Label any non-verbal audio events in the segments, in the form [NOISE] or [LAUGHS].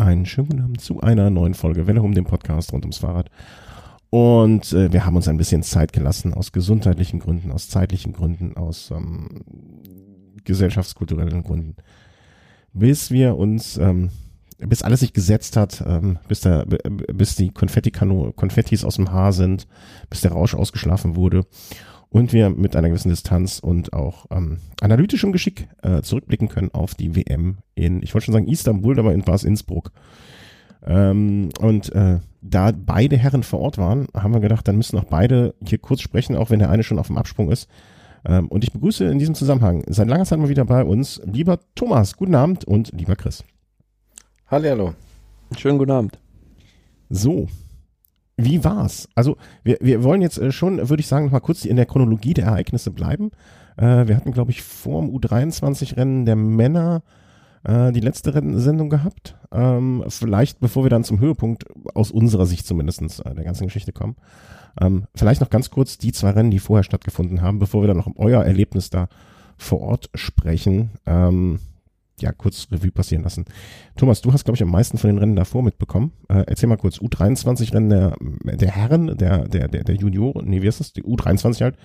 Einen schönen guten Abend zu einer neuen Folge Welle um den Podcast rund ums Fahrrad. Und äh, wir haben uns ein bisschen Zeit gelassen aus gesundheitlichen Gründen, aus zeitlichen Gründen, aus ähm, gesellschaftskulturellen Gründen, bis wir uns, ähm, bis alles sich gesetzt hat, ähm, bis, der, bis die Konfetti Konfettis aus dem Haar sind, bis der Rausch ausgeschlafen wurde und wir mit einer gewissen Distanz und auch ähm, analytischem Geschick äh, zurückblicken können auf die WM in, ich wollte schon sagen Istanbul, aber in war es Innsbruck. Ähm, und äh, da beide Herren vor Ort waren, haben wir gedacht, dann müssen auch beide hier kurz sprechen, auch wenn der eine schon auf dem Absprung ist. Ähm, und ich begrüße in diesem Zusammenhang seit langer Zeit mal wieder bei uns lieber Thomas, guten Abend und lieber Chris. Hallo. Schönen guten Abend. So, wie war's? Also wir, wir wollen jetzt äh, schon, würde ich sagen, noch mal kurz in der Chronologie der Ereignisse bleiben. Äh, wir hatten, glaube ich, vor dem U23-Rennen der Männer äh, die letzte Sendung gehabt. Ähm, vielleicht, bevor wir dann zum Höhepunkt aus unserer Sicht zumindest äh, der ganzen Geschichte kommen. Ähm, vielleicht noch ganz kurz die zwei Rennen, die vorher stattgefunden haben, bevor wir dann noch um euer Erlebnis da vor Ort sprechen. Ähm, ja, kurz Revue passieren lassen. Thomas, du hast, glaube ich, am meisten von den Rennen davor mitbekommen. Äh, erzähl mal kurz, U23-Rennen der, der Herren, der, der, der, der Junioren, nee, wie ist das? Die U23 halt,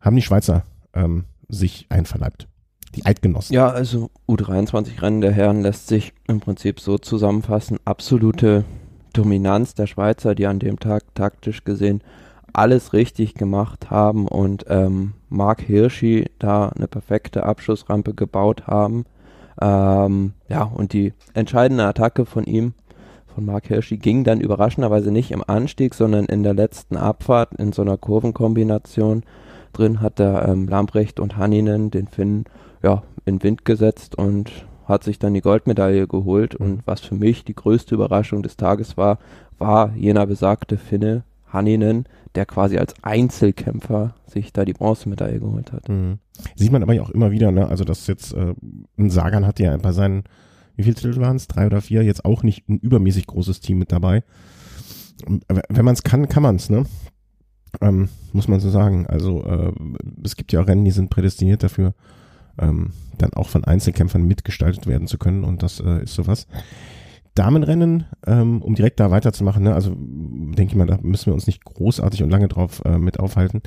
haben die Schweizer ähm, sich einverleibt. Die Eidgenossen. Ja, also U23-Rennen der Herren lässt sich im Prinzip so zusammenfassen. Absolute Dominanz der Schweizer, die an dem Tag taktisch gesehen alles richtig gemacht haben und ähm, Mark Hirschi da eine perfekte Abschussrampe gebaut haben ähm, ja, und die entscheidende Attacke von ihm, von Mark Hirschi, ging dann überraschenderweise nicht im Anstieg, sondern in der letzten Abfahrt in so einer Kurvenkombination. Drin hat der ähm, Lamprecht und Hanninen den Finn ja, in Wind gesetzt und hat sich dann die Goldmedaille geholt. Und was für mich die größte Überraschung des Tages war, war jener besagte Finne Hanninen, der quasi als Einzelkämpfer sich da die Bronzemedaille geholt hat. Mhm. Sieht man aber auch immer wieder, ne? Also dass jetzt äh, ein Sagan hat ja bei seinen, wie viele Titel waren es? Drei oder vier, jetzt auch nicht ein übermäßig großes Team mit dabei. Wenn man es kann, kann man es, ne? Ähm, muss man so sagen. Also äh, es gibt ja auch Rennen, die sind prädestiniert dafür, ähm, dann auch von Einzelkämpfern mitgestaltet werden zu können und das äh, ist sowas. Damenrennen, ähm, um direkt da weiterzumachen, ne? also denke ich mal, da müssen wir uns nicht großartig und lange drauf äh, mit aufhalten,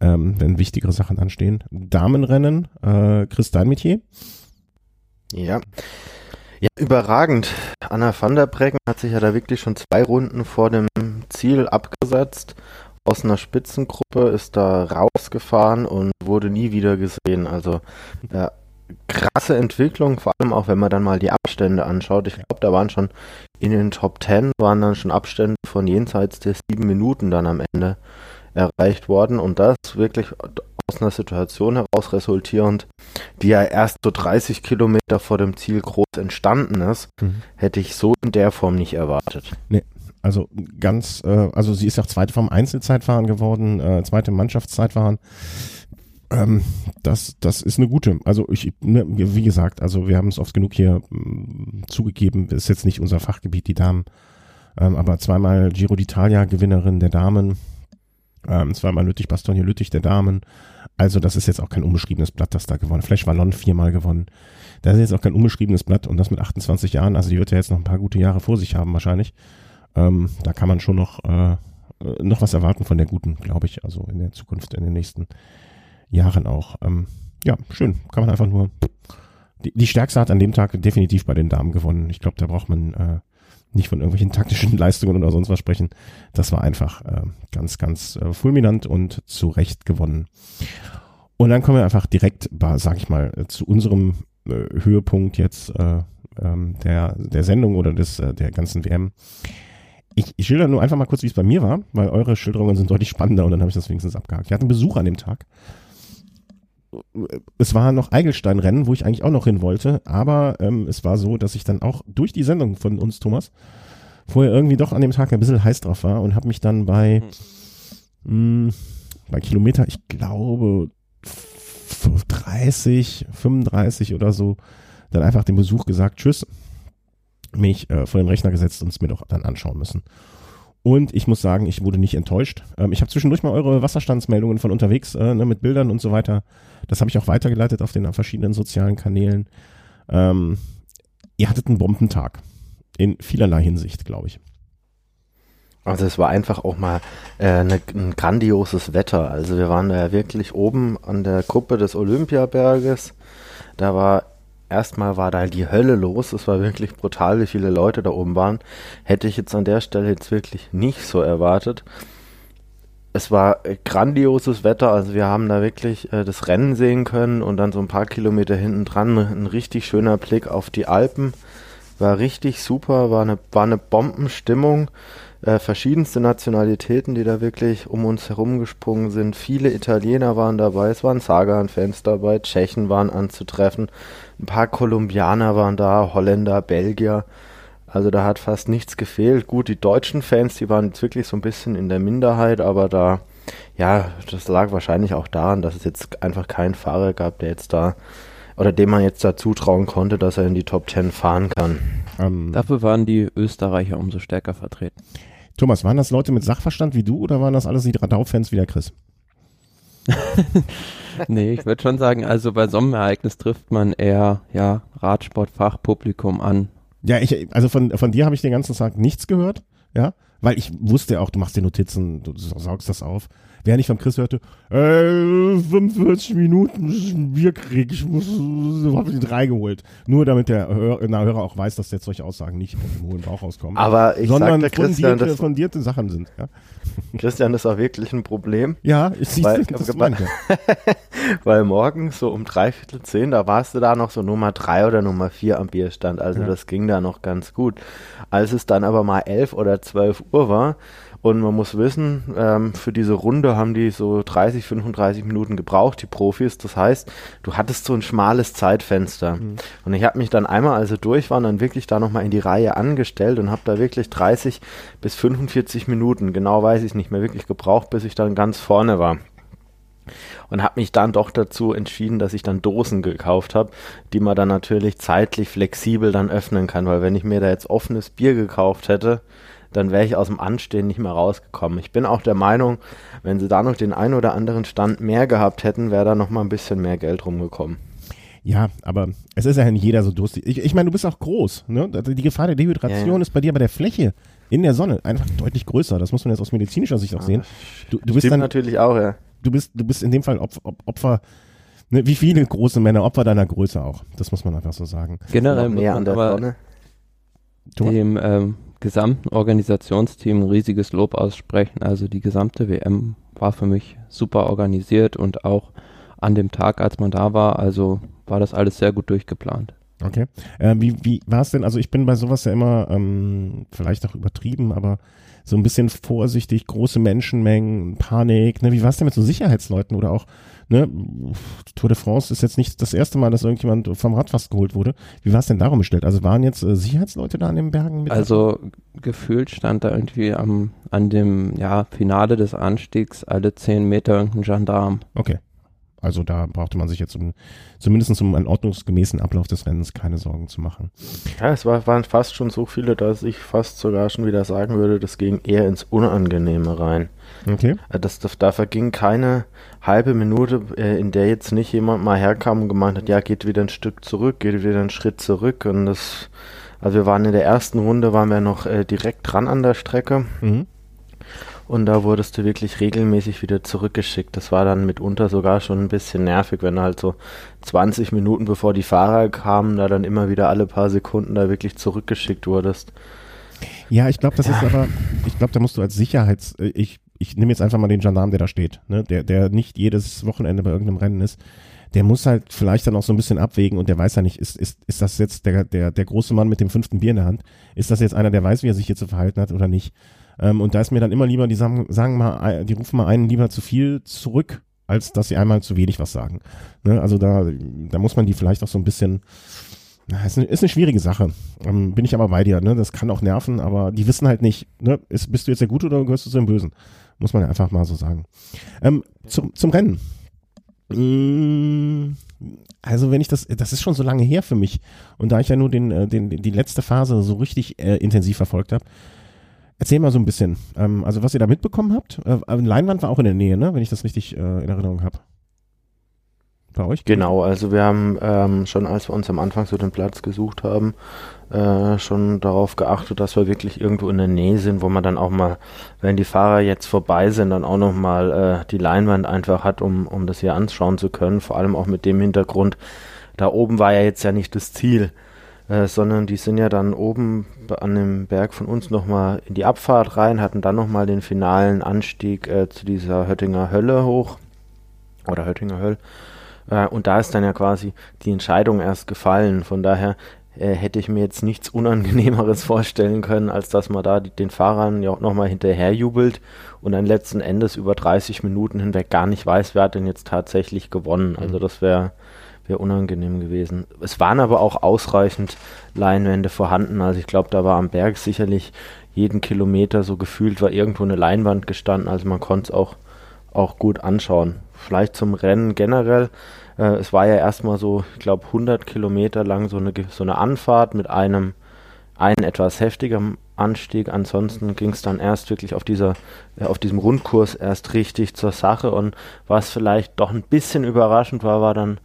ähm, wenn wichtigere Sachen anstehen. Damenrennen, äh, Chris Steinmetier. Ja. Ja, überragend. Anna van der Breggen hat sich ja da wirklich schon zwei Runden vor dem Ziel abgesetzt. Aus einer Spitzengruppe ist da rausgefahren und wurde nie wieder gesehen. Also ja, krasse Entwicklung, vor allem auch wenn man dann mal die Abstände anschaut. Ich glaube, da waren schon in den Top 10 waren dann schon Abstände von jenseits der sieben Minuten dann am Ende erreicht worden und das wirklich aus einer Situation heraus resultierend, die ja erst so 30 Kilometer vor dem Ziel groß entstanden ist, mhm. hätte ich so in der Form nicht erwartet. Nee, also ganz, äh, also sie ist auch zweite vom Einzelzeitfahren geworden, äh, zweite Mannschaftszeitfahren. Ähm, das, das ist eine gute. Also ich, ne, wie gesagt, also wir haben es oft genug hier mh, mm, zugegeben, ist jetzt nicht unser Fachgebiet, die Damen. Ähm, aber zweimal Giro d'Italia Gewinnerin der Damen, ähm, zweimal Lüttich Bastogne Lüttich der Damen. Also das ist jetzt auch kein unbeschriebenes Blatt, das da gewonnen. Flash Wallon viermal gewonnen. Das ist jetzt auch kein unbeschriebenes Blatt und das mit 28 Jahren. Also die wird ja jetzt noch ein paar gute Jahre vor sich haben wahrscheinlich. Ähm, da kann man schon noch äh, noch was erwarten von der guten, glaube ich. Also in der Zukunft, in den nächsten Jahren auch. Ähm, ja, schön. Kann man einfach nur. Die, die Stärkste hat an dem Tag definitiv bei den Damen gewonnen. Ich glaube, da braucht man äh, nicht von irgendwelchen [LAUGHS] taktischen Leistungen oder sonst was sprechen. Das war einfach äh, ganz, ganz äh, fulminant und zu Recht gewonnen. Und dann kommen wir einfach direkt, sag ich mal, zu unserem äh, Höhepunkt jetzt äh, ähm, der, der Sendung oder des, äh, der ganzen WM. Ich, ich schilder nur einfach mal kurz, wie es bei mir war, weil eure Schilderungen sind deutlich spannender und dann habe ich das wenigstens abgehakt. Wir hatten Besuch an dem Tag es war noch Eigelstein-Rennen, wo ich eigentlich auch noch hin wollte, aber ähm, es war so, dass ich dann auch durch die Sendung von uns, Thomas, vorher irgendwie doch an dem Tag ein bisschen heiß drauf war und habe mich dann bei, mh, hm, bei Kilometer, ich glaube 30, 35 oder so, dann einfach dem Besuch gesagt, tschüss, mich äh, vor den Rechner gesetzt und es mir doch dann anschauen müssen. Und ich muss sagen, ich wurde nicht enttäuscht. Ähm, ich habe zwischendurch mal eure Wasserstandsmeldungen von unterwegs äh, ne, mit Bildern und so weiter. Das habe ich auch weitergeleitet auf den verschiedenen sozialen Kanälen. Ähm, ihr hattet einen Bombentag. in vielerlei Hinsicht, glaube ich. Also es war einfach auch mal äh, ne, ein grandioses Wetter. Also wir waren da ja wirklich oben an der Kuppe des Olympiaberges. Da war erstmal war da die Hölle los. Es war wirklich brutal, wie viele Leute da oben waren. Hätte ich jetzt an der Stelle jetzt wirklich nicht so erwartet. Es war grandioses Wetter, also wir haben da wirklich äh, das Rennen sehen können und dann so ein paar Kilometer hinten dran ein richtig schöner Blick auf die Alpen. War richtig super, war eine, war eine Bombenstimmung äh, verschiedenste Nationalitäten, die da wirklich um uns herum gesprungen sind. Viele Italiener waren dabei, es waren Sagan-Fans dabei, Tschechen waren anzutreffen, ein paar Kolumbianer waren da, Holländer, Belgier. Also da hat fast nichts gefehlt. Gut, die deutschen Fans, die waren jetzt wirklich so ein bisschen in der Minderheit, aber da, ja, das lag wahrscheinlich auch daran, dass es jetzt einfach keinen Fahrer gab, der jetzt da oder dem man jetzt da zutrauen konnte, dass er in die Top Ten fahren kann. Ähm, Dafür waren die Österreicher umso stärker vertreten. Thomas, waren das Leute mit Sachverstand wie du oder waren das alles die Radau-Fans wie der Chris? [LAUGHS] nee, ich würde schon sagen, also bei so einem Ereignis trifft man eher ja, Radsport-Fachpublikum an. Ja, ich, also von, von dir habe ich den ganzen Tag nichts gehört, ja, weil ich wusste auch, du machst dir Notizen, du saugst das auf. Während ich von Chris hörte, äh, 45 Minuten Bier krieg, ich muss, hab ich drei geholt. Nur damit der Hörer, na, Hörer auch weiß, dass jetzt solche Aussagen nicht aus dem hohen Bauch rauskommen. Aber ich sondern sagte, Christian, fundierte, fundierte Sachen sind. Ja. [LAUGHS] Christian, das ist auch wirklich ein Problem. Ja, ich sehe weil, weil, [LAUGHS] weil morgens so um dreiviertel zehn, da warst du da noch so Nummer drei oder Nummer vier am Bierstand. Also ja. das ging da noch ganz gut. Als es dann aber mal elf oder zwölf Uhr war, und man muss wissen, ähm, für diese Runde haben die so 30, 35 Minuten gebraucht, die Profis. Das heißt, du hattest so ein schmales Zeitfenster. Mhm. Und ich habe mich dann einmal, also durch waren, dann wirklich da nochmal in die Reihe angestellt und habe da wirklich 30 bis 45 Minuten, genau weiß ich nicht mehr, wirklich gebraucht, bis ich dann ganz vorne war und habe mich dann doch dazu entschieden, dass ich dann Dosen gekauft habe, die man dann natürlich zeitlich flexibel dann öffnen kann, weil wenn ich mir da jetzt offenes Bier gekauft hätte, dann wäre ich aus dem Anstehen nicht mehr rausgekommen. Ich bin auch der Meinung, wenn sie da noch den einen oder anderen Stand mehr gehabt hätten, wäre da noch mal ein bisschen mehr Geld rumgekommen. Ja, aber es ist ja nicht jeder so durstig. Ich, ich meine, du bist auch groß. Ne? Die Gefahr der Dehydration ja, ja. ist bei dir bei der Fläche in der Sonne einfach deutlich größer. Das muss man jetzt aus medizinischer Sicht auch sehen. Du, du bist dann natürlich auch, ja. Du bist, du bist in dem Fall Opfer, Opfer ne, wie viele große Männer, Opfer deiner Größe auch. Das muss man einfach so sagen. Generell mehr an der Sonne. Dem ähm, gesamten Organisationsteam ein riesiges Lob aussprechen. Also die gesamte WM war für mich super organisiert und auch an dem Tag, als man da war, also war das alles sehr gut durchgeplant. Okay. Äh, wie wie war es denn? Also ich bin bei sowas ja immer ähm, vielleicht auch übertrieben, aber so ein bisschen vorsichtig, große Menschenmengen, Panik. Ne? Wie war es denn mit so Sicherheitsleuten oder auch ne, Tour de France ist jetzt nicht das erste Mal, dass irgendjemand vom Rad fast geholt wurde. Wie war es denn darum bestellt? Also waren jetzt äh, Sicherheitsleute da an den Bergen? Mit also gefühlt stand da irgendwie am, an dem ja, Finale des Anstiegs alle zehn Meter irgendein Gendarm. Okay. Also da brauchte man sich jetzt um, zumindest um einen ordnungsgemäßen Ablauf des Rennens keine Sorgen zu machen. Ja, es war, waren fast schon so viele, dass ich fast sogar schon wieder sagen würde, das ging eher ins Unangenehme rein. Okay. Äh, das, das, da verging keine halbe Minute, äh, in der jetzt nicht jemand mal herkam und gemeint hat, ja, geht wieder ein Stück zurück, geht wieder einen Schritt zurück. Und das, also wir waren in der ersten Runde, waren wir noch äh, direkt dran an der Strecke. Mhm. Und da wurdest du wirklich regelmäßig wieder zurückgeschickt. Das war dann mitunter sogar schon ein bisschen nervig, wenn halt so 20 Minuten bevor die Fahrer kamen, da dann immer wieder alle paar Sekunden da wirklich zurückgeschickt wurdest. Ja, ich glaube, das ja. ist aber, ich glaube, da musst du als Sicherheits, ich, ich nehme jetzt einfach mal den Gendarm, der da steht, ne, der, der nicht jedes Wochenende bei irgendeinem Rennen ist, der muss halt vielleicht dann auch so ein bisschen abwägen und der weiß ja nicht, ist, ist, ist das jetzt der, der, der große Mann mit dem fünften Bier in der Hand? Ist das jetzt einer, der weiß, wie er sich hier zu verhalten hat oder nicht? Ähm, und da ist mir dann immer lieber, die sagen, sagen mal, die rufen mal einen lieber zu viel zurück, als dass sie einmal zu wenig was sagen. Ne? Also da, da muss man die vielleicht auch so ein bisschen, ist, eine, ist eine schwierige Sache. Ähm, bin ich aber bei dir, ne? Das kann auch nerven, aber die wissen halt nicht, ne? Ist, bist du jetzt der Gute oder gehörst du zu dem Bösen? Muss man ja einfach mal so sagen. Ähm, zum, zum Rennen. Mm, also wenn ich das, das ist schon so lange her für mich. Und da ich ja nur den, äh, den, die letzte Phase so richtig äh, intensiv verfolgt habe, Erzähl mal so ein bisschen. Ähm, also was ihr da mitbekommen habt. Äh, Leinwand war auch in der Nähe, ne? Wenn ich das richtig äh, in Erinnerung habe. bei euch? Genau, also wir haben ähm, schon, als wir uns am Anfang so den Platz gesucht haben, äh, schon darauf geachtet, dass wir wirklich irgendwo in der Nähe sind, wo man dann auch mal, wenn die Fahrer jetzt vorbei sind, dann auch nochmal äh, die Leinwand einfach hat, um, um das hier anschauen zu können. Vor allem auch mit dem Hintergrund, da oben war ja jetzt ja nicht das Ziel, äh, sondern die sind ja dann oben an dem Berg von uns nochmal in die Abfahrt rein, hatten dann nochmal den finalen Anstieg äh, zu dieser Höttinger Hölle hoch oder Höttinger Höll. Äh, und da ist dann ja quasi die Entscheidung erst gefallen. Von daher äh, hätte ich mir jetzt nichts Unangenehmeres vorstellen können, als dass man da die, den Fahrern ja auch nochmal hinterherjubelt und dann letzten Endes über 30 Minuten hinweg gar nicht weiß, wer hat denn jetzt tatsächlich gewonnen. Also mhm. das wäre wäre unangenehm gewesen. Es waren aber auch ausreichend Leinwände vorhanden. Also ich glaube, da war am Berg sicherlich jeden Kilometer so gefühlt war irgendwo eine Leinwand gestanden. Also man konnte es auch, auch gut anschauen. Vielleicht zum Rennen generell. Äh, es war ja erstmal so, ich glaube, 100 Kilometer lang so eine, so eine Anfahrt mit einem, einen etwas heftigeren Anstieg. Ansonsten ging es dann erst wirklich auf dieser, äh, auf diesem Rundkurs erst richtig zur Sache. Und was vielleicht doch ein bisschen überraschend war, war dann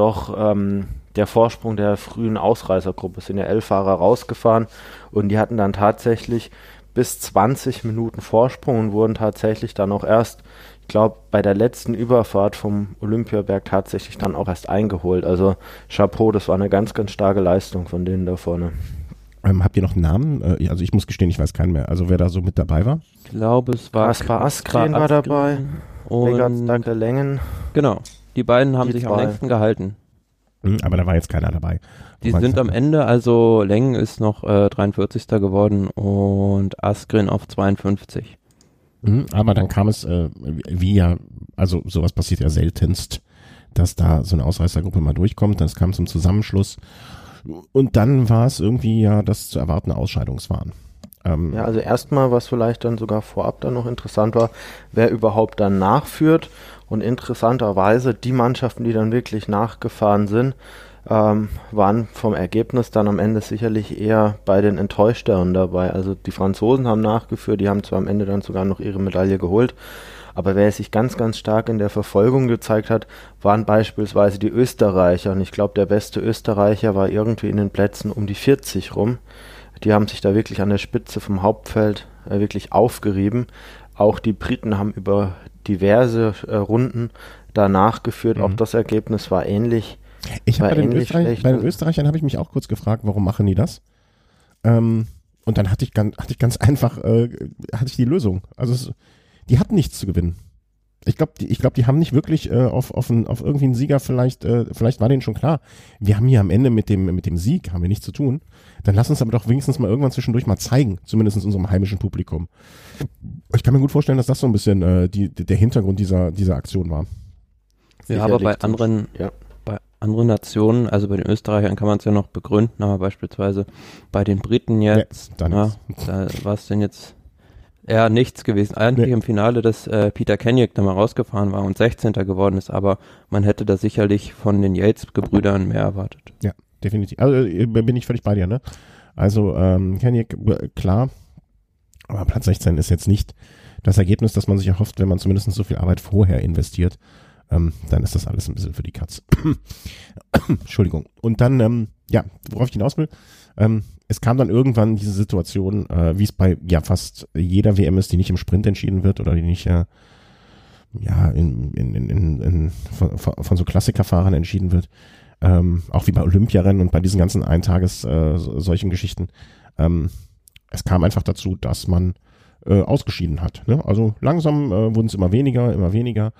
doch ähm, der Vorsprung der frühen Ausreißergruppe. Es sind ja elf Fahrer rausgefahren und die hatten dann tatsächlich bis 20 Minuten Vorsprung und wurden tatsächlich dann auch erst, ich glaube, bei der letzten Überfahrt vom Olympiaberg tatsächlich dann auch erst eingeholt. Also Chapeau, das war eine ganz, ganz starke Leistung von denen da vorne. Ähm, habt ihr noch einen Namen? Äh, also ich muss gestehen, ich weiß keinen mehr. Also wer da so mit dabei war? Ich glaube, es war Kaspar Askren war dabei. Und Danke Längen. Genau. Die beiden haben die sich zwei. am längsten gehalten. Hm, aber da war jetzt keiner dabei. Die sind am Ende, also Längen ist noch äh, 43. geworden und Askren auf 52. Mhm, aber dann kam es, äh, wie ja, also sowas passiert ja seltenst, dass da so eine Ausreißergruppe mal durchkommt. Das kam zum Zusammenschluss. Und dann war es irgendwie ja das zu erwartende Ausscheidungsfahren. Ähm, ja, also erstmal, was vielleicht dann sogar vorab dann noch interessant war, wer überhaupt dann nachführt. Und interessanterweise, die Mannschaften, die dann wirklich nachgefahren sind, ähm, waren vom Ergebnis dann am Ende sicherlich eher bei den Enttäuschteren dabei. Also die Franzosen haben nachgeführt, die haben zwar am Ende dann sogar noch ihre Medaille geholt, aber wer sich ganz, ganz stark in der Verfolgung gezeigt hat, waren beispielsweise die Österreicher. Und ich glaube, der beste Österreicher war irgendwie in den Plätzen um die 40 rum. Die haben sich da wirklich an der Spitze vom Hauptfeld äh, wirklich aufgerieben. Auch die Briten haben über diverse äh, Runden danach geführt. Mhm. Auch das Ergebnis war ähnlich. Ich habe bei, den Österreich, bei den Österreichern habe ich mich auch kurz gefragt, warum machen die das? Ähm, und dann hatte ich ganz, hatte ich ganz einfach, äh, hatte ich die Lösung. Also es, die hatten nichts zu gewinnen. Ich glaube, die, ich glaub, die haben nicht wirklich äh, auf, auf, ein, auf irgendwie einen Sieger vielleicht, äh, vielleicht war denen schon klar. Wir haben hier am Ende mit dem, mit dem Sieg haben wir nichts zu tun. Dann lass uns aber doch wenigstens mal irgendwann zwischendurch mal zeigen, zumindest unserem heimischen Publikum. Ich kann mir gut vorstellen, dass das so ein bisschen äh, die, der Hintergrund dieser, dieser Aktion war. Ja, aber bei anderen, ja. bei anderen Nationen, also bei den Österreichern kann man es ja noch begründen, aber beispielsweise bei den Briten jetzt, ja, ja da war es denn jetzt eher nichts gewesen. Eigentlich nee. im Finale, dass äh, Peter Kenyek da mal rausgefahren war und 16. geworden ist, aber man hätte da sicherlich von den Yates-Gebrüdern mehr erwartet. Ja, definitiv. Also äh, bin ich völlig bei dir, ne? Also ähm, Kenyek, klar, aber Platz 16 ist jetzt nicht das Ergebnis, das man sich erhofft, wenn man zumindest so viel Arbeit vorher investiert. Ähm, dann ist das alles ein bisschen für die Katz. [COUGHS] Entschuldigung. Und dann, ähm, ja, worauf ich hinaus will, ähm, es kam dann irgendwann diese Situation, äh, wie es bei ja fast jeder WM ist, die nicht im Sprint entschieden wird oder die nicht äh, ja in, in, in, in, von, von so Klassikerfahrern entschieden wird. Ähm, auch wie bei Olympiarennen und bei diesen ganzen Eintages äh, solchen Geschichten. Ähm, es kam einfach dazu, dass man äh, ausgeschieden hat. Ne? Also langsam äh, wurden es immer weniger, immer weniger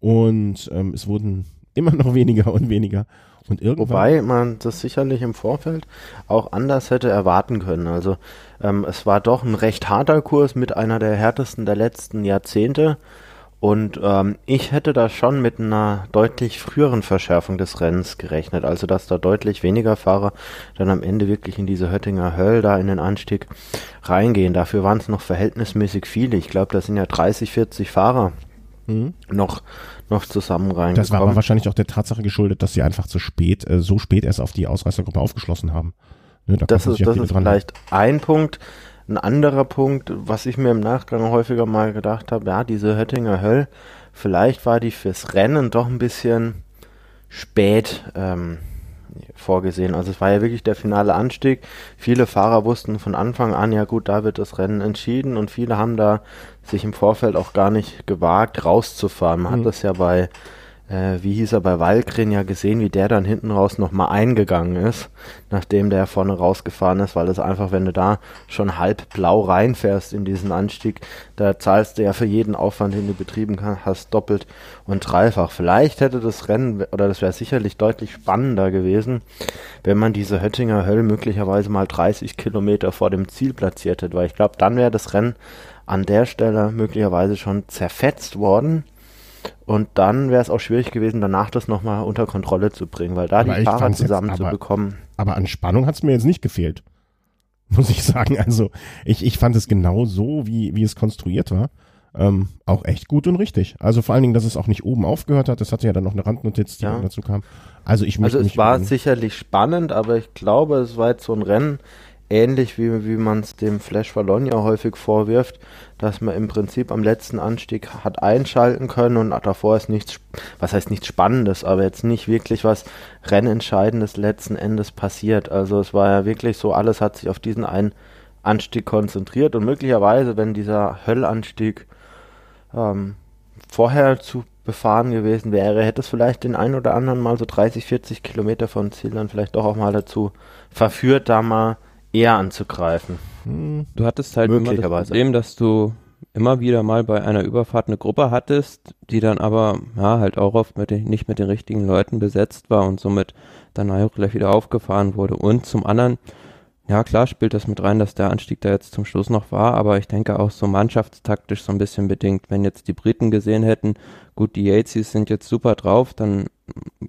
und ähm, es wurden immer noch [LAUGHS] weniger und weniger. Und irgendwann Wobei man das sicherlich im Vorfeld auch anders hätte erwarten können. Also ähm, es war doch ein recht harter Kurs mit einer der härtesten der letzten Jahrzehnte. Und ähm, ich hätte da schon mit einer deutlich früheren Verschärfung des Rennens gerechnet. Also dass da deutlich weniger Fahrer dann am Ende wirklich in diese Höttinger Höll da in den Anstieg reingehen. Dafür waren es noch verhältnismäßig viele. Ich glaube, da sind ja 30, 40 Fahrer mhm. noch noch zusammen reingekommen. Das war aber wahrscheinlich auch der Tatsache geschuldet, dass sie einfach zu spät, äh, so spät erst auf die Ausreißergruppe aufgeschlossen haben. Ne, da das ist, das ist vielleicht ein Punkt. Ein anderer Punkt, was ich mir im Nachgang häufiger mal gedacht habe, ja, diese Höttinger Höll, vielleicht war die fürs Rennen doch ein bisschen spät ähm, vorgesehen. Also es war ja wirklich der finale Anstieg. Viele Fahrer wussten von Anfang an, ja gut, da wird das Rennen entschieden und viele haben da sich im Vorfeld auch gar nicht gewagt, rauszufahren. Man mhm. hat das ja bei äh, wie hieß er bei Walgren ja gesehen, wie der dann hinten raus nochmal eingegangen ist, nachdem der vorne rausgefahren ist, weil es einfach, wenn du da schon halb blau reinfährst in diesen Anstieg, da zahlst du ja für jeden Aufwand, den du betrieben hast, doppelt und dreifach. Vielleicht hätte das Rennen, oder das wäre sicherlich deutlich spannender gewesen, wenn man diese Höttinger Höll möglicherweise mal 30 Kilometer vor dem Ziel platziert hätte, weil ich glaube, dann wäre das Rennen an der Stelle möglicherweise schon zerfetzt worden und dann wäre es auch schwierig gewesen, danach das nochmal unter Kontrolle zu bringen, weil da aber die Fahrer zusammen zu bekommen. Aber an Spannung hat es mir jetzt nicht gefehlt. [LAUGHS] Muss ich sagen. Also ich, ich fand es genau so, wie, wie es konstruiert war. Ähm, auch echt gut und richtig. Also vor allen Dingen, dass es auch nicht oben aufgehört hat. Das hatte ja dann noch eine Randnotiz, die ja. dazu kam. Also ich Also es war sicherlich spannend, aber ich glaube, es war jetzt so ein Rennen, ähnlich wie, wie man es dem Flash Valonia häufig vorwirft, dass man im Prinzip am letzten Anstieg hat einschalten können und davor ist nichts, was heißt nichts Spannendes, aber jetzt nicht wirklich was Rennentscheidendes letzten Endes passiert. Also es war ja wirklich so, alles hat sich auf diesen einen Anstieg konzentriert und möglicherweise, wenn dieser Höllanstieg ähm, vorher zu befahren gewesen wäre, hätte es vielleicht den einen oder anderen mal so 30, 40 Kilometer von Ziel dann vielleicht doch auch mal dazu verführt, da mal eher anzugreifen. Du hattest halt immer das Problem, dass du immer wieder mal bei einer Überfahrt eine Gruppe hattest, die dann aber ja, halt auch oft mit den, nicht mit den richtigen Leuten besetzt war und somit dann auch gleich wieder aufgefahren wurde. Und zum anderen, ja klar spielt das mit rein, dass der Anstieg da jetzt zum Schluss noch war, aber ich denke auch so mannschaftstaktisch so ein bisschen bedingt. Wenn jetzt die Briten gesehen hätten, gut, die Yatesies sind jetzt super drauf, dann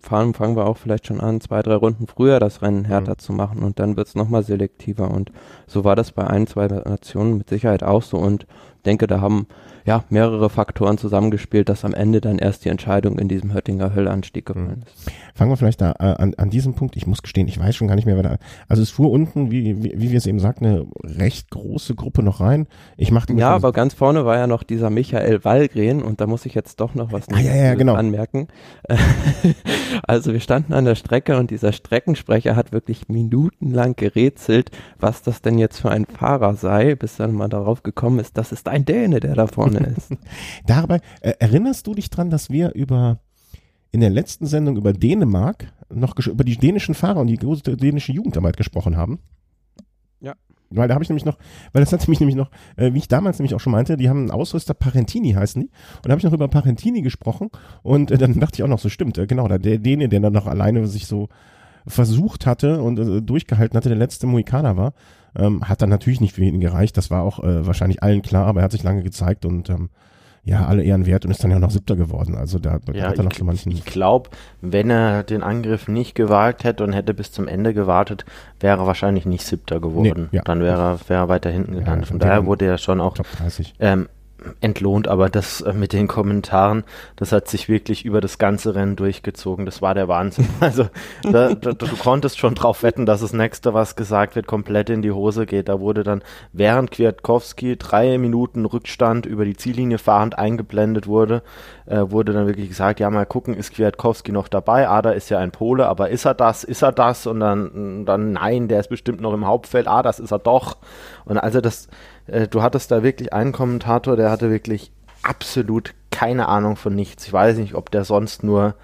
fahren, fangen wir auch vielleicht schon an, zwei, drei Runden früher das Rennen härter mhm. zu machen und dann wird es nochmal selektiver. Und so war das bei ein, zwei Nationen mit Sicherheit auch so und denke, da haben ja, mehrere Faktoren zusammengespielt, dass am Ende dann erst die Entscheidung in diesem Höttinger Höllanstieg gefallen ist. Fangen wir vielleicht da äh, an, an diesem Punkt, ich muss gestehen, ich weiß schon gar nicht mehr, wer da, also es fuhr unten, wie, wie, wie wir es eben sagten, eine recht große Gruppe noch rein. Ich machte Ja, aber ganz vorne war ja noch dieser Michael Wallgren und da muss ich jetzt doch noch was ah, ja, ja, genau. anmerken. [LAUGHS] also wir standen an der Strecke und dieser Streckensprecher hat wirklich minutenlang gerätselt, was das denn jetzt für ein Fahrer sei, bis dann mal darauf gekommen ist, das ist ein Däne, der da vorne ist. [LAUGHS] Dabei, äh, erinnerst du dich dran, dass wir über in der letzten Sendung über Dänemark noch über die dänischen Fahrer und die große dänische Jugendarbeit gesprochen haben? Ja. Weil da habe ich nämlich noch, weil das hat mich nämlich noch, äh, wie ich damals nämlich auch schon meinte, die haben einen Ausrüster Parentini heißen die. Und da habe ich noch über Parentini gesprochen und äh, dann [LAUGHS] dachte ich auch noch, so stimmt, äh, genau, der Däne, der dann noch alleine sich so versucht hatte und äh, durchgehalten hatte, der letzte Mohikaner war, ähm, hat dann natürlich nicht für ihn gereicht. Das war auch äh, wahrscheinlich allen klar, aber er hat sich lange gezeigt und ähm, ja, alle Ehren wert und ist dann ja noch Siebter geworden. Also da, ja, hat er noch so manchen. Ich glaube, wenn er den Angriff nicht gewagt hätte und hätte bis zum Ende gewartet, wäre er wahrscheinlich nicht Siebter geworden. Nee, ja. Dann wäre er, wäre er weiter hinten gelandet. Ja, Von daher wurde er schon auch ähm, entlohnt, aber das äh, mit den Kommentaren, das hat sich wirklich über das ganze Rennen durchgezogen. Das war der Wahnsinn. [LAUGHS] Also da, da, du konntest schon drauf wetten, dass das nächste, was gesagt wird, komplett in die Hose geht. Da wurde dann, während Kwiatkowski drei Minuten Rückstand über die Ziellinie fahrend eingeblendet wurde, äh, wurde dann wirklich gesagt, ja mal gucken, ist Kwiatkowski noch dabei? Ah, da ist ja ein Pole, aber ist er das? Ist er das? Und dann, dann nein, der ist bestimmt noch im Hauptfeld. Ah, das ist er doch. Und also das äh, du hattest da wirklich einen Kommentator, der hatte wirklich absolut keine Ahnung von nichts. Ich weiß nicht, ob der sonst nur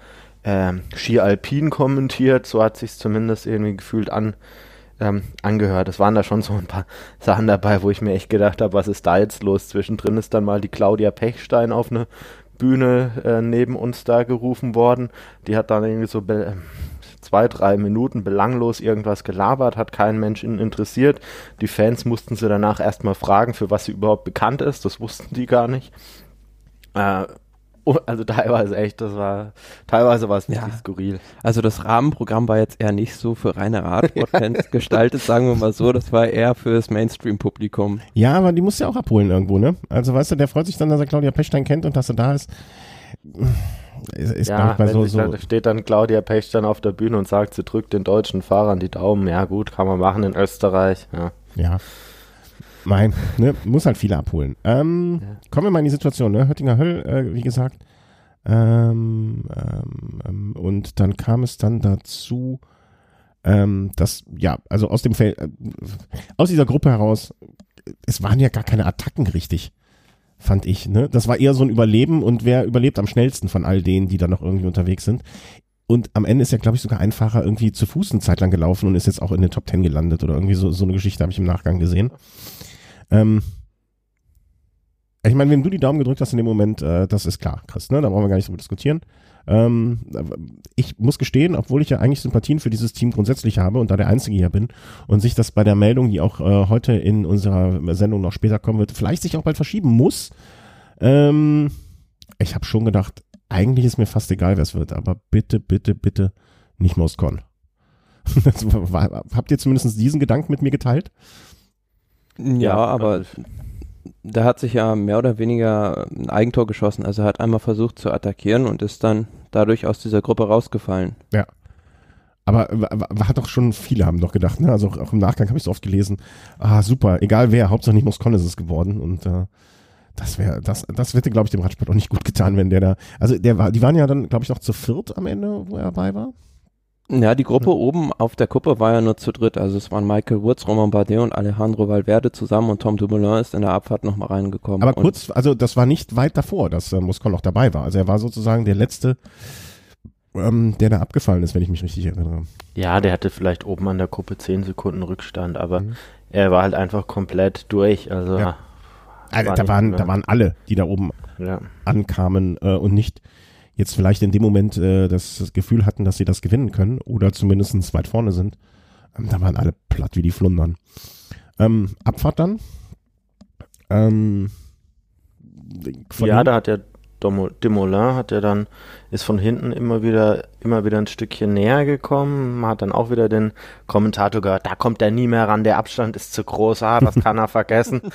ähm, Ski Alpin kommentiert, so hat sich zumindest irgendwie gefühlt an, ähm, angehört. Es waren da schon so ein paar [LAUGHS] Sachen dabei, wo ich mir echt gedacht habe, was ist da jetzt los? Zwischendrin ist dann mal die Claudia Pechstein auf eine Bühne äh, neben uns da gerufen worden. Die hat dann irgendwie so zwei, drei Minuten belanglos irgendwas gelabert, hat keinen Menschen interessiert. Die Fans mussten sie danach erstmal fragen, für was sie überhaupt bekannt ist. Das wussten die gar nicht. Äh, also teilweise echt, das war, teilweise war es ja. skurril. Also das Rahmenprogramm war jetzt eher nicht so für reine Radsportfans [LAUGHS] gestaltet, sagen wir mal so, das war eher fürs Mainstream-Publikum. Ja, aber die musst du ja auch abholen irgendwo, ne? Also weißt du, der freut sich dann, dass er Claudia Pechstein kennt und dass er da ist ist ja, manchmal so, so. Da steht dann Claudia Pech dann auf der Bühne und sagt, sie drückt den deutschen Fahrern die Daumen. Ja, gut, kann man machen in Österreich. Ja. ja. Mein, ne, muss halt viele abholen. Ähm, ja. Kommen wir mal in die Situation, ne? Höttinger Höll, äh, wie gesagt, Ähm, ähm, ähm, und dann kam es dann dazu, ähm, dass, ja, also aus dem Feld, äh, aus dieser Gruppe heraus, es waren ja gar keine Attacken richtig, fand ich. Ne? Das war eher so ein Überleben und wer überlebt am schnellsten von all denen, die da noch irgendwie unterwegs sind. Und am Ende ist ja, glaube ich, sogar ein Fahrer irgendwie zu Fuß eine Zeit lang gelaufen und ist jetzt auch in den Top Ten gelandet oder irgendwie so, so eine Geschichte habe ich im Nachgang gesehen. Ähm, ich meine, wenn du die Daumen gedrückt hast in dem Moment, äh, das ist klar, Chris, ne? Da brauchen wir gar nicht so diskutieren. Ähm, ich muss gestehen, obwohl ich ja eigentlich Sympathien für dieses Team grundsätzlich habe und da der Einzige hier bin und sich das bei der Meldung, die auch äh, heute in unserer Sendung noch später kommen wird, vielleicht sich auch bald verschieben muss. Ähm, ich habe schon gedacht, eigentlich ist mir fast egal, wer es wird, aber bitte, bitte, bitte nicht Moscon. [LAUGHS] Habt ihr zumindest diesen Gedanken mit mir geteilt? Ja, ja aber der hat sich ja mehr oder weniger ein Eigentor geschossen. Also er hat einmal versucht zu attackieren und ist dann dadurch aus dieser Gruppe rausgefallen. Ja. Aber hat doch schon viele haben doch gedacht, ne? Also auch, im Nachgang habe ich es oft gelesen. Ah, super, egal wer, Hauptsache nicht Moscon ist es geworden. Und äh, das wäre, das, das hätte, glaube ich, dem Radsport auch nicht gut getan, wenn der da. Also der war, die waren ja dann, glaube ich, noch zu viert am Ende, wo er dabei war. Ja, die Gruppe mhm. oben auf der Kuppe war ja nur zu dritt. Also es waren Michael Woods, Roman Bardet und Alejandro Valverde zusammen und Tom Dumoulin ist in der Abfahrt nochmal reingekommen. Aber kurz, also das war nicht weit davor, dass äh, Moscon noch dabei war. Also er war sozusagen der letzte, ähm, der da abgefallen ist, wenn ich mich richtig erinnere. Ja, der hatte vielleicht oben an der Kuppe zehn Sekunden Rückstand, aber mhm. er war halt einfach komplett durch. Also ja. Also, da, waren, da waren alle, die da oben ja. ankamen äh, und nicht jetzt vielleicht in dem Moment äh, das Gefühl hatten, dass sie das gewinnen können oder zumindest weit vorne sind. Ähm, da waren alle platt wie die Flundern. Ähm, Abfahrt dann. Ähm, ja, da hat der Demoulin hat ja dann, ist von hinten immer wieder, immer wieder ein Stückchen näher gekommen, man hat dann auch wieder den Kommentator gehört, da kommt er nie mehr ran, der Abstand ist zu groß, ah, das kann er vergessen. [LAUGHS]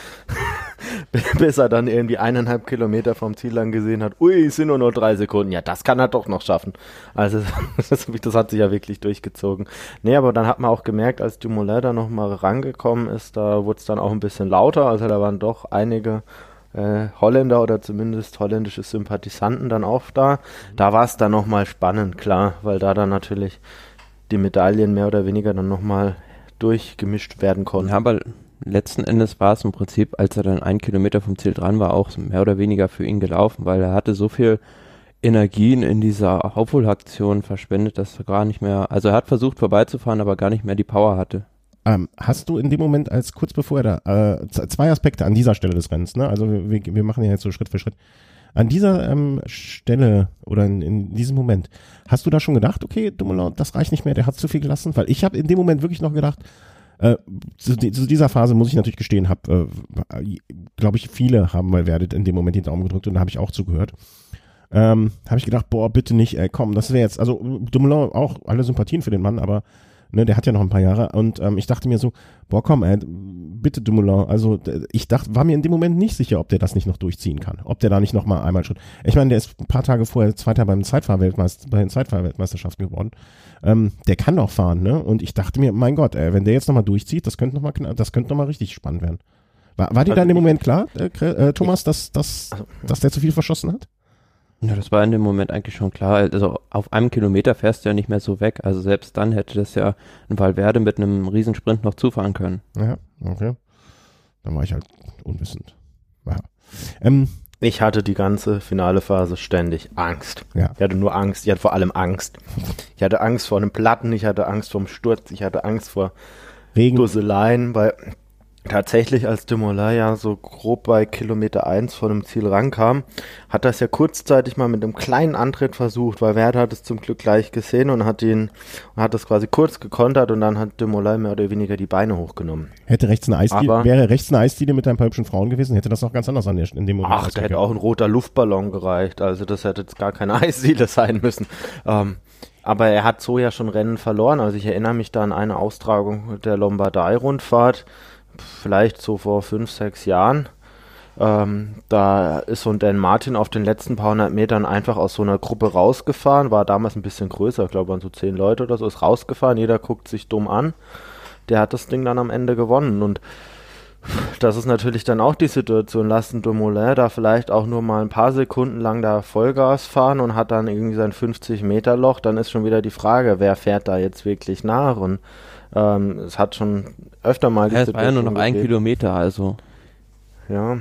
Bis er dann irgendwie eineinhalb Kilometer vom Ziel lang gesehen hat, ui, es sind nur noch drei Sekunden, ja, das kann er doch noch schaffen. Also, [LAUGHS] das, das hat sich ja wirklich durchgezogen. Nee, aber dann hat man auch gemerkt, als Dumoulin da nochmal rangekommen ist, da wurde es dann auch ein bisschen lauter, also da waren doch einige äh, Holländer oder zumindest holländische Sympathisanten dann auch da. Da war es dann nochmal spannend, klar, weil da dann natürlich die Medaillen mehr oder weniger dann nochmal durchgemischt werden konnten. Ja, aber letzten Endes war es im Prinzip, als er dann einen Kilometer vom Ziel dran war, auch mehr oder weniger für ihn gelaufen, weil er hatte so viel Energien in dieser Aufholaktion verschwendet, dass er gar nicht mehr, also er hat versucht vorbeizufahren, aber gar nicht mehr die Power hatte. Ähm, hast du in dem Moment, als kurz bevor er da, äh, zwei Aspekte an dieser Stelle des Rennens, ne? Also wir, wir machen ja jetzt so Schritt für Schritt. An dieser ähm, Stelle oder in, in, diesem Moment, hast du da schon gedacht, okay, Dumoulin, das reicht nicht mehr, der hat zu viel gelassen? Weil ich habe in dem Moment wirklich noch gedacht, äh, zu, zu, dieser Phase muss ich natürlich gestehen, habe, äh, glaube ich, viele haben mal werdet in dem Moment den Daumen gedrückt und da habe ich auch zugehört. Ähm, habe ich gedacht, boah, bitte nicht, ey, komm, das wäre jetzt, also Dumoulin auch alle Sympathien für den Mann, aber Ne, der hat ja noch ein paar Jahre. Und ähm, ich dachte mir so, boah, komm, ey, bitte Dumoulin. Also ich dachte, war mir in dem Moment nicht sicher, ob der das nicht noch durchziehen kann. Ob der da nicht noch mal einmal schon. Ich meine, der ist ein paar Tage vorher Zweiter beim Zeitfahrweltmeister, bei den Zeitfahrweltmeisterschaften geworden. Ähm, der kann doch fahren, ne? Und ich dachte mir, mein Gott, ey, wenn der jetzt noch mal durchzieht, das könnte noch mal, das könnte noch mal richtig spannend werden. War, war dir also da in dem Moment klar, äh, äh, Thomas, dass, dass, also, dass der zu viel verschossen hat? Ja, das war in dem Moment eigentlich schon klar. Also auf einem Kilometer fährst du ja nicht mehr so weg. Also selbst dann hätte das ja ein Valverde mit einem Riesensprint noch zufahren können. Ja, okay. Dann war ich halt unwissend. Ja. Ähm, ich hatte die ganze finale Phase ständig Angst. Ja. Ich hatte nur Angst. Ich hatte vor allem Angst. Ich hatte Angst vor einem Platten. Ich hatte Angst vor dem Sturz. Ich hatte Angst vor Regen. Dusseleien, weil tatsächlich, als Dumoulin ja so grob bei Kilometer 1 vor dem Ziel rankam, hat das ja kurzzeitig mal mit einem kleinen Antritt versucht, weil Werder hat es zum Glück gleich gesehen und hat ihn und hat das quasi kurz gekontert und dann hat Dumoulin mehr oder weniger die Beine hochgenommen. Hätte rechts eine Eisdiele, wäre rechts eine Eisdiele mit ein paar hübschen Frauen gewesen, hätte das auch ganz anders an der, in dem Moment. Ach, da hätte auch ein roter Luftballon gereicht, also das hätte jetzt gar keine [LAUGHS] Eisdiele sein müssen. Ähm, aber er hat so ja schon Rennen verloren. Also ich erinnere mich da an eine Austragung der Lombardei-Rundfahrt vielleicht so vor fünf, sechs Jahren. Ähm, da ist so ein Dan Martin auf den letzten paar hundert Metern einfach aus so einer Gruppe rausgefahren, war damals ein bisschen größer, ich glaube, waren so zehn Leute oder so, ist rausgefahren, jeder guckt sich dumm an. Der hat das Ding dann am Ende gewonnen und das ist natürlich dann auch die Situation. Lassen Dumoulin da vielleicht auch nur mal ein paar Sekunden lang da Vollgas fahren und hat dann irgendwie sein 50-Meter-Loch, dann ist schon wieder die Frage, wer fährt da jetzt wirklich nach? Und ähm, es hat schon öfter mal die ja, es war ja nur noch ein Kilometer, also. Ja.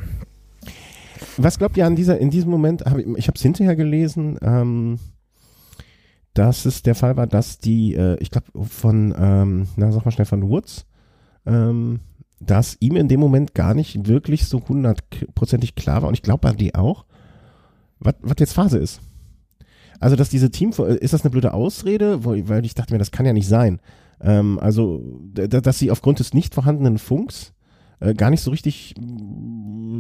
Was glaubt ihr an dieser, in diesem Moment, hab ich, ich habe es hinterher gelesen, ähm, dass es der Fall war, dass die, äh, ich glaube von, ähm, na sag mal schnell, von Woods, ähm, dass ihm in dem Moment gar nicht wirklich so hundertprozentig klar war und ich glaube bei dir auch, was jetzt Phase ist. Also, dass diese Team, ist das eine blöde Ausrede? Weil ich dachte mir, das kann ja nicht sein. Ähm, also, dass sie aufgrund des nicht vorhandenen Funks äh, gar nicht so richtig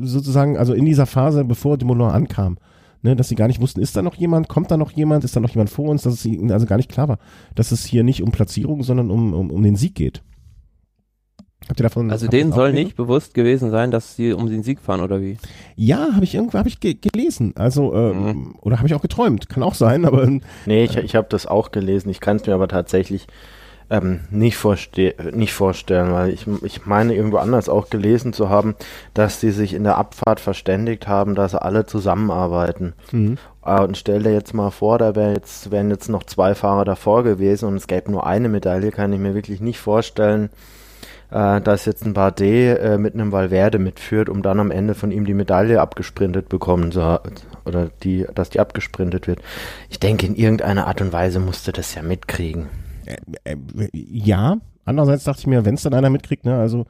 sozusagen, also in dieser Phase, bevor Dumoulin ankam, ne, dass sie gar nicht wussten, ist da noch jemand, kommt da noch jemand, ist da noch jemand vor uns, dass es ihnen also gar nicht klar war, dass es hier nicht um Platzierung, sondern um, um, um den Sieg geht. Habt ihr davon? Also denen soll nicht bewusst gewesen sein, dass sie um den Sieg fahren oder wie? Ja, habe ich irgendwo habe ich ge gelesen. Also äh, mhm. oder habe ich auch geträumt? Kann auch sein, aber nee, ich, ich habe das auch gelesen. Ich kann es mir aber tatsächlich ähm, nicht, vorste nicht vorstellen, weil ich, ich meine irgendwo anders auch gelesen zu haben, dass sie sich in der Abfahrt verständigt haben, dass sie alle zusammenarbeiten. Mhm. Äh, und stell dir jetzt mal vor, da wär jetzt, wären jetzt noch zwei Fahrer davor gewesen und es gäbe nur eine Medaille, kann ich mir wirklich nicht vorstellen, äh, dass jetzt ein Bardet äh, mit einem Valverde mitführt, um dann am Ende von ihm die Medaille abgesprintet bekommen zu oder die, dass die abgesprintet wird. Ich denke, in irgendeiner Art und Weise musste das ja mitkriegen. Äh, äh, ja, andererseits dachte ich mir, wenn es dann einer mitkriegt, ne, also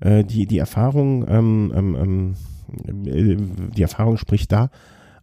äh, die, die Erfahrung, ähm, ähm, ähm äh, die Erfahrung spricht da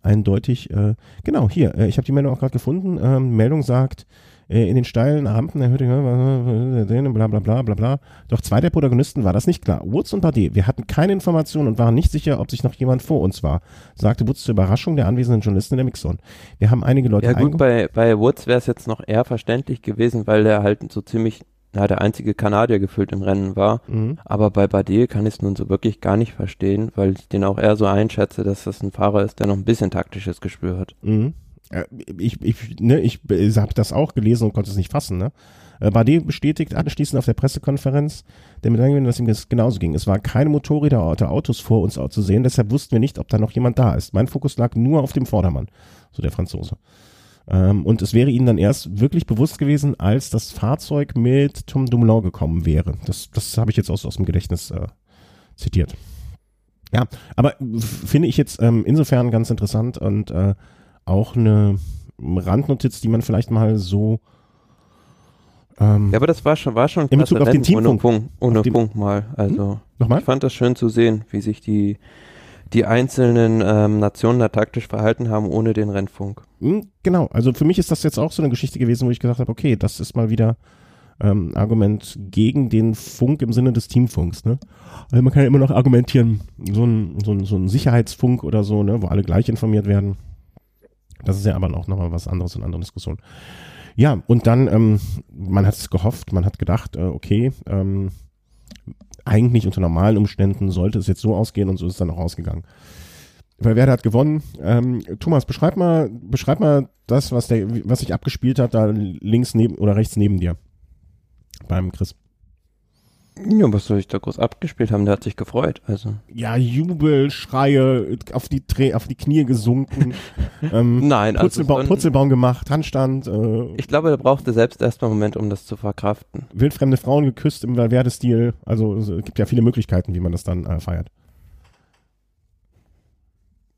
eindeutig. Äh, genau, hier, ich habe die Meldung auch gerade gefunden. Ähm, Meldung sagt, äh, in den steilen Rampen erhöhte bla bla bla bla bla. Doch zwei der Protagonisten war das nicht klar. Woods und Bardet. Wir hatten keine Informationen und waren nicht sicher, ob sich noch jemand vor uns war, sagte Woods zur Überraschung der anwesenden Journalisten in der Mixzone. Wir haben einige Leute Ja gut, bei, bei Woods wäre es jetzt noch eher verständlich gewesen, weil er halt so ziemlich ja, der einzige Kanadier gefühlt im Rennen war. Mhm. Aber bei Bardet kann ich es nun so wirklich gar nicht verstehen, weil ich den auch eher so einschätze, dass das ein Fahrer ist, der noch ein bisschen taktisches Gespür hat. Mhm. Äh, ich, ich, ne, ich habe das auch gelesen und konnte es nicht fassen. Ne? Äh, Bardet bestätigt anschließend auf der Pressekonferenz, der mit dass ihm das genauso ging. Es waren keine Motorräder oder Autos vor uns zu sehen, deshalb wussten wir nicht, ob da noch jemand da ist. Mein Fokus lag nur auf dem Vordermann, so der Franzose. Ähm, und es wäre ihnen dann erst wirklich bewusst gewesen, als das Fahrzeug mit Tom Dumoulin gekommen wäre. Das, das habe ich jetzt aus, aus dem Gedächtnis äh, zitiert. Ja, aber finde ich jetzt ähm, insofern ganz interessant und äh, auch eine Randnotiz, die man vielleicht mal so ähm, ja, aber das war schon, war schon in Bezug auf den Teamfunk. Ohne Punkt, ohne Punkt mal. Also hm? Nochmal? ich fand das schön zu sehen, wie sich die die einzelnen ähm, Nationen da taktisch verhalten haben ohne den Rennfunk. Hm, genau, also für mich ist das jetzt auch so eine Geschichte gewesen, wo ich gesagt habe, okay, das ist mal wieder ähm, Argument gegen den Funk im Sinne des Teamfunks. Ne? Also man kann ja immer noch argumentieren, so ein, so ein, so ein Sicherheitsfunk oder so, ne, wo alle gleich informiert werden. Das ist ja aber auch nochmal was anderes in anderen Diskussionen. Ja, und dann, ähm, man hat es gehofft, man hat gedacht, äh, okay, ähm, eigentlich unter normalen Umständen sollte es jetzt so ausgehen und so ist es dann auch ausgegangen. Weil Werder hat gewonnen. Ähm, Thomas, beschreib mal, beschreib mal das, was der, was sich abgespielt hat, da links neben oder rechts neben dir. Beim Chris. Ja, was soll ich da groß abgespielt haben? Der hat sich gefreut, also. Ja, Jubel, Schreie, auf die, Dreh, auf die Knie gesunken. [LAUGHS] ähm, Nein, also. Purzelbaum, Purzelbaum gemacht, Handstand. Äh, ich glaube, er brauchte selbst erstmal einen Moment, um das zu verkraften. Wildfremde Frauen geküsst im Valverde-Stil. Also, es gibt ja viele Möglichkeiten, wie man das dann äh, feiert.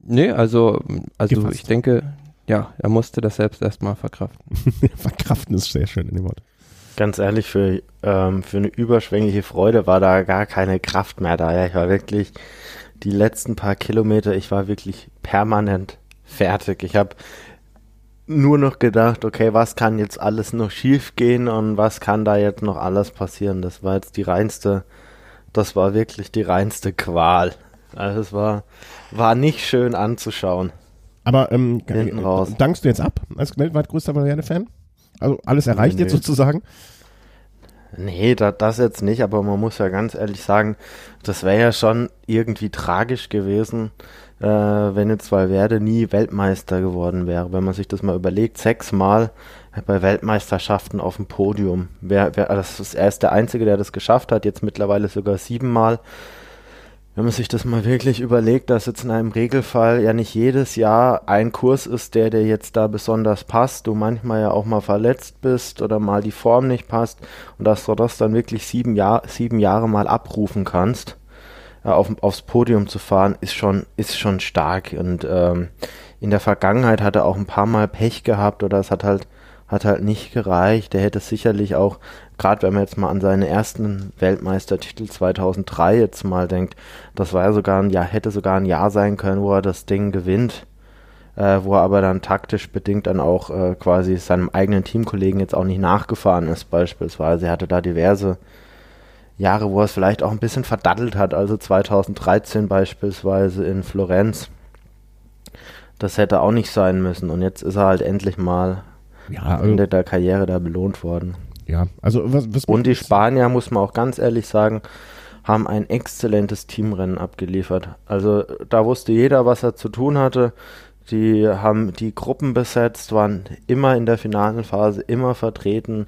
Nee, also, also ich denke, ja, er musste das selbst erstmal verkraften. [LAUGHS] verkraften ist sehr schön in dem Wort. Ganz ehrlich, für, ähm, für eine überschwängliche Freude war da gar keine Kraft mehr da. Ja, ich war wirklich die letzten paar Kilometer, ich war wirklich permanent fertig. Ich habe nur noch gedacht, okay, was kann jetzt alles noch schief gehen und was kann da jetzt noch alles passieren? Das war jetzt die reinste, das war wirklich die reinste Qual. Also es war, war nicht schön anzuschauen. Aber ähm, dankst du jetzt ab als weltweit größter Valverde-Fan? Also alles erreicht nee. jetzt sozusagen? Nee, da, das jetzt nicht, aber man muss ja ganz ehrlich sagen, das wäre ja schon irgendwie tragisch gewesen, äh, wenn jetzt Valverde nie Weltmeister geworden wäre. Wenn man sich das mal überlegt, sechsmal bei Weltmeisterschaften auf dem Podium. Wer, wer, das ist, er ist der Einzige, der das geschafft hat, jetzt mittlerweile sogar siebenmal. Wenn man sich das mal wirklich überlegt, dass jetzt in einem Regelfall ja nicht jedes Jahr ein Kurs ist, der dir jetzt da besonders passt, du manchmal ja auch mal verletzt bist oder mal die Form nicht passt und dass du das dann wirklich sieben, Jahr, sieben Jahre mal abrufen kannst, äh, auf, aufs Podium zu fahren, ist schon, ist schon stark. Und ähm, in der Vergangenheit hat er auch ein paar Mal Pech gehabt oder es hat halt hat halt nicht gereicht. Er hätte sicherlich auch, gerade wenn man jetzt mal an seinen ersten Weltmeistertitel 2003 jetzt mal denkt, das war ja sogar ein Jahr, hätte sogar ein Jahr sein können, wo er das Ding gewinnt, äh, wo er aber dann taktisch bedingt dann auch äh, quasi seinem eigenen Teamkollegen jetzt auch nicht nachgefahren ist beispielsweise. Er hatte da diverse Jahre, wo er es vielleicht auch ein bisschen verdattelt hat, also 2013 beispielsweise in Florenz. Das hätte auch nicht sein müssen. Und jetzt ist er halt endlich mal ja, am Ende der Karriere da belohnt worden. Ja, also was, was Und die Spanier, muss man auch ganz ehrlich sagen, haben ein exzellentes Teamrennen abgeliefert. Also da wusste jeder, was er zu tun hatte. Die haben die Gruppen besetzt, waren immer in der finalen Phase, immer vertreten.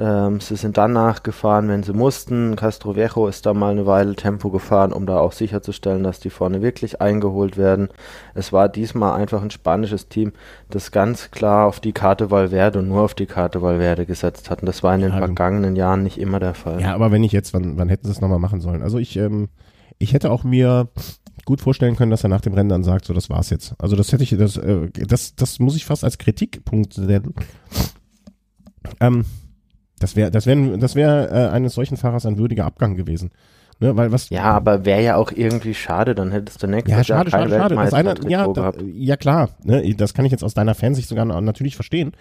Ähm, sie sind dann nachgefahren, wenn sie mussten. Castro Viejo ist da mal eine Weile Tempo gefahren, um da auch sicherzustellen, dass die vorne wirklich eingeholt werden. Es war diesmal einfach ein spanisches Team, das ganz klar auf die Karte Valverde und nur auf die Karte Valverde gesetzt hat. Und das war in den ja, vergangenen Jahren nicht immer der Fall. Ja, aber wenn ich jetzt, wann, wann hätten sie es nochmal machen sollen? Also ich, ähm, ich hätte auch mir gut vorstellen können, dass er nach dem Rennen dann sagt, so das war's jetzt. Also das hätte ich, das, äh, das, das muss ich fast als Kritikpunkt sehen. Ähm, das wäre, das wäre, das wäre äh, eines solchen Fahrers ein würdiger Abgang gewesen. Ne, weil was, ja, aber wäre ja auch irgendwie schade, dann hättest du nächstes ja, schade, Jahr schade, schade. Das eine, ja, da, ja, klar. Ne, das kann ich jetzt aus deiner Fansicht sogar natürlich verstehen.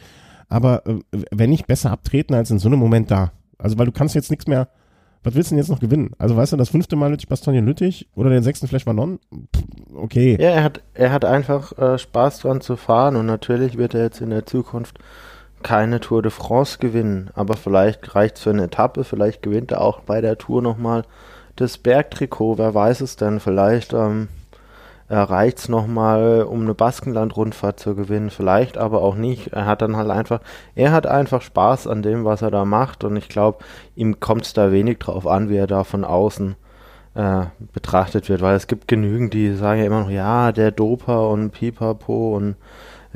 Aber äh, wenn nicht besser abtreten als in so einem Moment da. Also, weil du kannst jetzt nichts mehr, was willst du denn jetzt noch gewinnen? Also, weißt du, das fünfte Mal Lüttich Bastogne Lüttich oder den sechsten Flash Manon? Okay. Ja, er hat, er hat einfach äh, Spaß dran zu fahren und natürlich wird er jetzt in der Zukunft keine Tour de France gewinnen, aber vielleicht reicht es für eine Etappe, vielleicht gewinnt er auch bei der Tour nochmal das Bergtrikot, wer weiß es denn, vielleicht ähm, reicht es nochmal, um eine Baskenland-Rundfahrt zu gewinnen, vielleicht aber auch nicht. Er hat dann halt einfach, er hat einfach Spaß an dem, was er da macht und ich glaube, ihm kommt es da wenig drauf an, wie er da von außen äh, betrachtet wird, weil es gibt genügend, die sagen ja immer noch, ja, der Doper und Pipapo und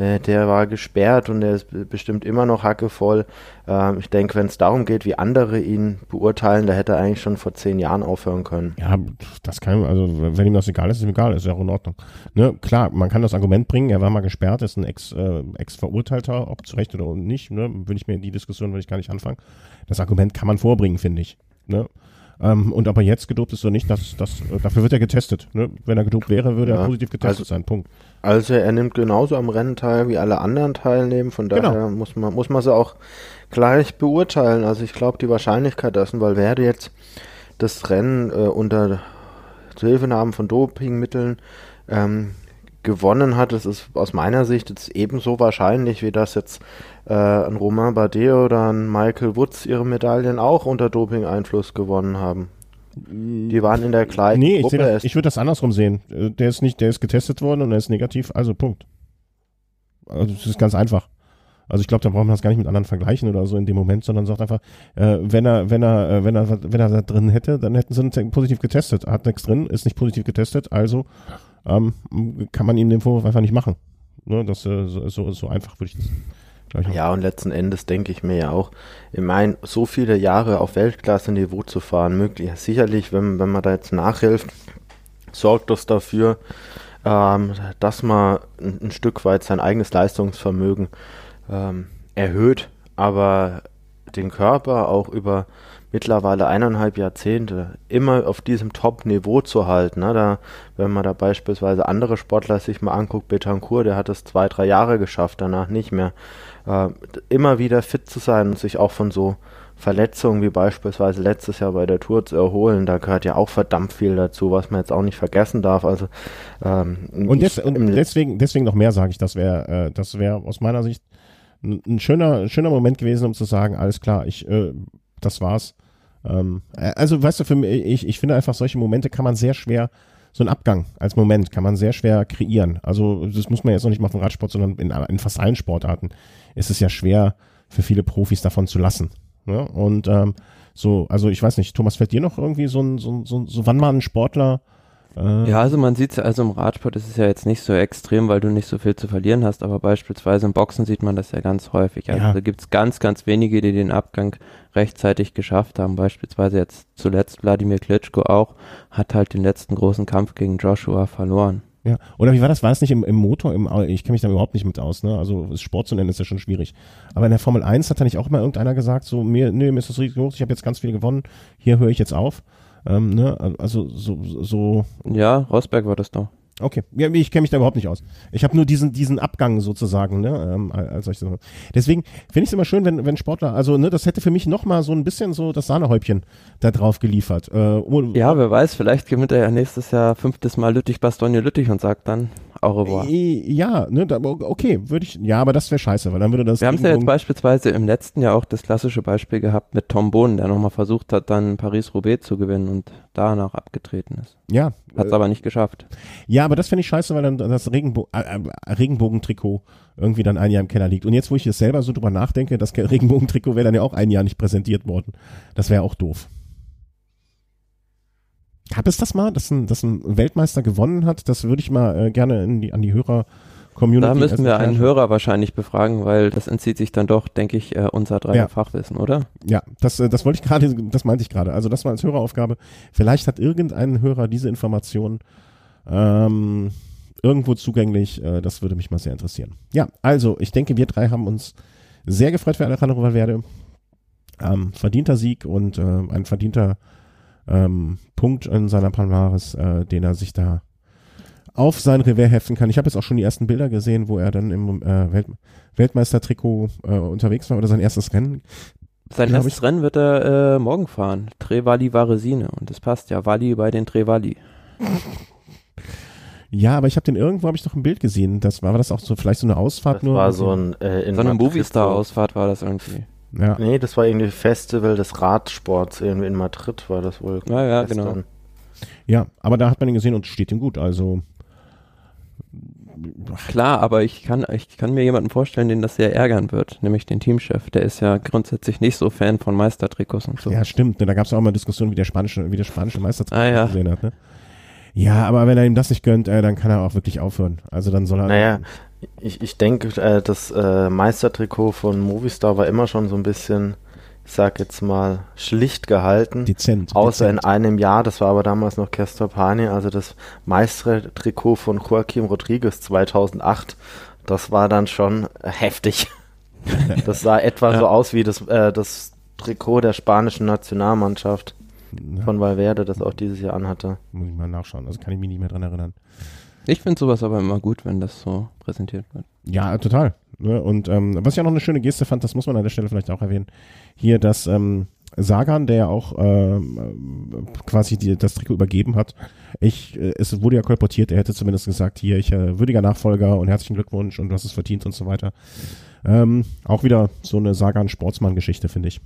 äh, der war gesperrt und der ist bestimmt immer noch hackevoll. Ähm, ich denke, wenn es darum geht, wie andere ihn beurteilen, da hätte er eigentlich schon vor zehn Jahren aufhören können. Ja, das kann, also wenn ihm das egal ist, ist ihm egal, ist ja auch in Ordnung. Ne, klar, man kann das Argument bringen, er war mal gesperrt, ist ein Ex, äh, Ex-Verurteilter, ob zu Recht oder nicht, ne, würde ich mir in die Diskussion, würde ich gar nicht anfangen. Das Argument kann man vorbringen, finde ich. Ne? Ähm, und ob er jetzt gedopt ist oder nicht, das, das, dafür wird er getestet. Ne? Wenn er gedopt wäre, würde ja, er positiv getestet also, sein. Punkt. Also er nimmt genauso am Rennen teil wie alle anderen teilnehmen. Von daher genau. muss man muss man sie auch gleich beurteilen. Also ich glaube, die Wahrscheinlichkeit, dass ein Valverde jetzt das Rennen äh, unter Hilfenahmen von Dopingmitteln ähm, gewonnen hat, das ist aus meiner Sicht jetzt ebenso wahrscheinlich, wie das jetzt äh, ein Romain Bardet oder ein Michael Woods ihre Medaillen auch unter Doping-Einfluss gewonnen haben. Die waren in der gleichen nee, Gruppe. Nee, ich, ich würde das andersrum sehen. Äh, der ist nicht, der ist getestet worden und er ist negativ, also Punkt. Also das ist ganz einfach. Also ich glaube, da braucht man das gar nicht mit anderen vergleichen oder so in dem Moment, sondern sagt einfach, äh, wenn er, wenn er, äh, wenn er, wenn er da drin hätte, dann hätten sie ihn positiv getestet. Hat nichts drin, ist nicht positiv getestet, also ähm, kann man ihm den Vorwurf einfach nicht machen. Ne, das äh, so, so einfach würde ich das ja, und letzten Endes denke ich mir ja auch, ich meine, so viele Jahre auf Weltklasse-Niveau zu fahren, möglich. Sicherlich, wenn, wenn man da jetzt nachhilft, sorgt das dafür, ähm, dass man ein, ein, Stück weit sein eigenes Leistungsvermögen ähm, erhöht, aber den Körper auch über mittlerweile eineinhalb Jahrzehnte immer auf diesem Top-Niveau zu halten. Ne? Da, wenn man da beispielsweise andere Sportler sich mal anguckt, Betancourt, der hat es zwei, drei Jahre geschafft, danach nicht mehr. Äh, immer wieder fit zu sein und sich auch von so Verletzungen wie beispielsweise letztes Jahr bei der Tour zu erholen, da gehört ja auch verdammt viel dazu, was man jetzt auch nicht vergessen darf. Also ähm, und, des, und deswegen, deswegen noch mehr sage ich, das wäre, äh, das wäre aus meiner Sicht ein schöner, schöner Moment gewesen, um zu sagen, alles klar, ich, äh, das war's. Ähm, äh, also, weißt du, für mich, ich, ich finde einfach, solche Momente kann man sehr schwer, so einen Abgang als Moment kann man sehr schwer kreieren. Also, das muss man jetzt noch nicht mal vom Radsport, sondern in, in fast allen Sportarten ist es ja schwer für viele Profis davon zu lassen. Ne? Und ähm, so, also ich weiß nicht, Thomas, fällt dir noch irgendwie so ein, so, so, so wann mal ein Sportler Äh, ja, also man sieht es, also im Radsport ist es ja jetzt nicht so extrem, weil du nicht so viel zu verlieren hast, aber beispielsweise im Boxen sieht man das ja ganz häufig. Also ja. da gibt es ganz, ganz wenige, die den Abgang rechtzeitig geschafft haben. Beispielsweise jetzt zuletzt Wladimir Klitschko auch, hat halt den letzten großen Kampf gegen Joshua verloren. Ja, oder wie war das? War es nicht im, im Motor? Im, ich kenne mich da überhaupt nicht mit aus, ne? Also Sport zu nennen ist ja schon schwierig. Aber in der Formel 1 hat da nicht auch immer irgendeiner gesagt, so, mir, nee, mir ist das Risiko hoch, ich habe jetzt ganz viel gewonnen, hier höre ich jetzt auf. Ähm, ne? Also so, so. Ja, Rosberg war das doch. Okay, ja, ich kenne mich da überhaupt nicht aus. Ich habe nur diesen diesen Abgang sozusagen, ne, ähm, als ich so. Deswegen finde ich es immer schön, wenn wenn Sportler, also ne, das hätte für mich noch mal so ein bisschen so das Sahnehäubchen da drauf geliefert. Äh, ja, wer weiß, vielleicht gewinnt er ja nächstes Jahr fünftes Mal Lüttich Bastogne Lüttich und sagt dann au revoir. Äh, ja, ne, okay, würde ich, ja, aber das wäre scheiße, weil dann würde das. Wir haben es ja jetzt beispielsweise im letzten Jahr auch das klassische Beispiel gehabt mit Tom Bohn, der nochmal versucht hat, dann Paris-Roubaix zu gewinnen und danach abgetreten ist. Ja. Hat es äh, aber nicht geschafft. Ja, aber das finde ich scheiße, weil dann das Regenbo äh, äh, Regenbogentrikot irgendwie dann ein Jahr im Keller liegt. Und jetzt, wo ich jetzt selber so drüber nachdenke, das Regenbogentrikot wäre dann ja auch ein Jahr nicht präsentiert worden. Das wäre auch doof. Gab es das mal, dass ein, dass ein Weltmeister gewonnen hat? Das würde ich mal äh, gerne die, an die Hörer Community. Da müssen wir einen Hörer wahrscheinlich befragen, weil das entzieht sich dann doch, denke ich, äh, unser dreier ja. Fachwissen, oder? Ja, das, äh, das wollte ich gerade, das meinte ich gerade. Also das war als Höreraufgabe. Vielleicht hat irgendein Hörer diese Information ähm, irgendwo zugänglich. Äh, das würde mich mal sehr interessieren. Ja, also ich denke, wir drei haben uns sehr gefreut für Alejandro Valverde. Ähm, verdienter Sieg und äh, ein verdienter ähm, Punkt in seiner Palmares, äh, den er sich da auf sein Revier heften kann. Ich habe jetzt auch schon die ersten Bilder gesehen, wo er dann im äh, Welt Weltmeistertrikot äh, unterwegs war oder sein erstes Rennen. Sein erstes ich. Rennen wird er äh, morgen fahren. Trevali Varesine. Und das passt ja. Wali bei den Trevali. Ja, aber ich habe den irgendwo habe ich noch ein Bild gesehen. Das war, war das auch so vielleicht so eine Ausfahrt das nur. War so ein äh, in so eine Movistar Ausfahrt war das irgendwie. Ja. Nee, das war irgendwie Festival des Radsports, irgendwie in Madrid war das wohl. Ja, ja, genau. Ja, aber da hat man ihn gesehen und steht ihm gut, also. Klar, aber ich kann, ich kann mir jemanden vorstellen, den das sehr ärgern wird, nämlich den Teamchef. Der ist ja grundsätzlich nicht so Fan von Meistertrikots und so. Ja, stimmt. Ne, da gab es auch mal Diskussionen, wie der spanische, wie der spanische Meistertrikot ah, ja. gesehen hat. Ne? Ja, aber wenn er ihm das nicht gönnt, äh, dann kann er auch wirklich aufhören. Also dann soll er. Naja, ich, ich denke, äh, das äh, Meistertrikot von Movistar war immer schon so ein bisschen, ich sag jetzt mal, schlicht gehalten. Dezent. Außer dezent. in einem Jahr, das war aber damals noch Pani, also das Meistertrikot von Joaquim Rodriguez 2008. Das war dann schon heftig. [LAUGHS] das sah etwa ja. so aus wie das, äh, das Trikot der spanischen Nationalmannschaft von Valverde, das auch dieses Jahr anhatte. Muss ich mal nachschauen, also kann ich mich nicht mehr dran erinnern. Ich finde sowas aber immer gut, wenn das so präsentiert wird. Ja, total. Ne? Und ähm, was ich auch noch eine schöne Geste fand, das muss man an der Stelle vielleicht auch erwähnen, hier, dass ähm, Sagan, der ja auch ähm, quasi die, das Trikot übergeben hat, ich, äh, es wurde ja kolportiert, er hätte zumindest gesagt, hier, ich äh, würdiger Nachfolger und herzlichen Glückwunsch und du hast es verdient und so weiter. Ähm, auch wieder so eine Sagan-Sportsmann-Geschichte, finde ich.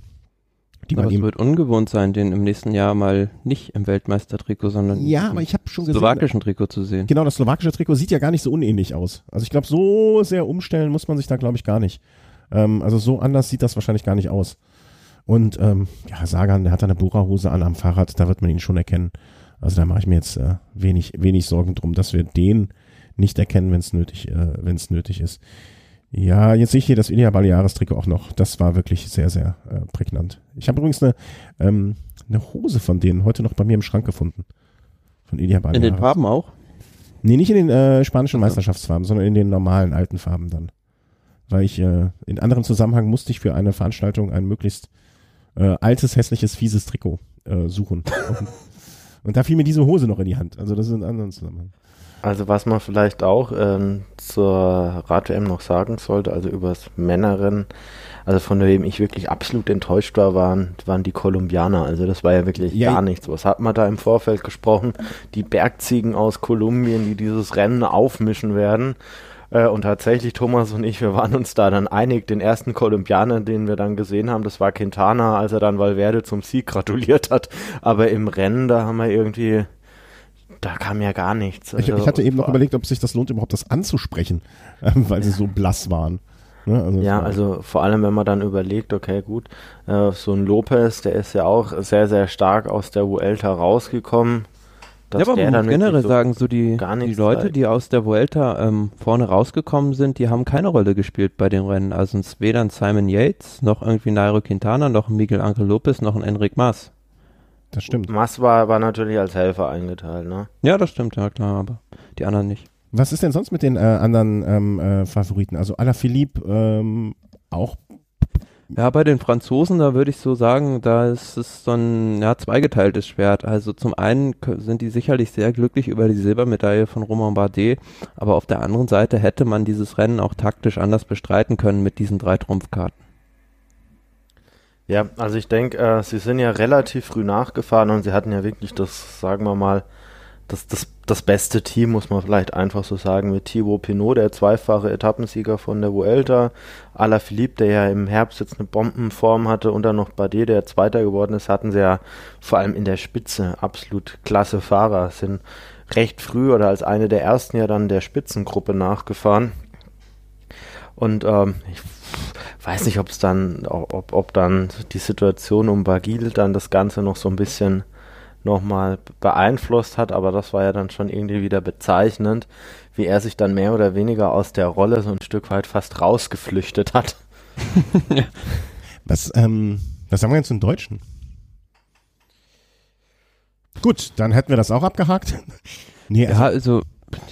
Die aber es wird ungewohnt sein, den im nächsten Jahr mal nicht im Weltmeistertrikot, sondern ja, aber ich habe schon gesehen, slowakischen Trikot zu sehen. Genau, das slowakische Trikot sieht ja gar nicht so unähnlich aus. Also ich glaube, so sehr umstellen muss man sich da, glaube ich, gar nicht. Ähm, also so anders sieht das wahrscheinlich gar nicht aus. Und ähm, ja, Sagan, der hat eine Bucherhose an am Fahrrad, da wird man ihn schon erkennen. Also da mache ich mir jetzt äh, wenig, wenig Sorgen drum, dass wir den nicht erkennen, wenn es nötig, äh, wenn es nötig ist. Ja, jetzt sehe ich hier das Ilya Baleares Trikot auch noch. Das war wirklich sehr, sehr äh, prägnant. Ich habe übrigens eine, ähm, eine Hose von denen heute noch bei mir im Schrank gefunden. Von Ilya Baleares. In den Farben auch? Nee, nicht in den äh, spanischen Meisterschaftsfarben, sondern in den normalen alten Farben dann. Weil ich äh, in anderem Zusammenhang musste ich für eine Veranstaltung ein möglichst äh, altes, hässliches, fieses Trikot äh, suchen. und, [LAUGHS] und da fiel mir diese Hose noch in die Hand. Also das ist in anderen Zusammenhang. Also was man vielleicht auch ähm, zur Rad-WM noch sagen sollte, also übers Männerrennen, also von dem ich wirklich absolut enttäuscht war, waren, waren die Kolumbianer. Also das war ja wirklich ja, gar nichts. Was hat man da im Vorfeld gesprochen? Die Bergziegen aus Kolumbien, die dieses Rennen aufmischen werden. Äh, und tatsächlich, Thomas und ich, wir waren uns da dann einig, den ersten Kolumbianer, den wir dann gesehen haben, das war Quintana, als er dann Valverde zum Sieg gratuliert hat. Aber im Rennen, da haben wir irgendwie da kam ja gar nichts. Also, ich, ich, hatte eben noch überlegt, ob sich das lohnt, überhaupt das anzusprechen, [LAUGHS] äh, weil sie so blass waren. Ne? Also ja, also vor allem, wenn man dann überlegt, okay, gut, äh, so ein Lopez, der ist ja auch sehr, sehr stark aus der Vuelta rausgekommen. dass ja, aber der dann generell so sagen, so die, die Leute, zeigt. die aus der Vuelta ähm, vorne rausgekommen sind, die haben keine Rolle gespielt bei den Rennen. Also weder ein Simon Yates, noch irgendwie Nairo Quintana, noch ein Miguel Angel Lopez, noch ein Enric Mas. Das stimmt. Mas war, war natürlich als Helfer eingeteilt, ne? Ja, das stimmt, ja klar, aber die anderen nicht. Was ist denn sonst mit den äh, anderen ähm, äh, Favoriten? Also Alaphilippe ähm, auch ja, bei den Franzosen, da würde ich so sagen, da ist es so ein ja, zweigeteiltes Schwert. Also zum einen sind die sicherlich sehr glücklich über die Silbermedaille von Romain Bardet, aber auf der anderen Seite hätte man dieses Rennen auch taktisch anders bestreiten können mit diesen drei Trumpfkarten. Ja, also ich denke, äh, sie sind ja relativ früh nachgefahren und sie hatten ja wirklich das, sagen wir mal, das, das, das beste Team, muss man vielleicht einfach so sagen, mit Thibaut Pinot, der zweifache Etappensieger von der Vuelta, Alaphilippe, der ja im Herbst jetzt eine Bombenform hatte und dann noch Bardet, der Zweiter geworden ist, hatten sie ja vor allem in der Spitze absolut klasse Fahrer, sind recht früh oder als eine der ersten ja dann der Spitzengruppe nachgefahren. Und ähm, ich weiß nicht, ob es dann, ob, ob dann die Situation um Bagil dann das Ganze noch so ein bisschen nochmal beeinflusst hat, aber das war ja dann schon irgendwie wieder bezeichnend, wie er sich dann mehr oder weniger aus der Rolle so ein Stück weit fast rausgeflüchtet hat. [LAUGHS] was, ähm, was sagen wir jetzt im Deutschen? Gut, dann hätten wir das auch abgehakt. [LAUGHS] nee, also, ja, also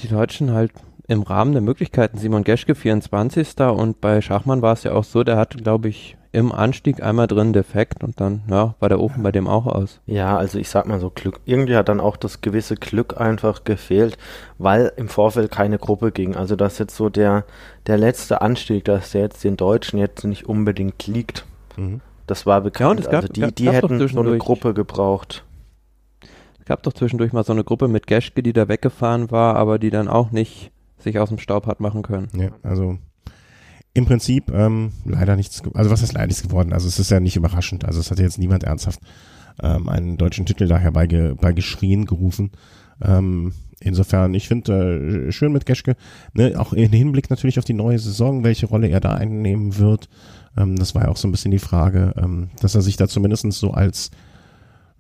die Deutschen halt im Rahmen der Möglichkeiten. Simon Geschke 24. und bei Schachmann war es ja auch so, der hatte, glaube ich, im Anstieg einmal drin defekt und dann ja, war der Ofen bei dem auch aus. Ja, also ich sag mal so Glück. Irgendwie hat dann auch das gewisse Glück einfach gefehlt, weil im Vorfeld keine Gruppe ging. Also dass jetzt so der, der letzte Anstieg, dass der jetzt den Deutschen jetzt nicht unbedingt liegt. Mhm. Das war bekannt. Ja, und es gab, also die, die gab hätten so eine Gruppe gebraucht. Es gab doch zwischendurch mal so eine Gruppe mit Geschke, die da weggefahren war, aber die dann auch nicht sich aus dem Staub hat machen können. Ja, also im Prinzip ähm, leider nichts, also was ist leider nichts geworden? Also es ist ja nicht überraschend. Also es hat jetzt niemand ernsthaft ähm, einen deutschen Titel daher bei, bei geschrien gerufen. Ähm, insofern, ich finde äh, schön mit Geschke, ne, auch in Hinblick natürlich auf die neue Saison, welche Rolle er da einnehmen wird. Ähm, das war ja auch so ein bisschen die Frage, ähm, dass er sich da zumindest so als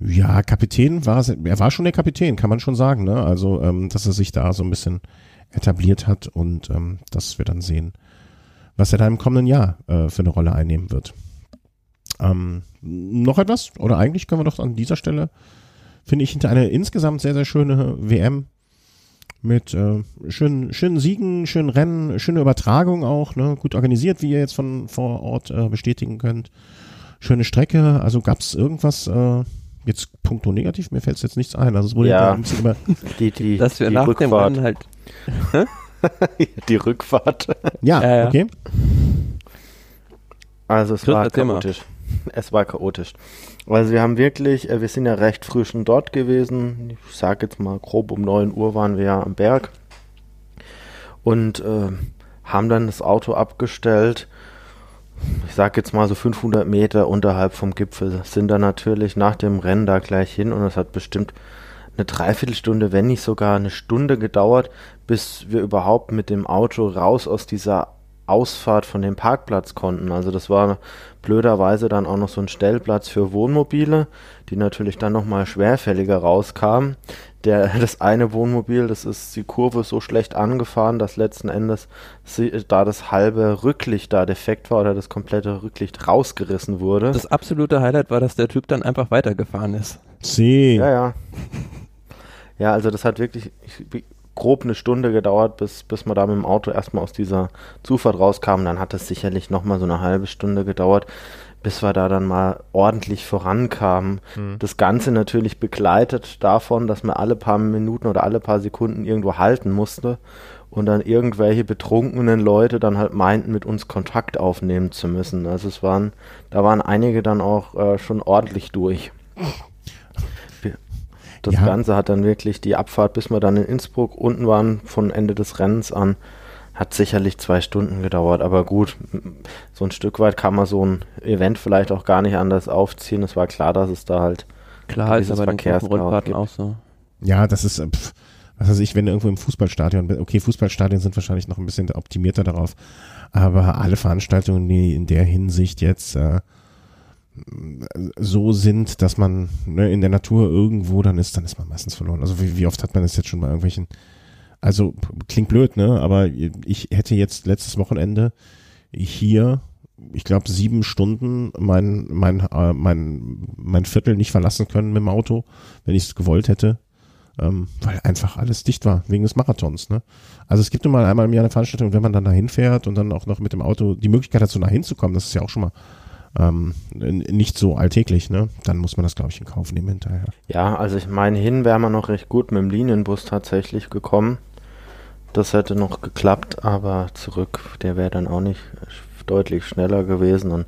ja, Kapitän war, er war schon der Kapitän, kann man schon sagen, ne? Also, ähm, dass er sich da so ein bisschen etabliert hat und ähm, dass wir dann sehen, was er da im kommenden Jahr äh, für eine Rolle einnehmen wird. Ähm, noch etwas? Oder eigentlich können wir doch an dieser Stelle, finde ich, hinter eine insgesamt sehr, sehr schöne WM mit äh, schönen, schönen Siegen, schönen Rennen, schöne Übertragung auch, ne? gut organisiert, wie ihr jetzt von vor Ort äh, bestätigen könnt. Schöne Strecke, also gab es irgendwas, äh, jetzt punkto negativ, mir fällt es jetzt nichts ein. Also es wurde ja, ein bisschen immer [LAUGHS] die, die, dass wir die nach Rückfahrt. dem Rennen halt [LAUGHS] die Rückfahrt. Ja, ja, ja. okay. Also es Chris, war chaotisch. Es war chaotisch. Also wir haben wirklich, äh, wir sind ja recht früh schon dort gewesen. Ich sage jetzt mal grob um 9 Uhr waren wir ja am Berg und äh, haben dann das Auto abgestellt. Ich sage jetzt mal so 500 Meter unterhalb vom Gipfel. Sind dann natürlich nach dem Rennen da gleich hin und es hat bestimmt eine Dreiviertelstunde, wenn nicht sogar eine Stunde gedauert, bis wir überhaupt mit dem Auto raus aus dieser Ausfahrt von dem Parkplatz konnten. Also das war blöderweise dann auch noch so ein Stellplatz für Wohnmobile, die natürlich dann nochmal schwerfälliger rauskamen. Der, [LAUGHS] das eine Wohnmobil, das ist die Kurve so schlecht angefahren, dass letzten Endes da das halbe Rücklicht da defekt war oder das komplette Rücklicht rausgerissen wurde. Das absolute Highlight war, dass der Typ dann einfach weitergefahren ist. Sie. Ja, ja. Ja, also das hat wirklich grob eine Stunde gedauert, bis, bis wir da mit dem Auto erstmal aus dieser Zufahrt rauskamen. Dann hat es sicherlich nochmal so eine halbe Stunde gedauert, bis wir da dann mal ordentlich vorankamen. Mhm. Das Ganze natürlich begleitet davon, dass man alle paar Minuten oder alle paar Sekunden irgendwo halten musste und dann irgendwelche betrunkenen Leute dann halt meinten, mit uns Kontakt aufnehmen zu müssen. Also es waren, da waren einige dann auch äh, schon ordentlich durch. [LAUGHS] Das ja. Ganze hat dann wirklich die Abfahrt, bis wir dann in Innsbruck unten waren, von Ende des Rennens an, hat sicherlich zwei Stunden gedauert. Aber gut, so ein Stück weit kann man so ein Event vielleicht auch gar nicht anders aufziehen. Es war klar, dass es da halt klar ist, aber Verkehrsrundfahrten auch so. Ja, das ist, pff, was weiß ich, wenn du irgendwo im Fußballstadion bist. Okay, Fußballstadien sind wahrscheinlich noch ein bisschen optimierter darauf. Aber alle Veranstaltungen, die in der Hinsicht jetzt äh, so sind, dass man ne, in der Natur irgendwo dann ist, dann ist man meistens verloren. Also wie, wie oft hat man das jetzt schon bei irgendwelchen, also klingt blöd, ne? Aber ich hätte jetzt letztes Wochenende hier, ich glaube, sieben Stunden mein, mein, äh, mein, mein Viertel nicht verlassen können mit dem Auto, wenn ich es gewollt hätte. Ähm, weil einfach alles dicht war, wegen des Marathons. Ne? Also es gibt nur mal einmal im Jahr eine Veranstaltung, wenn man dann da hinfährt und dann auch noch mit dem Auto die Möglichkeit dazu nach hinzukommen, das ist ja auch schon mal ähm, nicht so alltäglich, ne? Dann muss man das, glaube ich, in Kauf nehmen hinterher. Ja, also ich meine, hin wäre man noch recht gut mit dem Linienbus tatsächlich gekommen. Das hätte noch geklappt, aber zurück, der wäre dann auch nicht deutlich schneller gewesen. Und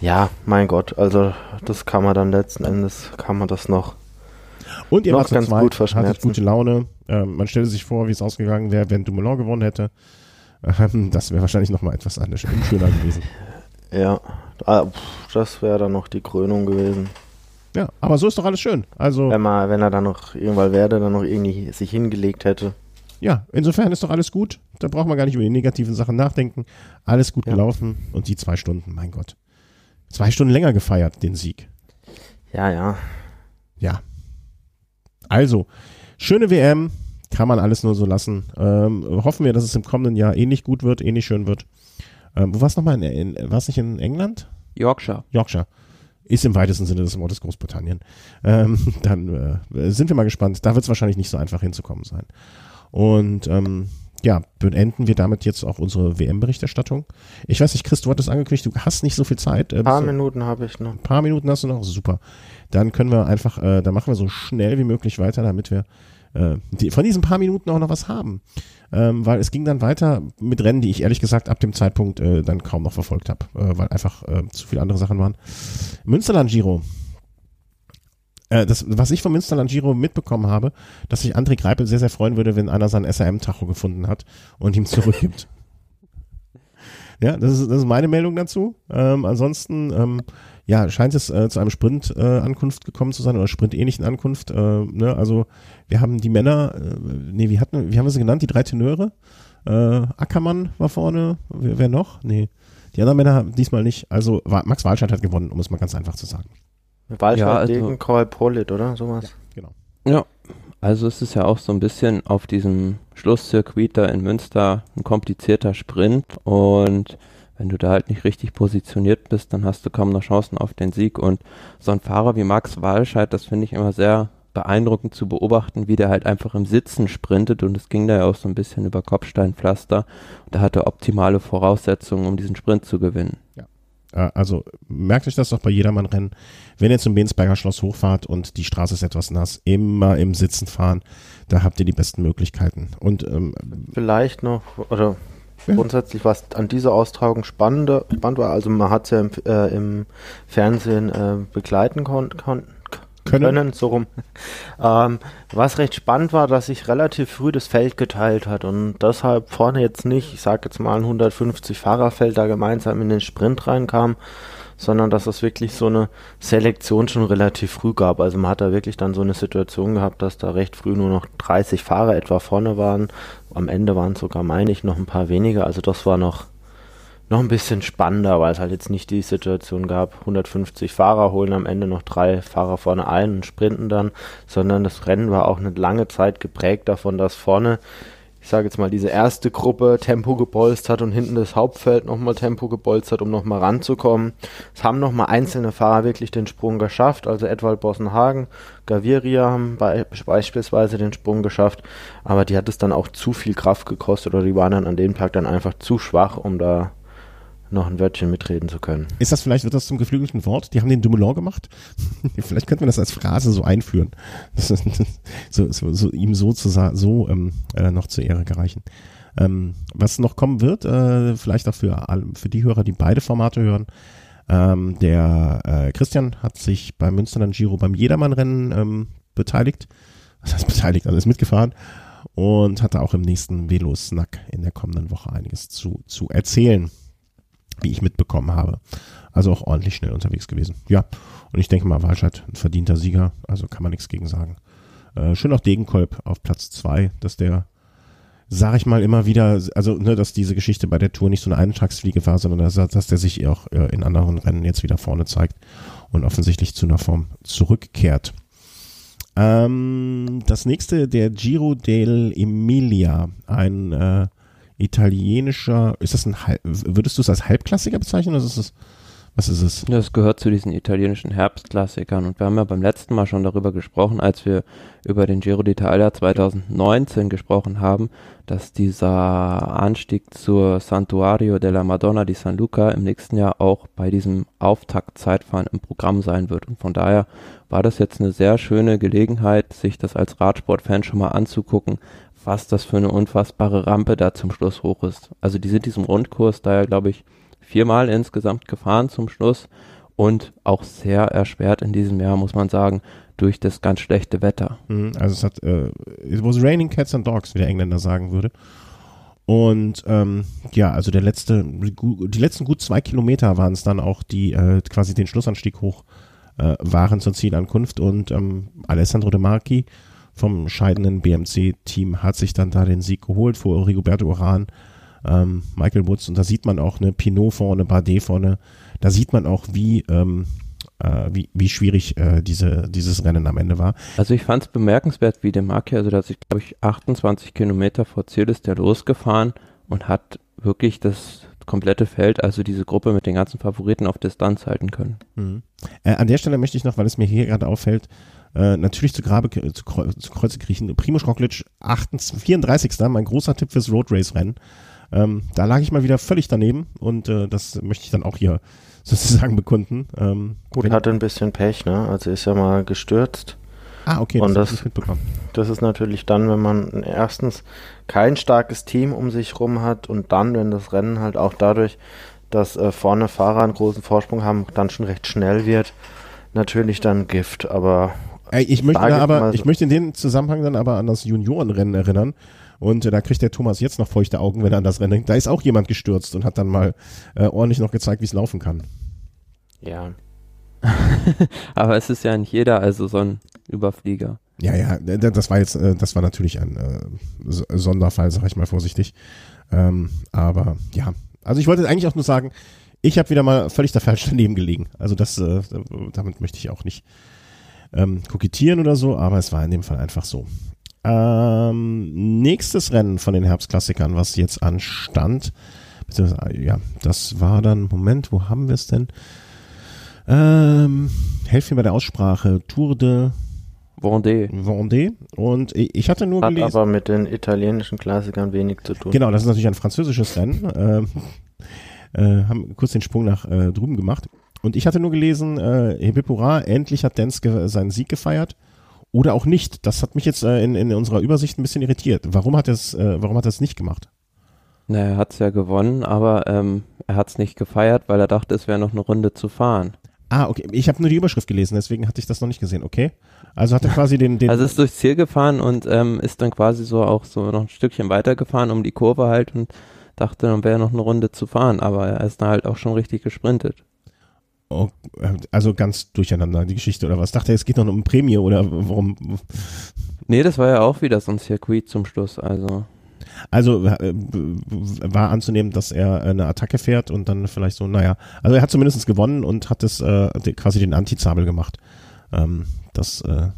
ja, mein Gott, also das kann man dann letzten Endes, kann man das noch und ihr noch ganz zweit, gut hattet gute Laune. Ähm, man stellte sich vor, wie es ausgegangen wäre, wenn Dumoulin gewonnen hätte. [LAUGHS] Ähm, das wäre wahrscheinlich nochmal etwas anders, schöner gewesen. Ja, ah, pff, das wäre dann noch die Krönung gewesen. Ja, aber so ist doch alles schön. Also, Wenn, man, wenn er dann noch irgendwann werde, dann noch irgendwie sich hingelegt hätte. ja, insofern ist doch alles gut. Da braucht man gar nicht über die negativen Sachen nachdenken. Alles gut Ja. gelaufen. Und die zwei Stunden, mein Gott. Zwei Stunden länger gefeiert, den Sieg. Ja, ja. Ja. Also, schöne WM. Kann man alles nur so lassen. Ähm, hoffen wir, dass es im kommenden Jahr ähnlich gut wird, ähnlich schön wird. Ähm, wo war es nochmal? In, in, war es nicht in England? Yorkshire. Yorkshire. Ist im weitesten Sinne des Wortes Großbritannien. Ähm, [LAUGHS] dann äh, sind wir mal gespannt. Da wird es wahrscheinlich nicht so einfach hinzukommen sein. Und ähm, ja, beenden wir damit jetzt auch unsere WM-Berichterstattung. Ich weiß nicht, Chris, du hattest angekündigt, du hast nicht so viel Zeit. Äh, Ein paar bist du- Minuten habe ich noch. ein paar Minuten hast du noch, super. Dann können wir einfach, äh, dann machen wir so schnell wie möglich weiter, damit wir äh, die, von diesen paar Minuten auch noch was haben. Ähm, weil es ging dann weiter mit Rennen, die ich ehrlich gesagt ab dem Zeitpunkt äh, dann kaum noch verfolgt habe, äh, weil einfach äh, zu viele andere Sachen waren. Münsterland Giro. Äh, das, was ich vom Münsterland Giro mitbekommen habe, dass sich André Greipel sehr, sehr freuen würde, wenn einer sein SRM-Tacho gefunden hat und ihm zurückgibt. [LAUGHS] Ja, das ist, das ist meine Meldung dazu. Ähm, ansonsten, ähm, ja, scheint es äh, zu einem Sprint-Ankunft äh, Ankunft gekommen zu sein oder Sprint-ähnlichen Ankunft. Äh, ne? Also wir haben die Männer, äh, nee, wie hatten, wie haben wir sie genannt? Die drei Tenöre. Äh, Ackermann war vorne. Wer, wer noch? Nee. Die anderen Männer diesmal nicht. Also Max Walscheid hat gewonnen, um es mal ganz einfach zu sagen. Walter Ja, also- gegen Call Polit, oder? Sowas. Genau. Ja, also es ist ja auch so ein bisschen auf diesem Schlusszirkuit da in Münster ein komplizierter Sprint und wenn du da halt nicht richtig positioniert bist, dann hast du kaum noch Chancen auf den Sieg und so ein Fahrer wie Max Walscheid, das finde ich immer sehr beeindruckend zu beobachten, wie der halt einfach im Sitzen sprintet und es ging da ja auch so ein bisschen über Kopfsteinpflaster und da hat er optimale Voraussetzungen, um diesen Sprint zu gewinnen. Äh, also merkt euch das doch bei Jedermann-Rennen. Wenn ihr zum Bensberger Schloss hochfahrt und die Straße ist etwas nass, immer im Sitzen fahren. Da habt ihr die besten Möglichkeiten. Und ähm, Vielleicht noch, oder Ja. Grundsätzlich, was an dieser Austragung spannend, spannend war, also man hat es ja im, äh, im Fernsehen äh, begleiten kon kon Können. können. so rum. [LAUGHS] ähm, was recht spannend war, dass sich relativ früh das Feld geteilt hat und deshalb vorne jetzt nicht, ich sag jetzt mal ein 150 Fahrerfeld da gemeinsam in den Sprint reinkam, sondern dass es wirklich so eine Selektion schon relativ früh gab. Also man hat da wirklich dann so eine Situation gehabt, dass da recht früh nur noch 30 Fahrer etwa vorne waren. Am Ende waren es sogar, meine ich, noch ein paar weniger. Also das war noch, noch ein bisschen spannender, weil es halt jetzt nicht die Situation gab, 150 Fahrer holen am Ende noch drei Fahrer vorne ein und sprinten dann, sondern das Rennen war auch eine lange Zeit geprägt davon, dass vorne ich sage jetzt mal, diese erste Gruppe Tempo gebolzt hat und hinten das Hauptfeld nochmal Tempo gebolzt hat, um nochmal ranzukommen. Es haben nochmal einzelne Fahrer wirklich den Sprung geschafft, also Edwald Bossenhagen, Gaviria haben bei, beispielsweise den Sprung geschafft, aber die hat es dann auch zu viel Kraft gekostet oder die waren dann an dem Tag dann einfach zu schwach, um da noch ein Wörtchen mitreden zu können. ist das vielleicht, wird das zum geflügelten Wort? Die haben den Dumoulin gemacht? [LAUGHS] vielleicht könnten wir das als Phrase so einführen. [LAUGHS] Das so, so, so, ihm so, zu, sa- so ähm, äh, noch zur Ehre gereichen. Ähm, was noch kommen wird, äh, vielleicht auch für, für die Hörer, die beide Formate hören, ähm, der äh, Christian hat sich beim Münsterland Giro beim Jedermann-Rennen ähm, beteiligt. [LAUGHS] Was heißt beteiligt? Also ist mitgefahren und hatte auch im nächsten Velo-Snack in der kommenden Woche einiges zu, zu erzählen, wie ich mitbekommen habe. Also auch ordentlich schnell unterwegs gewesen. Ja, und ich denke mal, Walscheid ein verdienter Sieger, also kann man nichts gegen sagen. Äh, schön auch Degenkolb auf Platz zwei, dass der sage ich mal immer wieder, also ne, dass diese Geschichte bei der Tour nicht so eine Eintagsfliege war, sondern dass, dass der sich auch äh, in anderen Rennen jetzt wieder vorne zeigt und offensichtlich zu einer Form zurückkehrt. Ähm, das nächste, der Giro dell'Emilia, ein äh, italienischer, ist das ein, würdest du es als Halbklassiker bezeichnen oder ist es was ist es? Das gehört zu diesen italienischen Herbstklassikern und wir haben ja beim letzten Mal schon darüber gesprochen, als wir über den Giro d'Italia 2019 gesprochen haben, dass dieser Anstieg zur Santuario della Madonna di San Luca im nächsten Jahr auch bei diesem Auftaktzeitfahren im Programm sein wird und von daher war das jetzt eine sehr schöne Gelegenheit, sich das als Radsportfan schon mal anzugucken, was das für eine unfassbare Rampe da zum Schluss hoch ist. Also die sind diesem Rundkurs daher, glaube ich, viermal insgesamt gefahren zum Schluss und auch sehr erschwert in diesem Jahr, muss man sagen, durch das ganz schlechte Wetter. Mhm, also es hat, äh, it was raining cats and dogs, wie der Engländer sagen würde. Und ähm, ja, also der letzte, die letzten gut zwei Kilometer waren es dann auch, die äh, quasi den Schlussanstieg hoch äh, waren zur Zielankunft. Und ähm, Alessandro De Marchi vom scheidenden BMC-Team hat sich dann da den Sieg geholt vor Rigoberto Uran ähm, Michael Woods und da sieht man auch eine Pinot vorne, Bardet vorne, da sieht man auch, wie, ähm, äh, wie, wie schwierig äh, diese, dieses Rennen am Ende war. Also ich fand es bemerkenswert, wie der Marke, also da sich, glaube ich, 28 Kilometer vor Ziel ist der losgefahren und hat wirklich das komplette Feld, also diese Gruppe mit den ganzen Favoriten auf Distanz halten können. Mhm. Äh, an der Stelle möchte ich noch, weil es mir hier gerade auffällt, äh, natürlich zu Grabe zu, zu Kreuze kriechen. Primoz Roglic 28, 34. Mein großer Tipp fürs Road Race Rennen. Ähm, da lag ich mal wieder völlig daneben und äh, das möchte ich dann auch hier [LAUGHS] sozusagen bekunden. Ähm, Gut, hatte ein bisschen Pech, ne? Also ist ja mal gestürzt. Ah, okay, und das, das, mitbekommen. das ist natürlich dann, wenn man erstens kein starkes Team um sich rum hat und dann, wenn das Rennen halt auch dadurch, dass äh, vorne Fahrer einen großen Vorsprung haben, dann schon recht schnell wird, natürlich dann Gift. Aber ich möchte aber, ich möchte in dem Zusammenhang dann aber an das Juniorenrennen erinnern, und äh, da kriegt der Thomas jetzt noch feuchte Augen, wenn er an das Rennen denkt. Da ist auch jemand gestürzt und hat dann mal äh, ordentlich noch gezeigt, wie es laufen kann. Ja. [LAUGHS] Aber es ist ja nicht jeder, also so ein Überflieger. Ja, ja, das war jetzt, äh, das war natürlich ein äh, Sonderfall, sag ich mal vorsichtig. Ähm, aber ja, also ich wollte eigentlich auch nur sagen, ich habe wieder mal völlig der falsch daneben gelegen. Also das, äh, damit möchte ich auch nicht ähm, kokettieren oder so, aber es war in dem Fall einfach so. Ähm, nächstes Rennen von den Herbstklassikern, was jetzt anstand, ja, das war dann, Moment, wo haben wir es denn? Ähm, helf mir bei der Aussprache. Tour de Vendée. Vendée. Und ich hatte nur Hat gelesen. aber mit den italienischen Klassikern wenig zu tun. Genau, das ist natürlich ein französisches Rennen. Ähm, äh, haben kurz den Sprung nach äh, drüben gemacht. Und ich hatte nur gelesen, äh, Hebepura, endlich hat Denske seinen Sieg gefeiert oder auch nicht. Das hat mich jetzt äh, in, in unserer Übersicht ein bisschen irritiert. Warum hat er es, äh, warum hat er es nicht gemacht? Na, er hat es ja gewonnen, aber ähm, er hat es nicht gefeiert, weil er dachte, es wäre noch eine Runde zu fahren. Ah, okay. Ich habe nur die Überschrift gelesen, deswegen hatte ich das noch nicht gesehen. Okay. Also hat er quasi den, den [LAUGHS] Also ist durchs Ziel gefahren und ähm, ist dann quasi so auch so noch ein Stückchen weitergefahren um die Kurve halt und dachte, dann wäre noch eine Runde zu fahren, aber er ist dann halt auch schon richtig gesprintet. Oh, also ganz durcheinander, die Geschichte oder was? Dachte er, es geht noch um Prämie oder warum? Nee, das war ja auch wieder so ein Circuit zum Schluss, also. Also äh, war anzunehmen, dass er eine Attacke fährt und dann vielleicht so, naja, also er hat zumindest gewonnen und hat es äh, quasi den Anti-Zabel gemacht. Ähm, das, äh,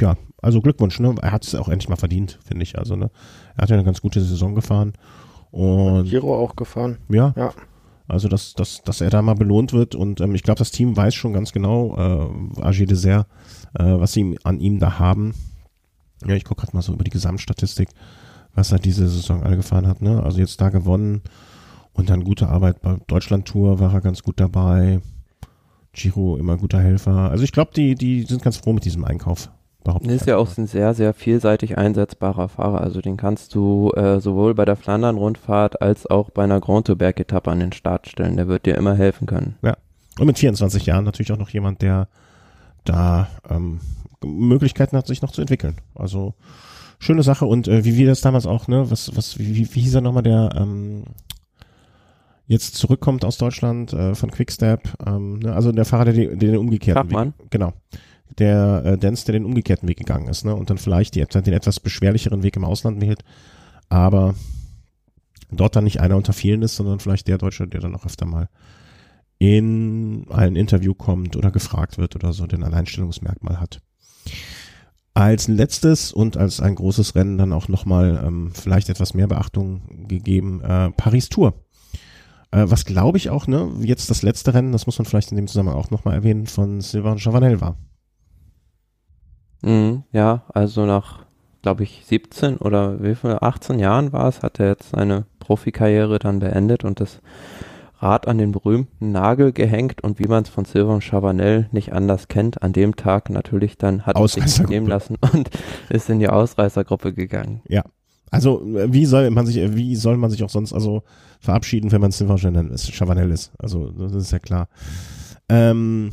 ja, also Glückwunsch, ne? Er hat es auch endlich mal verdient, finde ich. Also, ne? Er hat ja eine ganz gute Saison gefahren. Und Giro auch gefahren. Ja. Ja. Also, dass, dass, dass er da mal belohnt wird und ähm, ich glaube, das Team weiß schon ganz genau, äh, AG Dessert, äh, was sie an ihm da haben. Ja, ich gucke gerade mal so über die Gesamtstatistik, was er diese Saison alle gefahren hat. Ne? Also jetzt da gewonnen und dann gute Arbeit bei Deutschland Tour war er ganz gut dabei. Giro immer guter Helfer. Also ich glaube, die, die sind ganz froh mit diesem Einkauf behaupten. Ist ja auch ein sehr, sehr vielseitig einsetzbarer Fahrer. Also den kannst du äh, sowohl bei der Flandern-Rundfahrt als auch bei einer Grand Tour-Bergetappe an den Start stellen. Der wird dir immer helfen können. Ja. Und mit 24 Jahren natürlich auch noch jemand, der da ähm, Möglichkeiten hat, sich noch zu entwickeln. Also schöne Sache. Und äh, wie wir das damals auch, ne, was, was, wie, wie hieß er nochmal, der ähm, jetzt zurückkommt aus Deutschland äh, von Quickstep, ähm, ne, also der Fahrer, der, der den umgekehrten Weg, genau, der äh, Dance, der den umgekehrten Weg gegangen ist, ne? Und dann vielleicht die, den etwas beschwerlicheren Weg im Ausland wählt. aber dort dann nicht einer unter vielen ist, sondern vielleicht der Deutsche, der dann auch öfter mal in ein Interview kommt oder gefragt wird oder so, den Alleinstellungsmerkmal hat. Als letztes und als ein großes Rennen dann auch nochmal ähm, vielleicht etwas mehr Beachtung gegeben, äh, Paris Tour. Äh, was glaube ich auch, ne, jetzt das letzte Rennen, das muss man vielleicht in dem Zusammenhang auch nochmal erwähnen, von Sylvain Chavanel war. Mhm, ja, also nach, glaube ich, 17 oder wie viel, 18 Jahren war es, hat er jetzt seine Profikarriere dann beendet und das Rad an den berühmten Nagel gehängt und wie man es von Sylvain Chavanel nicht anders kennt, an dem Tag natürlich dann hat er sich nehmen lassen [LAUGHS] und ist in die Ausreißergruppe gegangen. Ja. Also wie soll man sich, wie soll man sich auch sonst also verabschieden, wenn man Sylvain Chavanel ist? Also das ist ja klar. Ähm,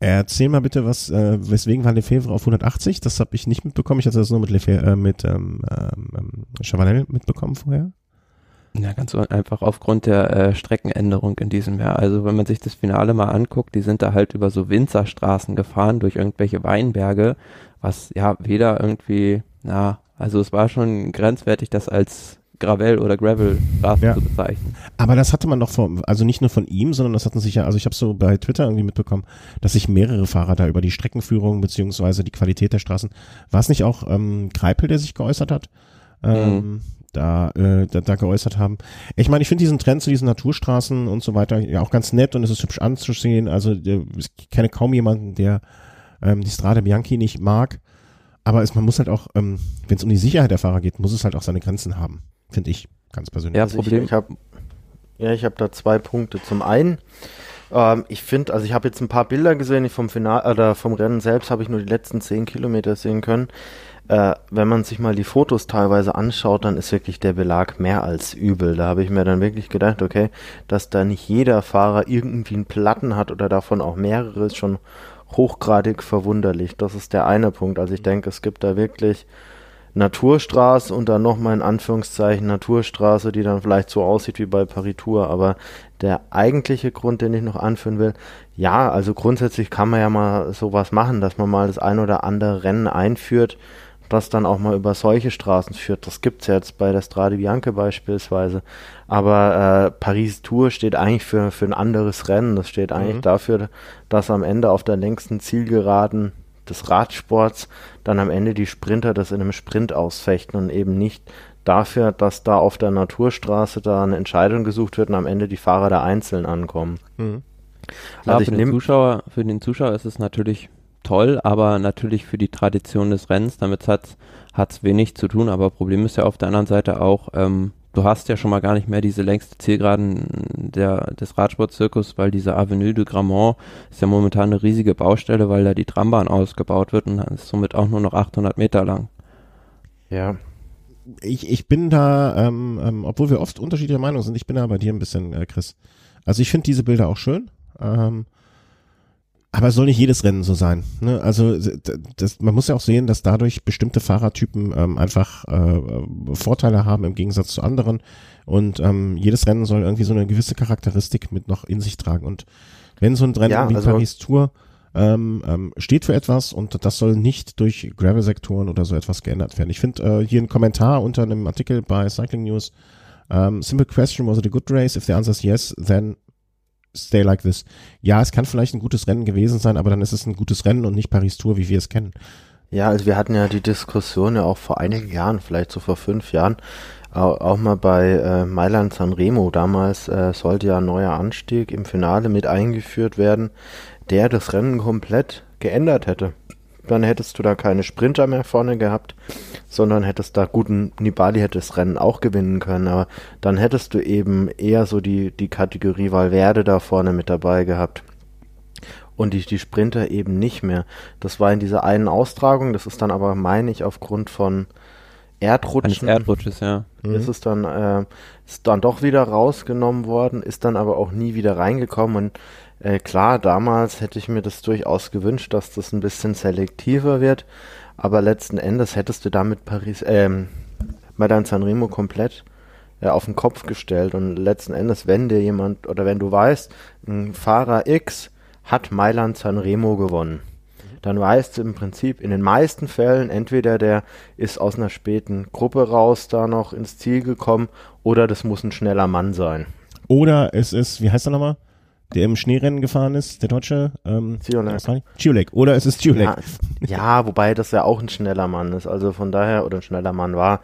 erzähl mal bitte, was, äh, weswegen war Lefebvre auf 180? Das habe ich nicht mitbekommen. Ich hatte das nur mit Lefebvre, äh, mit ähm, ähm, Chavanel mitbekommen vorher. Ja, ganz einfach aufgrund der äh, Streckenänderung in diesem Jahr. Also wenn man sich das Finale mal anguckt, die sind da halt über so Winzerstraßen gefahren durch irgendwelche Weinberge, was ja weder irgendwie, na, also es war schon grenzwertig, das als Gravel oder Gravel Straßen ja. zu bezeichnen. Aber das hatte man doch von, also nicht nur von ihm, sondern das hatten sich ja, also ich habe so bei Twitter irgendwie mitbekommen, dass sich mehrere Fahrer da über die Streckenführung beziehungsweise die Qualität der Straßen, war es nicht auch ähm, Greipel, der sich geäußert hat? Ähm, mhm da, äh, da, da geäußert haben. Ich meine, ich finde diesen Trend zu diesen Naturstraßen und so weiter ja auch ganz nett und es ist hübsch anzusehen. Also äh, ich kenne kaum jemanden, der ähm, die Strade Bianchi nicht mag. Aber es, man muss halt auch, ähm, wenn es um die Sicherheit der Fahrer geht, muss es halt auch seine Grenzen haben, finde ich ganz persönlich. Ja, also Problem. Ich, ich habe ja, ich habe da zwei Punkte. Zum einen, ähm, ich finde, also ich habe jetzt ein paar Bilder gesehen, vom Final oder vom Rennen selbst habe ich nur die letzten zehn Kilometer sehen können äh, wenn man sich mal die Fotos teilweise anschaut, dann ist wirklich der Belag mehr als übel. Da habe ich mir dann wirklich gedacht, okay, dass da nicht jeder Fahrer irgendwie einen Platten hat oder davon auch mehrere, ist schon hochgradig verwunderlich. Das ist der eine Punkt. Also ich denke, es gibt da wirklich Naturstraße und dann nochmal in Anführungszeichen Naturstraße, die dann vielleicht so aussieht wie bei Paritur. Aber der eigentliche Grund, den ich noch anführen will, ja, also grundsätzlich kann man ja mal sowas machen, dass man mal das ein oder andere Rennen einführt, das dann auch mal über solche Straßen führt. Das gibt's ja jetzt bei der Strade Bianca beispielsweise. Aber äh, Paris Tour steht eigentlich für, für ein anderes Rennen. Das steht eigentlich mhm. dafür, dass am Ende auf der längsten Zielgeraden des Radsports dann am Ende die Sprinter das in einem Sprint ausfechten und eben nicht dafür, dass da auf der Naturstraße da eine Entscheidung gesucht wird und am Ende die Fahrer da einzeln ankommen. Mhm. Also für, den Zuschauer, für den Zuschauer ist es natürlich toll, aber natürlich für die Tradition des Rennens, damit hat es wenig zu tun, aber Problem ist ja auf der anderen Seite auch, ähm, du hast ja schon mal gar nicht mehr diese längste Zielgeraden der, des Radsportzirkus, weil diese Avenue de Gramont ist ja momentan eine riesige Baustelle, weil da die Trambahn ausgebaut wird und ist somit auch nur noch 800 Meter lang. Ja. Ich, ich bin da, ähm, ähm, obwohl wir oft unterschiedlicher Meinung sind, ich bin da bei dir ein bisschen, äh, Chris. Also ich finde diese Bilder auch schön. Ähm, aber es soll nicht jedes Rennen so sein. Ne? Also das, man muss ja auch sehen, dass dadurch bestimmte Fahrertypen ähm, einfach äh, Vorteile haben im Gegensatz zu anderen. Und ähm, jedes Rennen soll irgendwie so eine gewisse Charakteristik mit noch in sich tragen. Und wenn so ein Rennen ja, wie also Paris Tour ähm, ähm, steht für etwas und das soll nicht durch Gravel-Sektoren oder so etwas geändert werden. Ich finde äh, hier ein Kommentar unter einem Artikel bei Cycling News. Um, ähm, simple question, was it a good race? If the answer is yes, then stay like this. Ja, es kann vielleicht ein gutes Rennen gewesen sein, aber dann ist es ein gutes Rennen und nicht Paris-Tour, wie wir es kennen. Ja, also wir hatten ja die Diskussion ja auch vor einigen Jahren, vielleicht so vor fünf Jahren, auch mal bei äh, Mailand Sanremo. Damals äh, sollte ja ein neuer Anstieg im Finale mit eingeführt werden, der das Rennen komplett geändert hätte dann hättest du da keine Sprinter mehr vorne gehabt, sondern hättest da guten Nibali hätte das Rennen auch gewinnen können, aber dann hättest du eben eher so die, die Kategorie Valverde da vorne mit dabei gehabt. Und die, die Sprinter eben nicht mehr. Das war in dieser einen Austragung, das ist dann aber, meine ich, aufgrund von Erdrutschen. Eines Erdrutsches, ja. Ist mhm. es dann, äh, ist dann doch wieder rausgenommen worden, ist dann aber auch nie wieder reingekommen und äh, klar, damals hätte ich mir das durchaus gewünscht, dass das ein bisschen selektiver wird, aber letzten Endes hättest du damit Paris, ähm, Madame Sanremo komplett äh, auf den Kopf gestellt und letzten Endes, wenn dir jemand oder wenn du weißt, ein Fahrer X hat Mailand Sanremo gewonnen, dann weißt du im Prinzip in den meisten Fällen, entweder der ist aus einer späten Gruppe raus da noch ins Ziel gekommen oder das muss ein schneller Mann sein. Oder es ist, wie heißt er nochmal? Der im Schneerennen gefahren ist, der Deutsche? Ähm. Ciolek. Oder es ist Ciolek. Ja, ja, wobei das ja auch ein schneller Mann ist. Also von daher, oder ein schneller Mann war.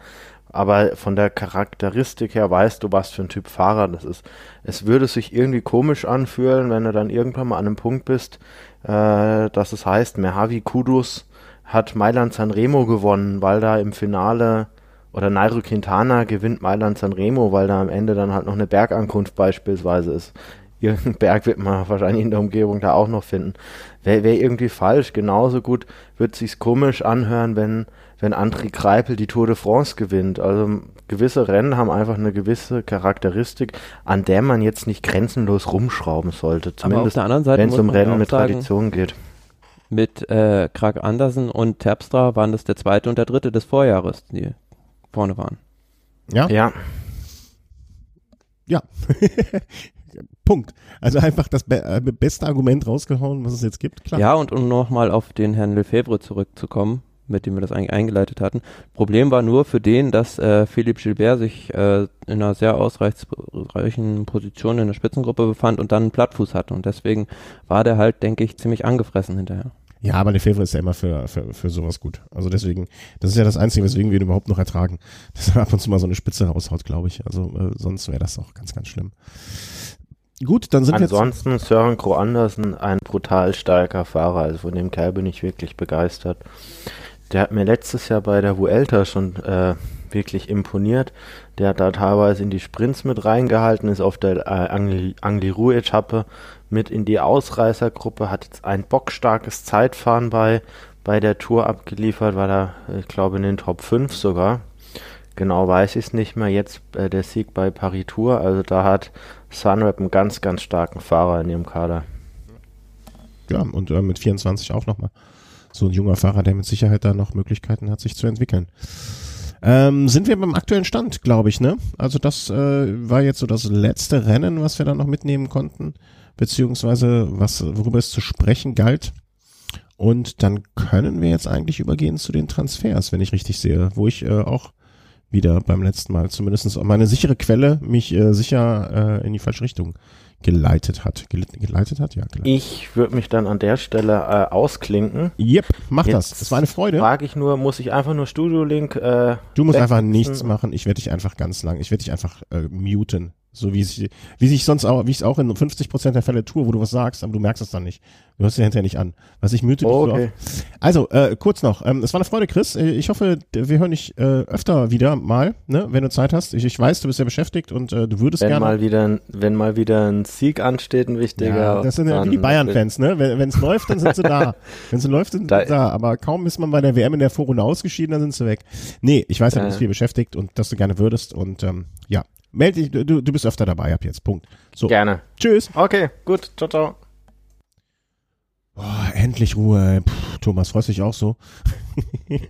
Aber von der Charakteristik her weißt du, was für ein Typ Fahrer das ist. Es würde sich irgendwie komisch anfühlen, wenn du dann irgendwann mal an einem Punkt bist, äh, dass es heißt, Mehavi Kudus hat Mailand Sanremo gewonnen, weil da im Finale oder Nairo Quintana gewinnt Mailand Sanremo, weil da am Ende dann halt noch eine Bergankunft beispielsweise ist. Irgendeinen Berg wird man wahrscheinlich in der Umgebung da auch noch finden. Wäre wär irgendwie falsch. Genauso gut wird sich's komisch anhören, wenn, wenn André Kreipel die Tour de France gewinnt. Also gewisse Rennen haben einfach eine gewisse Charakteristik, an der man jetzt nicht grenzenlos rumschrauben sollte. Zumindest wenn es um Rennen mit sagen, Tradition geht. Mit äh, Krag Andersen und Terpstra waren das der zweite und der dritte des Vorjahres, die vorne waren. Ja. Ja. Ja. [LAUGHS] Punkt. Also einfach das be äh, beste Argument rausgehauen, was es jetzt gibt. Klar. Ja, und um nochmal auf den Herrn Lefebvre zurückzukommen, mit dem wir das eigentlich eingeleitet hatten. Problem war nur für den, dass äh, Philippe Gilbert sich äh, in einer sehr ausreichenden Position in der Spitzengruppe befand und dann einen Plattfuß hatte. Und deswegen war der halt, denke ich, ziemlich angefressen hinterher. Ja, aber Lefebvre ist ja immer für, für, für sowas gut. Also deswegen, das ist ja das Einzige, weswegen wir ihn überhaupt noch ertragen. [LAUGHS] Dass er ab und zu mal so eine Spitze raushaut, glaube ich. Also äh, sonst wäre das auch ganz, ganz schlimm. Gut, dann sind Ansonsten jetzt Sören Kroh Andersen ein brutal starker Fahrer, also von dem Kerl bin ich wirklich begeistert. Der hat mir letztes Jahr bei der Vuelta schon äh, wirklich imponiert. Der hat da teilweise in die Sprints mit reingehalten, ist auf der äh, Angliru-Etappe mit in die Ausreißergruppe, hat jetzt ein bockstarkes Zeitfahren bei, bei der Tour abgeliefert, war da, ich glaube, in den Top 5 sogar. Genau weiß ich es nicht mehr. Jetzt äh, der Sieg bei Paris Tour, also da hat Sunweb einen ganz, ganz starken Fahrer in ihrem Kader. Ja, und äh, mit 24 auch nochmal. So ein junger Fahrer, der mit Sicherheit da noch Möglichkeiten hat, sich zu entwickeln. Ähm, sind wir beim aktuellen Stand, glaube ich, ne? Also das äh, war jetzt so das letzte Rennen, was wir da noch mitnehmen konnten, beziehungsweise was, worüber es zu sprechen galt. Und dann können wir jetzt eigentlich übergehen zu den Transfers, wenn ich richtig sehe, wo ich äh, auch wieder beim letzten Mal zumindest meine sichere Quelle mich äh, sicher äh, in die falsche Richtung geleitet hat. geleitet hat, ja. Geleitet. Ich würde mich dann an der Stelle äh, ausklinken. Yep, mach Jetzt das. Das war eine Freude. Frage ich nur, muss ich einfach nur Studio Link? Äh, du musst einfach nichts machen. Ich werde dich einfach ganz lang. Ich werde dich einfach äh, muten. So wie ich, wie ich sonst auch, wie ich es auch in 50 Prozent der Fälle tue, wo du was sagst, aber du merkst es dann nicht. Du hörst dir hinterher nicht an. Was ich müde oh, okay. Also, äh, kurz noch. Ähm, es war eine Freude, Chris. Äh, ich hoffe, wir hören dich äh, öfter wieder mal, ne, wenn du Zeit hast. Ich, ich weiß, du bist ja beschäftigt und äh, du würdest wenn gerne. Mal wieder, wenn mal wieder ein Sieg ansteht, ein wichtiger. Ja, das sind ja wie die Bayern-Fans, ne? Wenn es [LAUGHS] läuft, dann sind sie da. wenn es läuft, sind sie da. Aber kaum ist man bei der WM in der Vorrunde ausgeschieden, dann sind sie weg. Nee, ich weiß ja, du bist viel beschäftigt und dass du gerne würdest und ähm, ja, Meld dich, du, du bist öfter dabei ab jetzt. Punkt. So. Gerne. Tschüss. Okay, gut. Ciao, ciao. Boah, endlich Ruhe. Puh, Thomas, freust du dich auch so? [LAUGHS]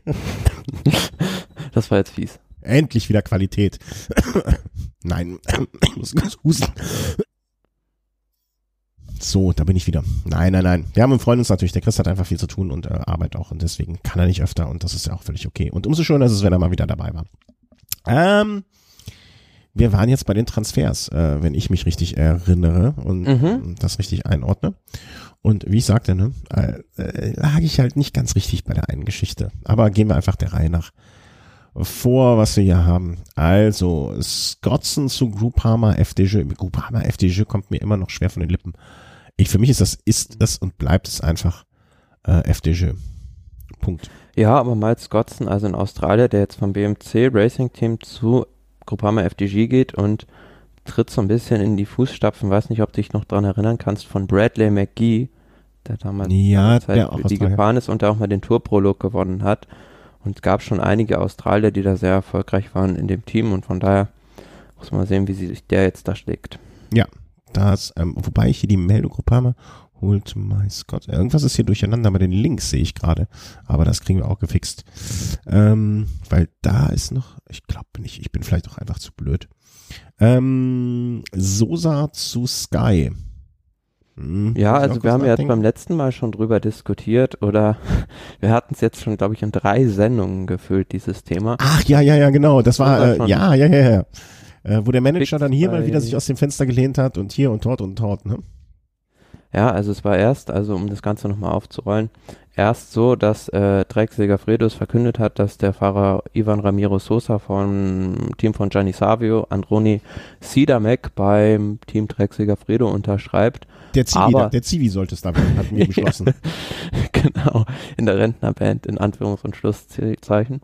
das war jetzt fies. Endlich wieder Qualität. [COUGHS] Nein, [COUGHS] ich muss ganz husten. So, da bin ich wieder. Nein, nein, nein. Wir haben freuen uns natürlich. Der Chris hat einfach viel zu tun und äh, Arbeit auch und deswegen kann er nicht öfter und das ist ja auch völlig okay. Und umso schöner ist es, wenn er mal wieder dabei war. Ähm, wir waren jetzt bei den Transfers, äh, wenn ich mich richtig erinnere und mhm. das richtig einordne. Und wie ich sagte, ne, äh, äh, lag ich halt nicht ganz richtig bei der einen Geschichte. Aber gehen wir einfach der Reihe nach vor, was wir hier haben. Also, Scottson zu Grouphammer FDG. Grouphammer FDG kommt mir immer noch schwer von den Lippen. Ich, für mich ist das, ist es und bleibt es einfach äh, FDG. Punkt. Ja, aber Miles Scottson, also in Australien, der jetzt vom BMC Racing Team zu Groupama FDG geht und tritt so ein bisschen in die Fußstapfen, weiß nicht, ob du dich noch dran erinnern kannst, von Bradley McGee, der damals ja, Zeit der die gefahren ist und der auch mal den Tourprolog gewonnen hat. Und es gab schon einige Australier, die da sehr erfolgreich waren in dem Team und von daher muss man sehen, wie sich der jetzt da schlägt. Ja, das, ähm, wobei ich hier die Meldung Groupama holt my Scott. Irgendwas ist hier durcheinander bei den Links, sehe ich gerade. Aber das kriegen wir auch gefixt. Ähm, weil da ist noch, ich glaube nicht, ich bin vielleicht auch einfach zu blöd. Ähm, Sosa zu Sky. Hm, Ja, also wir haben ja jetzt nachdenken. beim letzten Mal schon drüber diskutiert oder [LAUGHS] wir hatten es jetzt schon, glaube ich, in drei Sendungen gefüllt, dieses Thema. Ach ja, ja, ja, genau. Das war, Das war äh, schon- ja, ja, ja, ja. Äh, wo der Manager dann hier mal wieder sich aus dem Fenster gelehnt hat und hier und dort und dort, ne? Ja, also es war erst, also um das Ganze nochmal aufzurollen, erst so, dass äh, Drecksäger Fredus verkündet hat, dass der Fahrer Ivan Ramiro Sosa vom Team von Gianni Savio Androni Sidamek beim Team Drecksäger Fredo unterschreibt. Der Zivi, Aber- der, Zivi sollte es da werden, hatten wir [LAUGHS] beschlossen. [LAUGHS] genau, in der Rentnerband in Anführungs- und Schlusszeichen.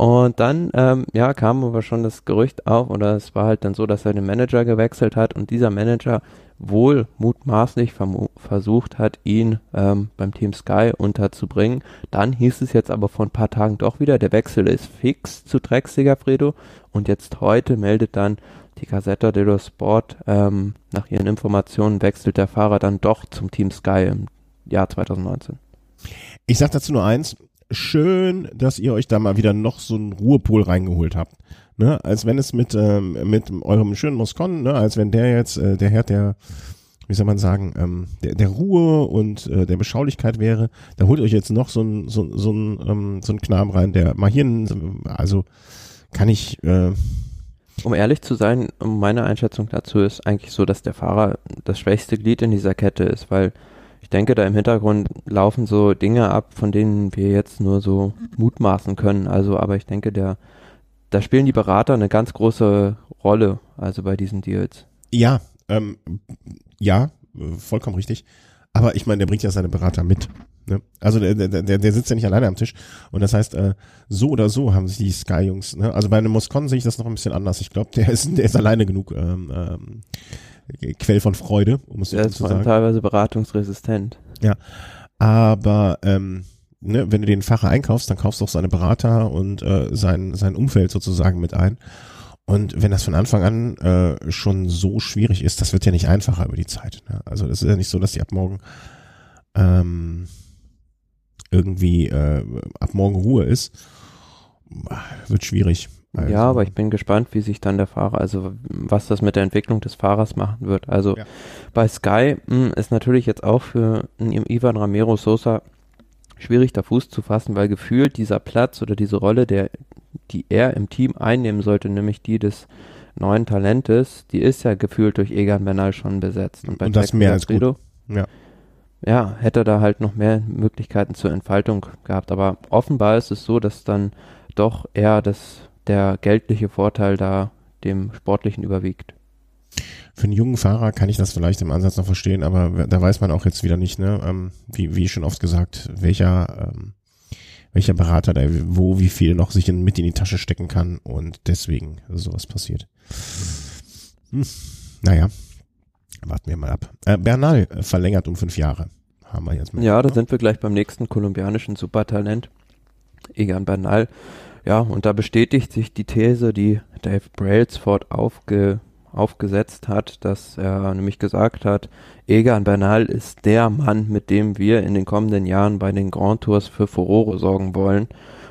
Und dann, ähm, ja, kam aber schon das Gerücht auf, oder es war halt dann so, dass er den Manager gewechselt hat und dieser Manager wohl mutmaßlich versucht hat, ihn ähm, beim Team Sky unterzubringen. Dann hieß es jetzt aber vor ein paar Tagen doch wieder, der Wechsel ist fix zu Drecksiger Fredo und jetzt heute meldet dann die Gazzetta dello Sport, ähm, nach ihren Informationen wechselt der Fahrer dann doch zum Team Sky im Jahr 2019. Ich sag dazu nur eins. Schön, dass ihr euch da mal wieder noch so einen Ruhepol reingeholt habt. Ne? Als wenn es mit, ähm, mit eurem schönen Moscon, ne? als wenn der jetzt, äh, der Herr der, wie soll man sagen, ähm, der, der Ruhe und äh, der Beschaulichkeit wäre, da holt euch jetzt noch so ein, so, so ein, ähm, so ein Knaben rein, der mal hier, also kann ich, äh, Um ehrlich zu sein, meine Einschätzung dazu ist eigentlich so, dass der Fahrer das schwächste Glied in dieser Kette ist, weil denke, da im Hintergrund laufen so Dinge ab, von denen wir jetzt nur so mutmaßen können. Also, aber ich denke, der, da spielen die Berater eine ganz große Rolle, also bei diesen Deals. Ja, ähm, ja, vollkommen richtig. Aber ich meine, der bringt ja seine Berater mit. Ne? Also der, der, der, der sitzt ja nicht alleine am Tisch. Und das heißt, äh, so oder so haben sich die Sky-Jungs, ne? also bei einem Moscon sehe ich das noch ein bisschen anders. Ich glaube, der ist, der ist alleine genug ähm, ähm, Quell von Freude, um es so Der ist zu sagen. teilweise beratungsresistent. Aber ähm, ne, wenn du den Fahrer einkaufst, dann kaufst du auch seine Berater und äh, sein, sein Umfeld sozusagen mit ein. Und wenn das von Anfang an äh, schon so schwierig ist, das wird ja nicht einfacher über die Zeit. Ne? Also das ist ja nicht so, dass die ab morgen ähm, irgendwie äh, ab morgen Ruhe ist. Wird schwierig. Also, Ja, aber ich bin gespannt, wie sich dann der Fahrer, also was das mit der Entwicklung des Fahrers machen wird. Also Ja. bei Sky mh, ist natürlich jetzt auch für einen Ivan Ramiro Sosa schwierig, da Fuß zu fassen, weil gefühlt dieser Platz oder diese Rolle, der, die er im Team einnehmen sollte, nämlich die des neuen Talentes, die ist ja gefühlt durch Egan Bernal schon besetzt. bei Und das Jack mehr als gut. Fredo, Ja. ja, hätte er da halt noch mehr Möglichkeiten zur Entfaltung gehabt. Aber offenbar ist es so, dass dann doch eher das, der geldliche Vorteil da dem sportlichen überwiegt. Für einen jungen Fahrer kann ich das vielleicht im Ansatz noch verstehen, aber da weiß man auch jetzt wieder nicht, ne, ähm, wie, wie schon oft gesagt, welcher, ähm, welcher Berater da wo wie viel noch sich in, mit in die Tasche stecken kann und deswegen sowas passiert. Hm. Naja, warten wir mal ab. Äh, Bernal äh, verlängert um fünf Jahre. Haben wir jetzt mit. Ja, da sind wir gleich beim nächsten kolumbianischen Supertalent, Egan Bernal. Ja, und da bestätigt sich die These, die Dave Brailsford aufge, aufgesetzt hat, dass er nämlich gesagt hat, Egan Bernal ist der Mann, mit dem wir in den kommenden Jahren bei den Grand Tours für Furore sorgen wollen.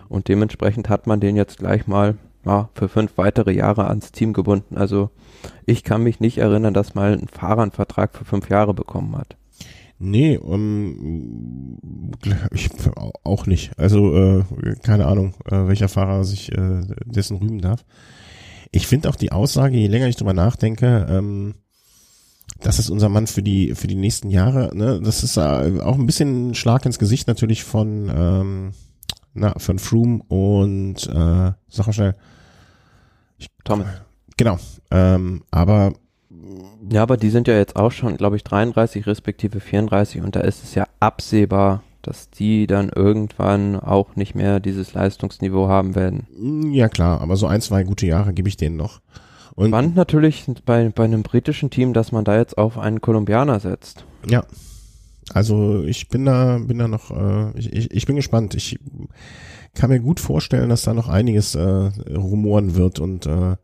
Und dementsprechend hat man den jetzt gleich mal ja, für fünf weitere Jahre ans Team gebunden. Also ich kann mich nicht erinnern, dass mal ein Fahrer einen Vertrag für fünf Jahre bekommen hat. Nee, um, ich auch nicht. Also äh, keine Ahnung, äh, welcher Fahrer sich äh, dessen rühmen darf. Ich finde auch die Aussage, je länger ich drüber nachdenke, ähm, das ist unser Mann für die für die nächsten Jahre. Ne? Das ist äh, auch ein bisschen ein Schlag ins Gesicht natürlich von ähm, na, von Froome und äh, sag mal schnell. Thomas. Genau. Ähm, aber Ja, aber die sind ja jetzt auch schon, glaube ich, 33 respektive 34 und da ist es ja absehbar, dass die dann irgendwann auch nicht mehr dieses Leistungsniveau haben werden. mh, ja klar, aber so ein, zwei gute Jahre gebe ich denen noch. Und Spannend natürlich bei, bei einem britischen Team, dass man da jetzt auf einen Kolumbianer setzt. Ja. Also ich bin da, bin da noch, äh, ich, ich, ich bin gespannt. Ich kann mir gut vorstellen, dass da noch einiges äh, rumoren wird und äh,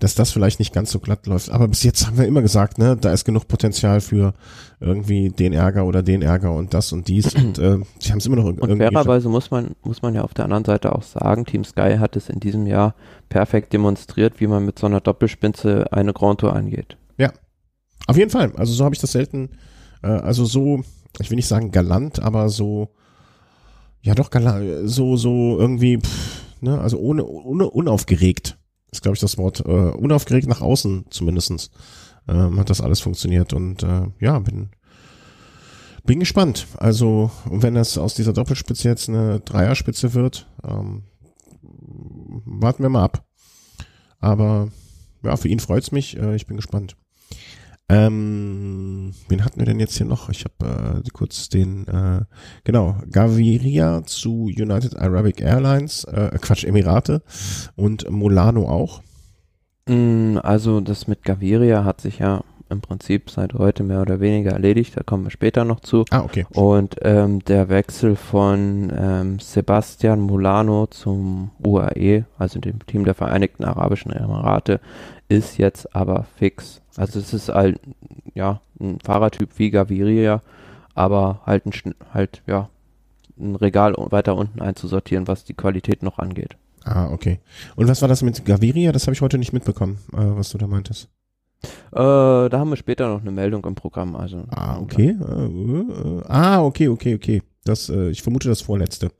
dass das vielleicht nicht ganz so glatt läuft. Aber bis jetzt haben wir immer gesagt, ne, da ist genug Potenzial für irgendwie den Ärger oder den Ärger und das und dies. und äh, sie haben es immer noch Und irgendwie. geschafft. fairerweise muss man, muss man ja auf der anderen Seite auch sagen, Team Sky hat es in diesem Jahr perfekt demonstriert, wie man mit so einer Doppelspitze eine Grand Tour angeht. Auf jeden Fall. Also so habe ich das selten, Äh, also so, ich will nicht sagen galant, aber so, ja doch galant, so, so irgendwie, pff, ne, also ohne, ohne unaufgeregt ist, glaube ich, das Wort. Äh, unaufgeregt nach außen zumindestens ähm, hat das alles funktioniert und äh, ja, bin bin gespannt. Also, wenn das aus dieser Doppelspitze jetzt eine Dreierspitze wird, ähm, warten wir mal ab. Aber ja, für ihn freut's mich. Äh, ich bin gespannt. Ähm, wen hatten wir denn jetzt hier noch? Ich habe äh, kurz den, äh, genau, Gaviria zu United Arabic Airlines, äh, Quatsch, Emirate und Molano auch. Mm, also das mit Gaviria hat sich ja im Prinzip seit heute mehr oder weniger erledigt, da kommen wir später noch zu. Ah, okay. Und ähm, der Wechsel von ähm, Sebastian Molano zum UAE, also dem Team der Vereinigten Arabischen Emirate, ist jetzt aber fix. Also es ist halt, ja, ein Fahrertyp wie Gaviria, aber halt ein, halt, ja, ein Regal weiter unten einzusortieren, was die Qualität noch angeht. Ah, okay. Und was war das mit Gaviria? Das habe ich heute nicht mitbekommen, äh, was du da meintest. Äh, da haben wir später noch eine Meldung im Programm. Also, ah, okay. Äh, äh, ah, okay, okay, okay. Das, äh, ich vermute das vorletzte.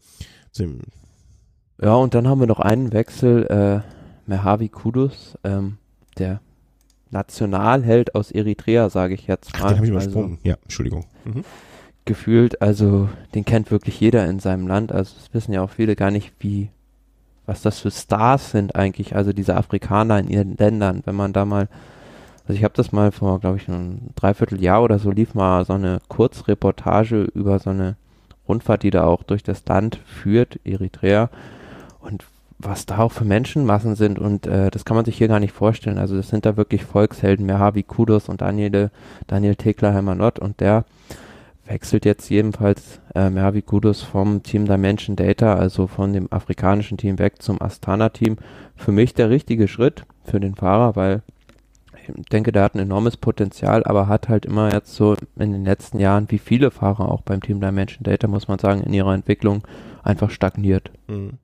Ja, und dann haben wir noch einen Wechsel. Äh, Mehavi Kudus, ähm, der Nationalheld aus Eritrea, sage ich jetzt mal. Ach, den habe ich übersprungen. Also, ja, Entschuldigung. Mhm. Gefühlt, also den kennt wirklich jeder in seinem Land. Also es wissen ja auch viele gar nicht, wie, was das für Stars sind eigentlich, also diese Afrikaner in ihren Ländern. Wenn man da mal, also ich habe das mal vor, glaube ich, einem Dreivierteljahr oder so, lief mal so eine Kurzreportage über so eine Rundfahrt, die da auch durch das Land führt, Eritrea. Und was da auch für Menschenmassen sind und äh, das kann man sich hier gar nicht vorstellen. Also das sind da wirklich Volkshelden, Mehavi Kudos und Daniel, Daniel Teklerheimer Nott und der wechselt jetzt jedenfalls äh, Mehavi Kudos vom Team Dimension Data, also von dem afrikanischen Team weg zum Astana-Team. Für mich der richtige Schritt für den Fahrer, weil ich denke, der hat ein enormes Potenzial, aber hat halt immer jetzt so in den letzten Jahren, wie viele Fahrer auch beim Team Dimension Data, muss man sagen, in ihrer Entwicklung einfach stagniert. Mhm.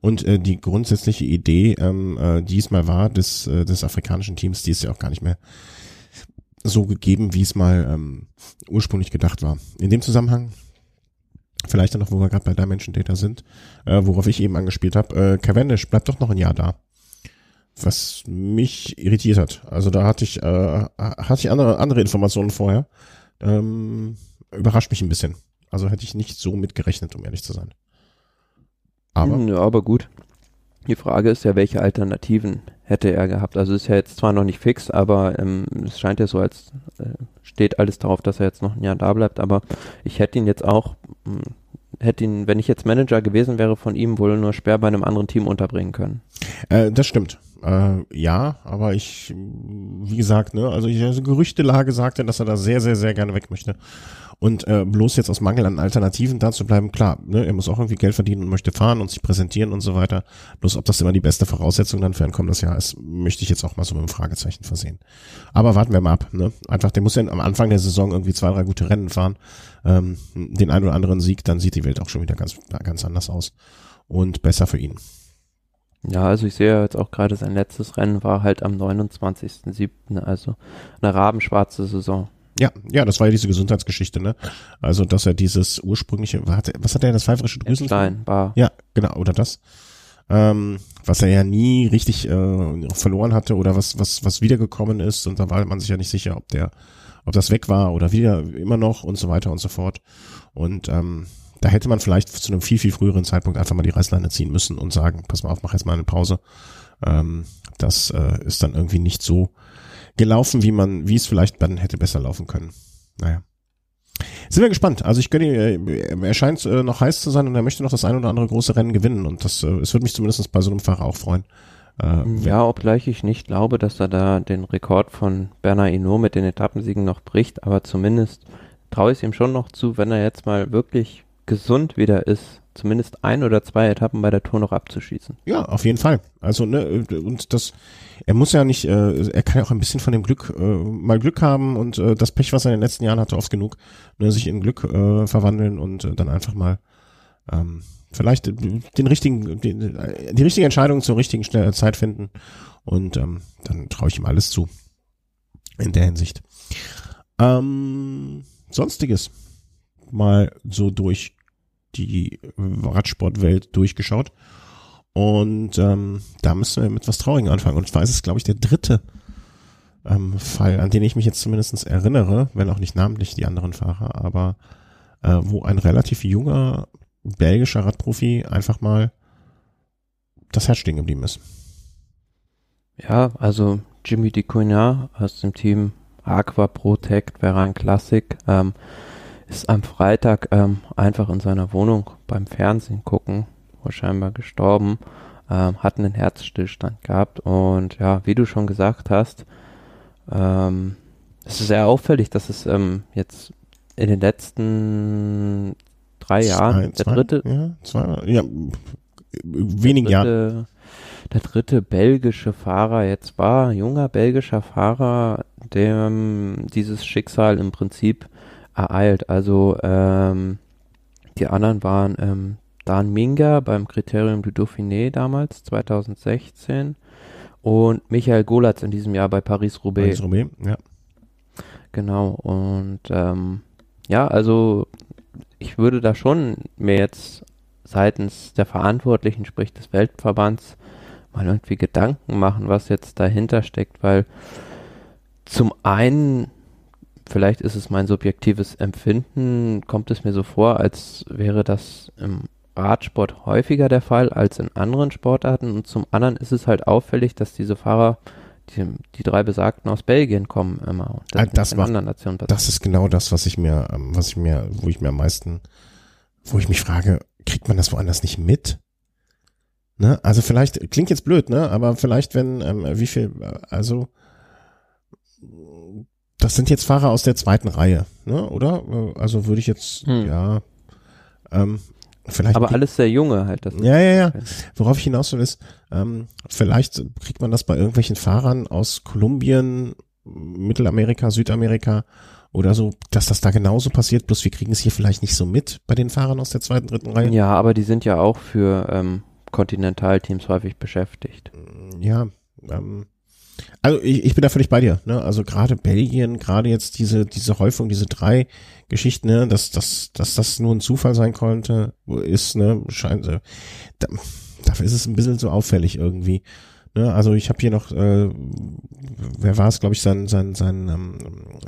Und äh, die grundsätzliche Idee ähm, äh, diesmal war des, äh, des afrikanischen Teams, die ist ja auch gar nicht mehr so gegeben, wie es mal ähm, ursprünglich gedacht war. In dem Zusammenhang, vielleicht dann noch, wo wir gerade bei Dimension Data sind, äh, worauf ich eben angespielt habe, äh, Cavendish bleibt doch noch ein Jahr da. Was mich irritiert hat. Also da hatte ich, äh, hatte ich andere, andere Informationen vorher. Ähm, überrascht mich ein bisschen. Also hätte ich nicht so mitgerechnet, um ehrlich zu sein. Aber? Ja, aber gut. Die Frage ist ja, welche Alternativen hätte er gehabt? Also ist ja jetzt zwar noch nicht fix, aber ähm, es scheint ja so, als äh, steht alles darauf, dass er jetzt noch ein Jahr da bleibt. Aber ich hätte ihn jetzt auch, mh, hm, hätte ihn, wenn ich jetzt Manager gewesen wäre, von ihm wohl nur schwer bei einem anderen Team unterbringen können. Äh, das stimmt. Äh, ja, aber ich, wie gesagt, ne, also, ich, also Gerüchtelage sagte, dass er da sehr, sehr, sehr gerne weg möchte. Und äh, bloß jetzt aus Mangel an Alternativen da zu bleiben, klar, ne, er muss auch irgendwie Geld verdienen und möchte fahren und sich präsentieren und so weiter. Bloß ob das immer die beste Voraussetzung dann für ein kommendes Jahr ist, möchte ich jetzt auch mal so mit einem Fragezeichen versehen. Aber warten wir mal ab. Ne? Einfach, der muss ja am Anfang der Saison irgendwie zwei, drei gute Rennen fahren. Ähm, den einen oder anderen Sieg, dann sieht die Welt auch schon wieder ganz, ganz anders aus. Und besser für ihn. Ja, also ich sehe jetzt auch gerade sein letztes Rennen war halt am 29.07., also eine rabenschwarze Saison. Ja, ja, das war ja diese Gesundheitsgeschichte, ne? Also, dass er dieses ursprüngliche, was hat, er, das pfeiferische Drüsen? Stein, Bar. Ja, genau, oder das. Ähm, was er ja nie richtig äh, verloren hatte oder was, was, was wiedergekommen ist und da war man sich ja nicht sicher, ob der, ob das weg war oder wieder immer noch und so weiter und so fort. Und ähm, da hätte man vielleicht zu einem viel, viel früheren Zeitpunkt einfach mal die Reißleine ziehen müssen und sagen, pass mal auf, mach jetzt mal eine Pause. Ähm, das äh, ist dann irgendwie nicht so gelaufen, wie man, wie es vielleicht dann hätte besser laufen können. Naja. Sind wir gespannt. Also ich gönne, äh, er scheint äh, noch heiß zu sein und er möchte noch das ein oder andere große Rennen gewinnen und das, äh, es würde mich zumindest bei so einem Fahrer auch freuen. Ja, obgleich ich nicht glaube, dass er da den Rekord von Bernard Hinault mit den Etappensiegen noch bricht, aber zumindest traue ich es ihm schon noch zu, wenn er jetzt mal wirklich gesund wieder ist, zumindest ein oder zwei Etappen bei der Tour noch abzuschießen. Ja, auf jeden Fall. Also ne und das er muss ja nicht, äh, er kann ja auch ein bisschen von dem Glück, äh, mal Glück haben und äh, das Pech, was er in den letzten Jahren hatte, oft genug, ne, sich in Glück äh, verwandeln und äh, dann einfach mal ähm, vielleicht den richtigen, den, die richtige Entscheidung zur richtigen Zeit finden und ähm, dann traue ich ihm alles zu in der Hinsicht. Ähm, Sonstiges mal so durch die Radsportwelt durchgeschaut. Und ähm, da müssen wir mit was Traurigem anfangen. Und zwar ist es, glaube ich, der dritte ähm, Fall, an den ich mich jetzt zumindest erinnere, wenn auch nicht namentlich die anderen Fahrer, aber äh, wo ein relativ junger belgischer Radprofi einfach mal das Herz stehen geblieben ist. Ja, also Jimmy DiCunha aus dem Team Aqua Protect Veran Classic ähm, ist am Freitag ähm, einfach in seiner Wohnung beim Fernsehen gucken, scheinbar gestorben, ähm, hat einen Herzstillstand gehabt und ja, wie du schon gesagt hast, ähm, es ist sehr auffällig, dass es ähm, jetzt in den letzten drei Jahren Zwei, der dritte, ja, zwei, ja, wenigen dritte, der dritte belgische Fahrer jetzt war, junger belgischer Fahrer, dem dieses Schicksal im Prinzip ereilt. Also ähm, die anderen waren ähm, Dan Minga beim Kriterium du Dauphiné damals, 2016 und Michael Golatz in diesem Jahr bei Paris-Roubaix. Paris-Roubaix, ja. Genau, und ähm, ja, also ich würde da schon mir jetzt seitens der Verantwortlichen, sprich des Weltverbands, mal irgendwie Gedanken machen, was jetzt dahinter steckt, weil zum einen, vielleicht ist es mein subjektives Empfinden, kommt es mir so vor, als wäre das im Radsport häufiger der Fall als in anderen Sportarten und zum anderen ist es halt auffällig, dass diese Fahrer die, die drei besagten aus Belgien kommen immer. Und Ah, das macht- anderen Nationen Das ist genau das, was ich mir, ähm, was ich mir, wo ich mir am meisten, wo ich mich frage, kriegt man das woanders nicht mit? Ne? Also vielleicht, klingt jetzt blöd, ne? Aber vielleicht, wenn, ähm, wie viel, also das sind jetzt Fahrer aus der zweiten Reihe, ne? Oder? Äh, Also würde ich jetzt, Hm. ja, ähm, vielleicht. aber alles sehr junge halt. Das ja, ja, ja. Worauf ich hinaus will ist, ähm, vielleicht kriegt man das bei irgendwelchen Fahrern aus Kolumbien, Mittelamerika, Südamerika oder so, dass das da genauso passiert, bloß wir kriegen es hier vielleicht nicht so mit bei den Fahrern aus der zweiten, dritten Reihe. Ja, aber die sind ja auch für ähm, Kontinentalteams häufig beschäftigt. Ja, ähm, also ich, ich bin da völlig bei dir. Ne? Also gerade Belgien, gerade jetzt diese diese Häufung, diese drei Geschichten, ne, dass, dass, dass das nur ein Zufall sein konnte, ist, ne, scheint, äh, da, dafür ist es ein bisschen so auffällig irgendwie. Ne? Also ich habe hier noch, äh, wer war es, glaube ich, sein, sein, sein ähm,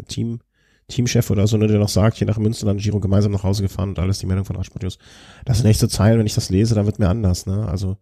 Team, Teamchef oder so, ne, der noch sagt, hier nach Münsterland Giro gemeinsam nach Hause gefahren und alles die Meldung von News. Das so Zeilen, wenn ich das lese, dann wird mir anders, ne? Also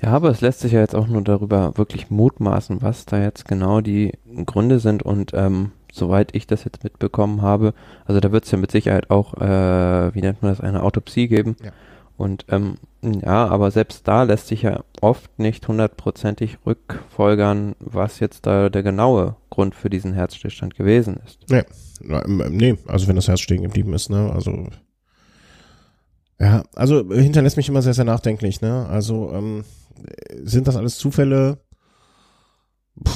Ja, aber es lässt sich ja jetzt auch nur darüber wirklich mutmaßen, was da jetzt genau die Gründe sind und ähm, soweit ich das jetzt mitbekommen habe, also da wird es ja mit Sicherheit auch, äh, wie nennt man das, eine Autopsie geben. Ja. Und ähm, ja, aber selbst da lässt sich ja oft nicht hundertprozentig rückfolgern, was jetzt da der genaue Grund für diesen Herzstillstand gewesen ist. Ähm, Nee, also wenn das Herz stehen geblieben ist, ne, also ja, also hinterlässt mich immer sehr, sehr nachdenklich, ne, also ähm, sind das alles Zufälle? Puh,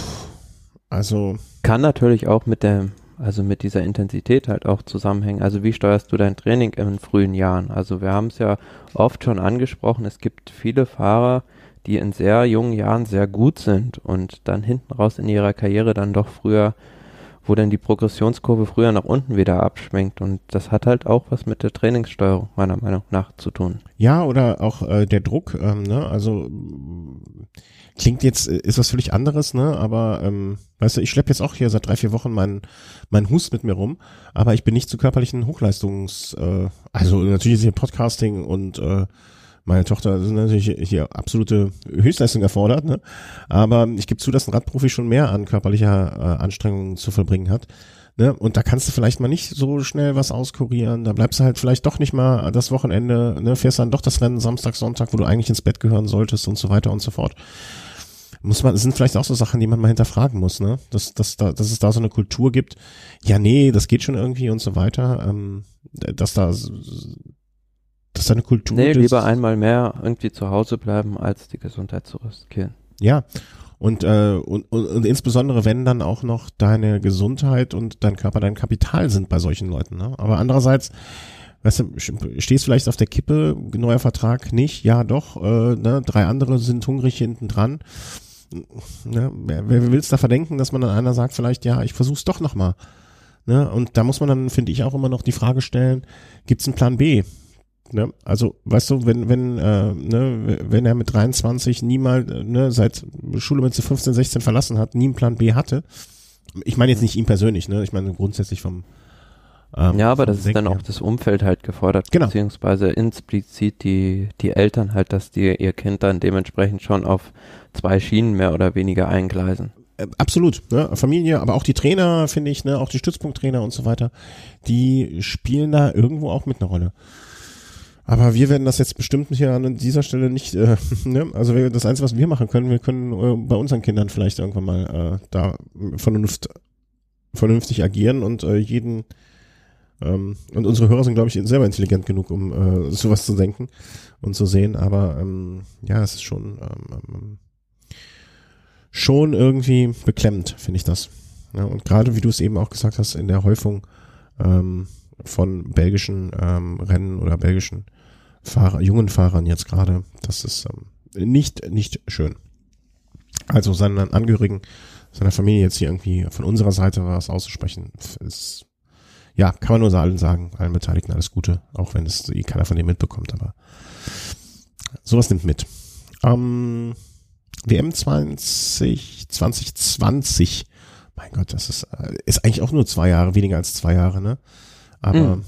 also, Kann natürlich auch mit der, also mit dieser Intensität halt auch zusammenhängen. Also wie steuerst du dein Training in frühen Jahren? Also wir haben es ja oft schon angesprochen, es gibt viele Fahrer, die in sehr jungen Jahren sehr gut sind und dann hinten raus in ihrer Karriere dann doch früher, wo dann die Progressionskurve früher nach unten wieder abschwenkt. Und das hat halt auch was mit der Trainingssteuerung meiner Meinung nach zu tun. ja, oder auch äh, der Druck, ähm, ne, also klingt jetzt, äh, ist was völlig anderes, ne, aber ähm, weißt du, ich schleppe jetzt auch hier seit drei, vier Wochen meinen meinen Hust mit mir rum, aber ich bin nicht zu körperlichen Hochleistungs, äh, also natürlich ist hier Podcasting und äh, meine Tochter sind natürlich hier absolute Höchstleistung erfordert, ne? aber ich gebe zu, dass ein Radprofi schon mehr an körperlicher äh, Anstrengung zu vollbringen hat. Ne? Und da kannst du vielleicht mal nicht so schnell was auskurieren. Da bleibst du halt vielleicht doch nicht mal das Wochenende, ne? fährst dann doch das Rennen Samstag, Sonntag, wo du eigentlich ins Bett gehören solltest und so weiter und so fort. Muss man, sind vielleicht auch so Sachen, die man mal hinterfragen muss, ne? Dass, dass, da, dass es da so eine Kultur gibt, ja, nee, das geht schon irgendwie und so weiter. Ähm, dass da dass da eine Kultur Nee, lieber einmal mehr irgendwie zu Hause bleiben, als die Gesundheit zu riskieren. Ja. Und, äh, und, und, und insbesondere wenn dann auch noch deine Gesundheit und dein Körper dein Kapital sind bei solchen Leuten. Ne? Aber andererseits, weißt du, stehst vielleicht auf der Kippe, neuer Vertrag nicht, ja doch, äh, ne, drei andere sind hungrig hinten dran. Ne, wer, wer will's da verdenken, dass man dann einer sagt vielleicht, ja, ich versuch's doch nochmal. Ne? Und da muss man dann, finde ich, auch immer noch die Frage stellen, gibt es einen Plan B? Ne? Also, weißt du, wenn, wenn, äh, ne, wenn er mit 23 niemals, ne, seit Schule mit 15, 16 verlassen hat, nie einen Plan B hatte, ich meine jetzt nicht ihn persönlich, ne? Ich meine grundsätzlich vom ähm, Ja, aber das ist dann auch das Umfeld halt gefordert, genau. beziehungsweise implizit die, die Eltern halt, dass die ihr Kind dann dementsprechend schon auf zwei Schienen mehr oder weniger eingleisen. Äh, absolut, ne? Familie, aber auch die Trainer, finde ich, ne, auch die Stützpunkttrainer und so weiter, die spielen da irgendwo auch mit einer Rolle. Aber wir werden das jetzt bestimmt hier an dieser Stelle nicht, äh, [LAUGHS] ne? also wir, das Einzige, was wir machen können, wir können äh, bei unseren Kindern vielleicht irgendwann mal äh, da vernunft, vernünftig agieren und äh, jeden ähm, und unsere Hörer sind, glaube ich, selber intelligent genug, um äh, sowas zu denken und zu sehen. Aber ähm, ja, es ist schon ähm, ähm schon irgendwie beklemmt, finde ich das. Ja, und gerade wie du es eben auch gesagt hast, in der Häufung ähm, von belgischen ähm, Rennen oder belgischen Fahrer, jungen Fahrern jetzt gerade, das ist ähm, nicht, nicht schön. Also seinen Angehörigen, seiner Familie jetzt hier irgendwie von unserer Seite was auszusprechen, ist, ja, kann man nur allen sagen, allen Beteiligten alles Gute, auch wenn es eh keiner von denen mitbekommt, aber sowas nimmt mit. Ähm, WM 20, 2020, mein Gott, das ist, äh, ist eigentlich auch nur zwei Jahre, weniger als zwei Jahre, ne? Aber mhm.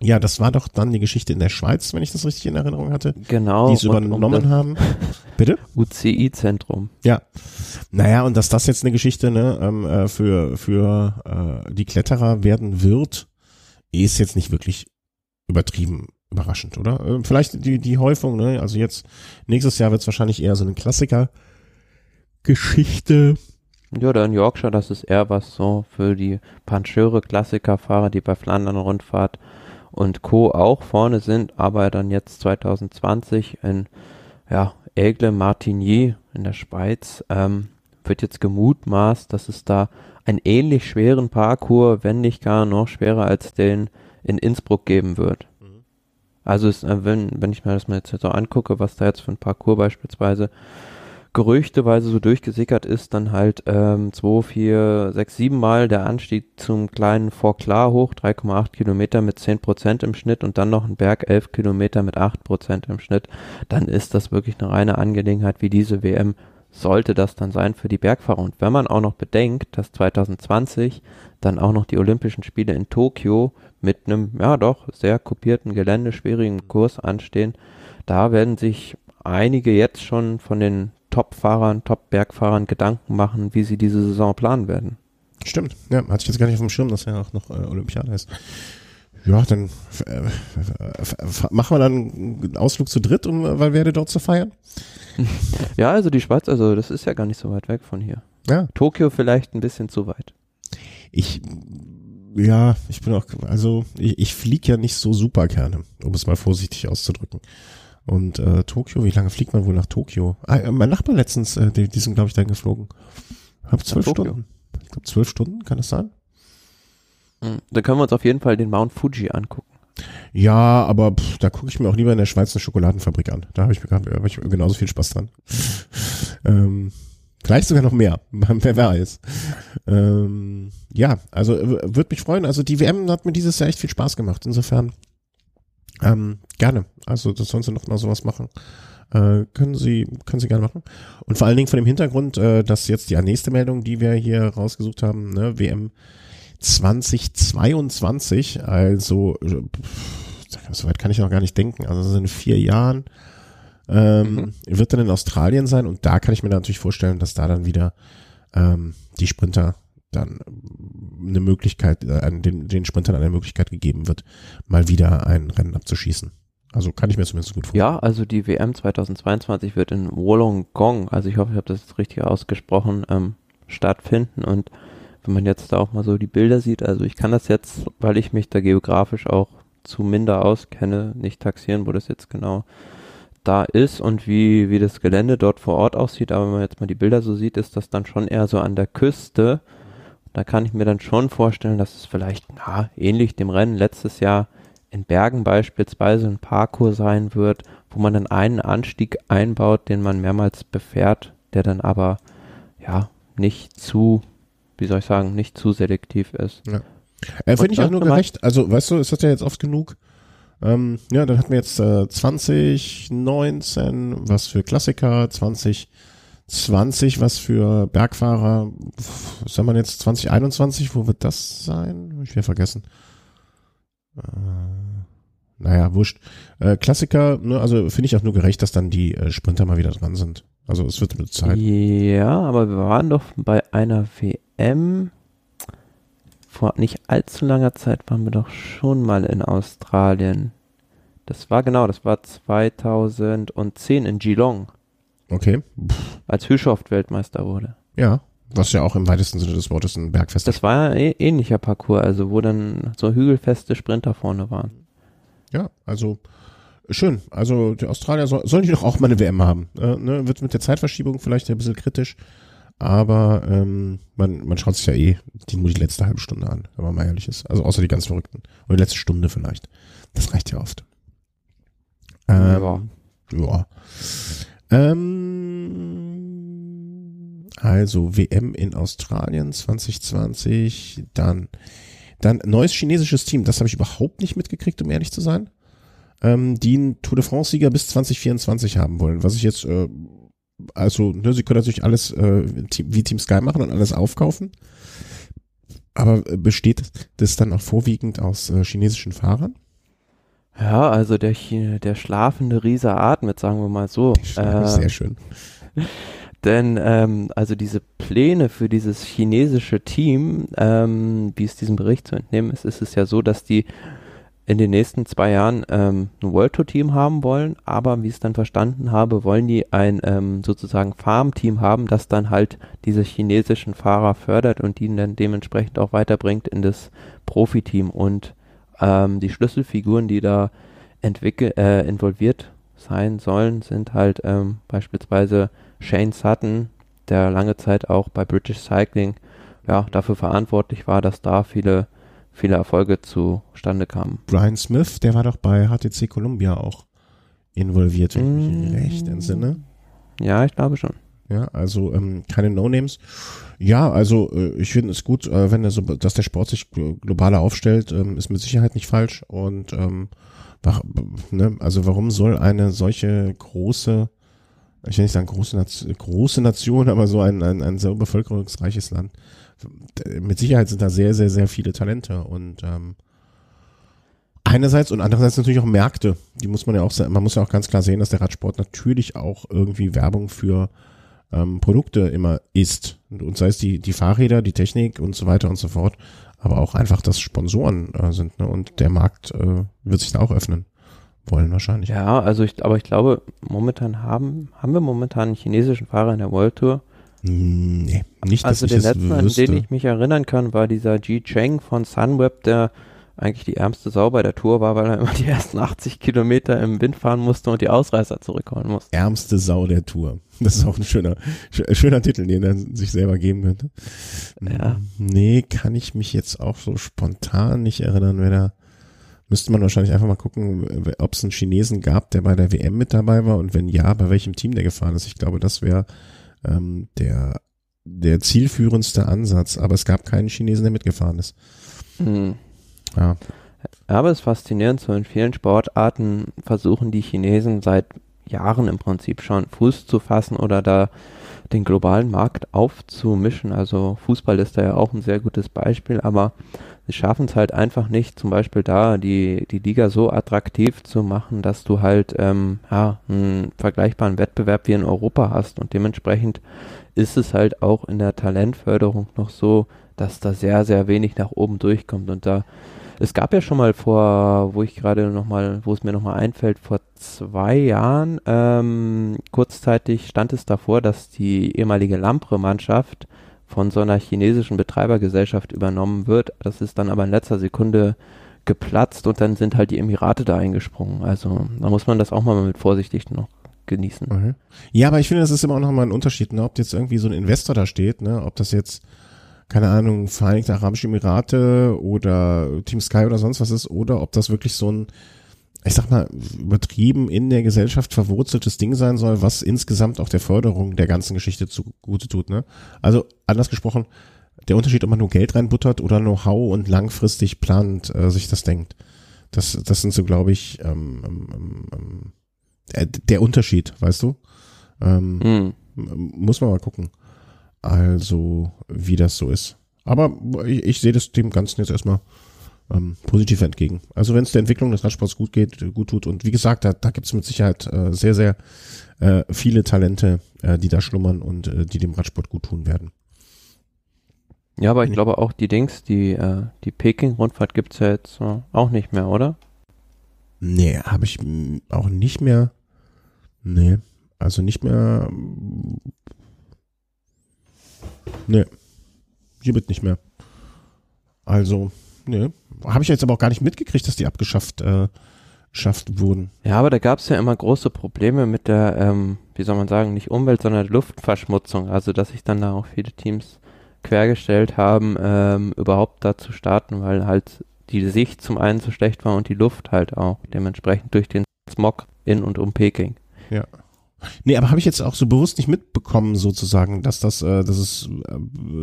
ja, das war doch dann die Geschichte in der Schweiz, wenn ich das richtig in Erinnerung hatte. Genau. Die es übernommen haben. Bitte? [LAUGHS] UCI-Zentrum. Ja. Naja, und dass das jetzt eine Geschichte ne, ähm, äh, für, für äh, die Kletterer werden wird, ist jetzt nicht wirklich übertrieben überraschend, oder? Äh, vielleicht die, die Häufung, ne? Also jetzt, nächstes Jahr wird es wahrscheinlich eher so eine Klassiker-Geschichte. Ja, der in Yorkshire, das ist eher was so für die Pancheure Klassikerfahrer, die bei Flandern Rundfahrt und Co. auch vorne sind, aber dann jetzt 2020 in ja, Aigle Martigny in der Schweiz ähm, wird jetzt gemutmaßt, dass es da einen ähnlich schweren Parcours, wenn nicht gar noch schwerer als den in Innsbruck geben wird. Mhm. Also ist, äh, wenn, wenn ich mir das mal jetzt so angucke, was da jetzt für ein Parcours beispielsweise gerüchteweise so durchgesickert ist, dann halt ähm, 2, 4, 6, 7 Mal der Anstieg zum kleinen Fort Klar hoch, 3,8 Kilometer mit 10 Prozent im Schnitt und dann noch ein Berg 11 Kilometer mit 8 Prozent im Schnitt, dann ist das wirklich eine reine Angelegenheit wie diese WM sollte das dann sein für die Bergfahrer. Und wenn man auch noch bedenkt, dass 2020 dann auch noch die Olympischen Spiele in Tokio mit einem, ja doch, sehr kopierten Gelände, schwierigen Kurs anstehen, da werden sich einige jetzt schon von den Top-Fahrern, Top-Bergfahrern Gedanken machen, wie sie diese Saison planen werden. Stimmt, ja, hatte ich jetzt gar nicht auf dem Schirm, dass er auch noch äh, Olympiade ist. Ja, dann äh, machen wir dann einen Ausflug zu dritt, um Valverde dort zu feiern. [LAUGHS] Ja, also die Schweiz, also das ist ja gar nicht so weit weg von hier. Ja. Tokio vielleicht ein bisschen zu weit. Ich, ja, ich bin auch, also ich, ich fliege ja nicht so super gerne, um es mal vorsichtig auszudrücken. Und äh, Tokio, wie lange fliegt man wohl nach Tokio? Ah, äh, mein Nachbar letztens, äh, die, die sind, glaube ich, dann geflogen. Hab zwölf Stunden. Ich glaube, zwölf Stunden, kann das sein? Mhm. Da können wir uns auf jeden Fall den Mount Fuji angucken. Ja, aber pff, da gucke ich mir auch lieber in der Schweiz eine Schokoladenfabrik an. Da habe ich, hab ich genauso viel Spaß dran. ähm, vielleicht sogar noch mehr, [LAUGHS] wer weiß. Ähm, ja, also würde mich freuen. Also die WM hat mir dieses Jahr echt viel Spaß gemacht. Insofern ähm, gerne. Also das sollen sie noch mal sowas machen. Äh, können Sie können Sie gerne machen. Und vor allen Dingen von dem Hintergrund, äh, dass jetzt die nächste Meldung, die wir hier rausgesucht haben, ne, WM 2022, also soweit kann ich noch gar nicht denken. Also in vier Jahren ähm, mhm. wird dann in Australien sein und da kann ich mir natürlich vorstellen, dass da dann wieder ähm, die Sprinter dann eine Möglichkeit, äh, den, den Sprintern eine Möglichkeit gegeben wird, mal wieder ein Rennen abzuschießen. Also kann ich mir zumindest gut vorstellen. Ja, also die WM 2022 wird in Wollongong, also ich hoffe, ich habe das jetzt richtig ausgesprochen, ähm, stattfinden und wenn man jetzt da auch mal so die Bilder sieht, also ich kann das jetzt, weil ich mich da geografisch auch zu minder auskenne, nicht taxieren, wo das jetzt genau da ist und wie, wie das Gelände dort vor Ort aussieht, aber wenn man jetzt mal die Bilder so sieht, ist das dann schon eher so an der Küste da kann ich mir dann schon vorstellen, dass es vielleicht na, ähnlich dem Rennen letztes Jahr in Bergen beispielsweise ein Parcours sein wird, wo man dann einen Anstieg einbaut, den man mehrmals befährt, der dann aber ja nicht zu wie soll ich sagen, nicht zu selektiv ist. Ja. Äh, Finde ich auch nur gerecht. Also, weißt du, ist das ja jetzt oft genug. Ähm, ja, dann hatten wir jetzt äh, 2019 was für Klassiker, 2020 was für Bergfahrer. Was haben wir jetzt 2021? Wo wird das sein? Ich will vergessen. Äh, naja, wurscht. Äh, Klassiker, ne, also finde ich auch nur gerecht, dass dann die äh, Sprinter mal wieder dran sind. Also es wird mit Zeit. Ja, aber wir waren doch bei einer WM. Vor nicht allzu langer Zeit waren wir doch schon mal in Australien. Das war genau, das war 2010 in Geelong. Okay. Als Hüschoft Weltmeister wurde. Ja, was ja auch im weitesten Sinne des Wortes ein Bergfest Das war ja eh, ähnlicher Parcours, also wo dann so hügelfeste Sprinter vorne waren. Ja, also schön. Also die Australier soll, sollen die doch auch mal eine WM haben. Äh, ne? Wird mit der Zeitverschiebung vielleicht ein bisschen kritisch, aber ähm, man, man schaut sich ja eh die, nur die letzte halbe Stunde an, wenn man mal ehrlich ist. Also außer die ganz Verrückten. Oder die letzte Stunde vielleicht. Das reicht ja oft. Ähm, ja. ja. Ähm, also WM in Australien 2020, dann dann neues chinesisches Team, das habe ich überhaupt nicht mitgekriegt, um ehrlich zu sein, ähm, die einen Tour de France-Sieger bis 2024 haben wollen. Was ich jetzt, äh, also, ne, sie können natürlich alles äh, wie Team Sky machen und alles aufkaufen. Aber äh, besteht das dann auch vorwiegend aus äh, chinesischen Fahrern? Ja, also der, der schlafende Riese atmet, sagen wir mal so. Äh, sehr schön. [LAUGHS] Denn ähm, also diese Pläne für dieses chinesische Team, ähm, wie es diesem Bericht zu entnehmen ist, ist es ja so, dass die in den nächsten zwei Jahren ähm, ein World Tour Team haben wollen, aber wie ich es dann verstanden habe, wollen die ein ähm, sozusagen Farm-Team haben, das dann halt diese chinesischen Fahrer fördert und die dann dementsprechend auch weiterbringt in das Profiteam und ähm, die Schlüsselfiguren, die da entwickel äh, involviert sein sollen, sind halt ähm, beispielsweise Shane Sutton, der lange Zeit auch bei British Cycling ja, dafür verantwortlich war, dass da viele, viele Erfolge zustande kamen. Brian Smith, der war doch bei HTC Columbia auch involviert, wenn ich mich mm. recht entsinne. Ja, ich glaube schon. Ja, also ähm, keine No-Names. Ja, also äh, ich finde es gut, äh, wenn er so, dass der Sport sich globaler aufstellt, ähm, ist mit Sicherheit nicht falsch. Und ähm, ne, also warum soll eine solche große, ich will nicht sagen große, Nation, große Nation, [LAUGHS] aber so ein, ein, ein sehr bevölkerungsreiches Land. Mit Sicherheit sind da sehr, sehr, sehr viele Talente und ähm, einerseits und andererseits natürlich auch Märkte. Die muss man ja auch, man muss ja auch ganz klar sehen, dass der Radsport natürlich auch irgendwie Werbung für ähm, Produkte immer ist. Und sei es die, die Fahrräder, die Technik und so weiter und so fort, aber auch einfach, dass Sponsoren äh, sind. Ne? Und der Markt äh, wird sich da auch öffnen wollen wahrscheinlich. Ja, also ich, aber ich glaube, momentan haben, haben wir momentan einen chinesischen Fahrer in der World Tour. Nee, nicht, also den letzten, an den ich mich erinnern kann, war dieser Ji Cheng von Sunweb, der eigentlich die ärmste Sau bei der Tour war, weil er immer die ersten 80 Kilometer im Wind fahren musste und die Ausreißer zurückholen musste. Ärmste Sau der Tour. Das ist auch ein schöner, schöner Titel, den er sich selber geben könnte. Ja. Nee, kann ich mich jetzt auch so spontan nicht erinnern, wer da müsste man wahrscheinlich einfach mal gucken, ob es einen Chinesen gab, der bei der WM mit dabei war und wenn ja, bei welchem Team der gefahren ist. Ich glaube, das wäre ähm, der, der zielführendste Ansatz, aber es gab keinen Chinesen, der mitgefahren ist. Hm. Ja. Aber es ist faszinierend, so in vielen Sportarten versuchen die Chinesen seit Jahren im Prinzip schon Fuß zu fassen oder da den globalen Markt aufzumischen. Also Fußball ist da ja auch ein sehr gutes Beispiel, aber sie schaffen es halt einfach nicht, zum Beispiel da die, die Liga so attraktiv zu machen, dass du halt ähm, ja, einen vergleichbaren Wettbewerb wie in Europa hast. Und dementsprechend ist es halt auch in der Talentförderung noch so, dass da sehr, sehr wenig nach oben durchkommt. Und da es gab ja schon mal vor, wo ich gerade nochmal, wo es mir nochmal einfällt, vor zwei Jahren, ähm, kurzzeitig stand es davor, dass die ehemalige Lampre-Mannschaft von so einer chinesischen Betreibergesellschaft übernommen wird. Das ist dann aber in letzter Sekunde geplatzt und dann sind halt die Emirate da eingesprungen. Also da muss man das auch mal mit vorsichtig noch genießen. Okay. Ja, aber ich finde, das ist immer auch nochmal ein Unterschied, ne? ob jetzt irgendwie so ein Investor da steht, ne? ob das jetzt keine Ahnung, Vereinigte Arabische Emirate oder Team Sky oder sonst was ist, oder ob das wirklich so ein, ich sag mal, übertrieben in der Gesellschaft verwurzeltes Ding sein soll, was insgesamt auch der Förderung der ganzen Geschichte zugute tut. Ne? Also anders gesprochen, der Unterschied, ob man nur Geld reinbuttert oder Know-how und langfristig plant, äh, sich das denkt. Das, das sind so, glaube ich, ähm, ähm, ähm, äh, der Unterschied, weißt du? Ähm, Hm. Muss man mal gucken. Also, wie das so ist. Aber ich, ich sehe das dem Ganzen jetzt erstmal ähm, positiv entgegen. Also wenn es der Entwicklung des Radsports gut geht, gut tut. Und wie gesagt, da, da gibt es mit Sicherheit äh, sehr, sehr äh, viele Talente, äh, die da schlummern und äh, die dem Radsport gut tun werden. Ja, aber ich Nee. glaube auch die Dings, die, äh, die Peking-Rundfahrt gibt's ja jetzt äh, auch nicht mehr, oder? Nee, habe ich auch nicht mehr. Nee, also nicht mehr. Nee, hier wird nicht mehr. Also, nee. Habe ich jetzt aber auch gar nicht mitgekriegt, dass die abgeschafft äh, schafft wurden. Ja, aber da gab's ja immer große Probleme mit der, ähm, wie soll man sagen, nicht Umwelt, sondern Luftverschmutzung. Also, dass sich dann da auch viele Teams quergestellt haben, ähm, überhaupt da zu starten, weil halt die Sicht zum einen so schlecht war und die Luft halt auch. Dementsprechend durch den Smog in und um Peking. Nee, aber habe ich jetzt auch so bewusst nicht mitbekommen, sozusagen, dass das, äh, dass es äh,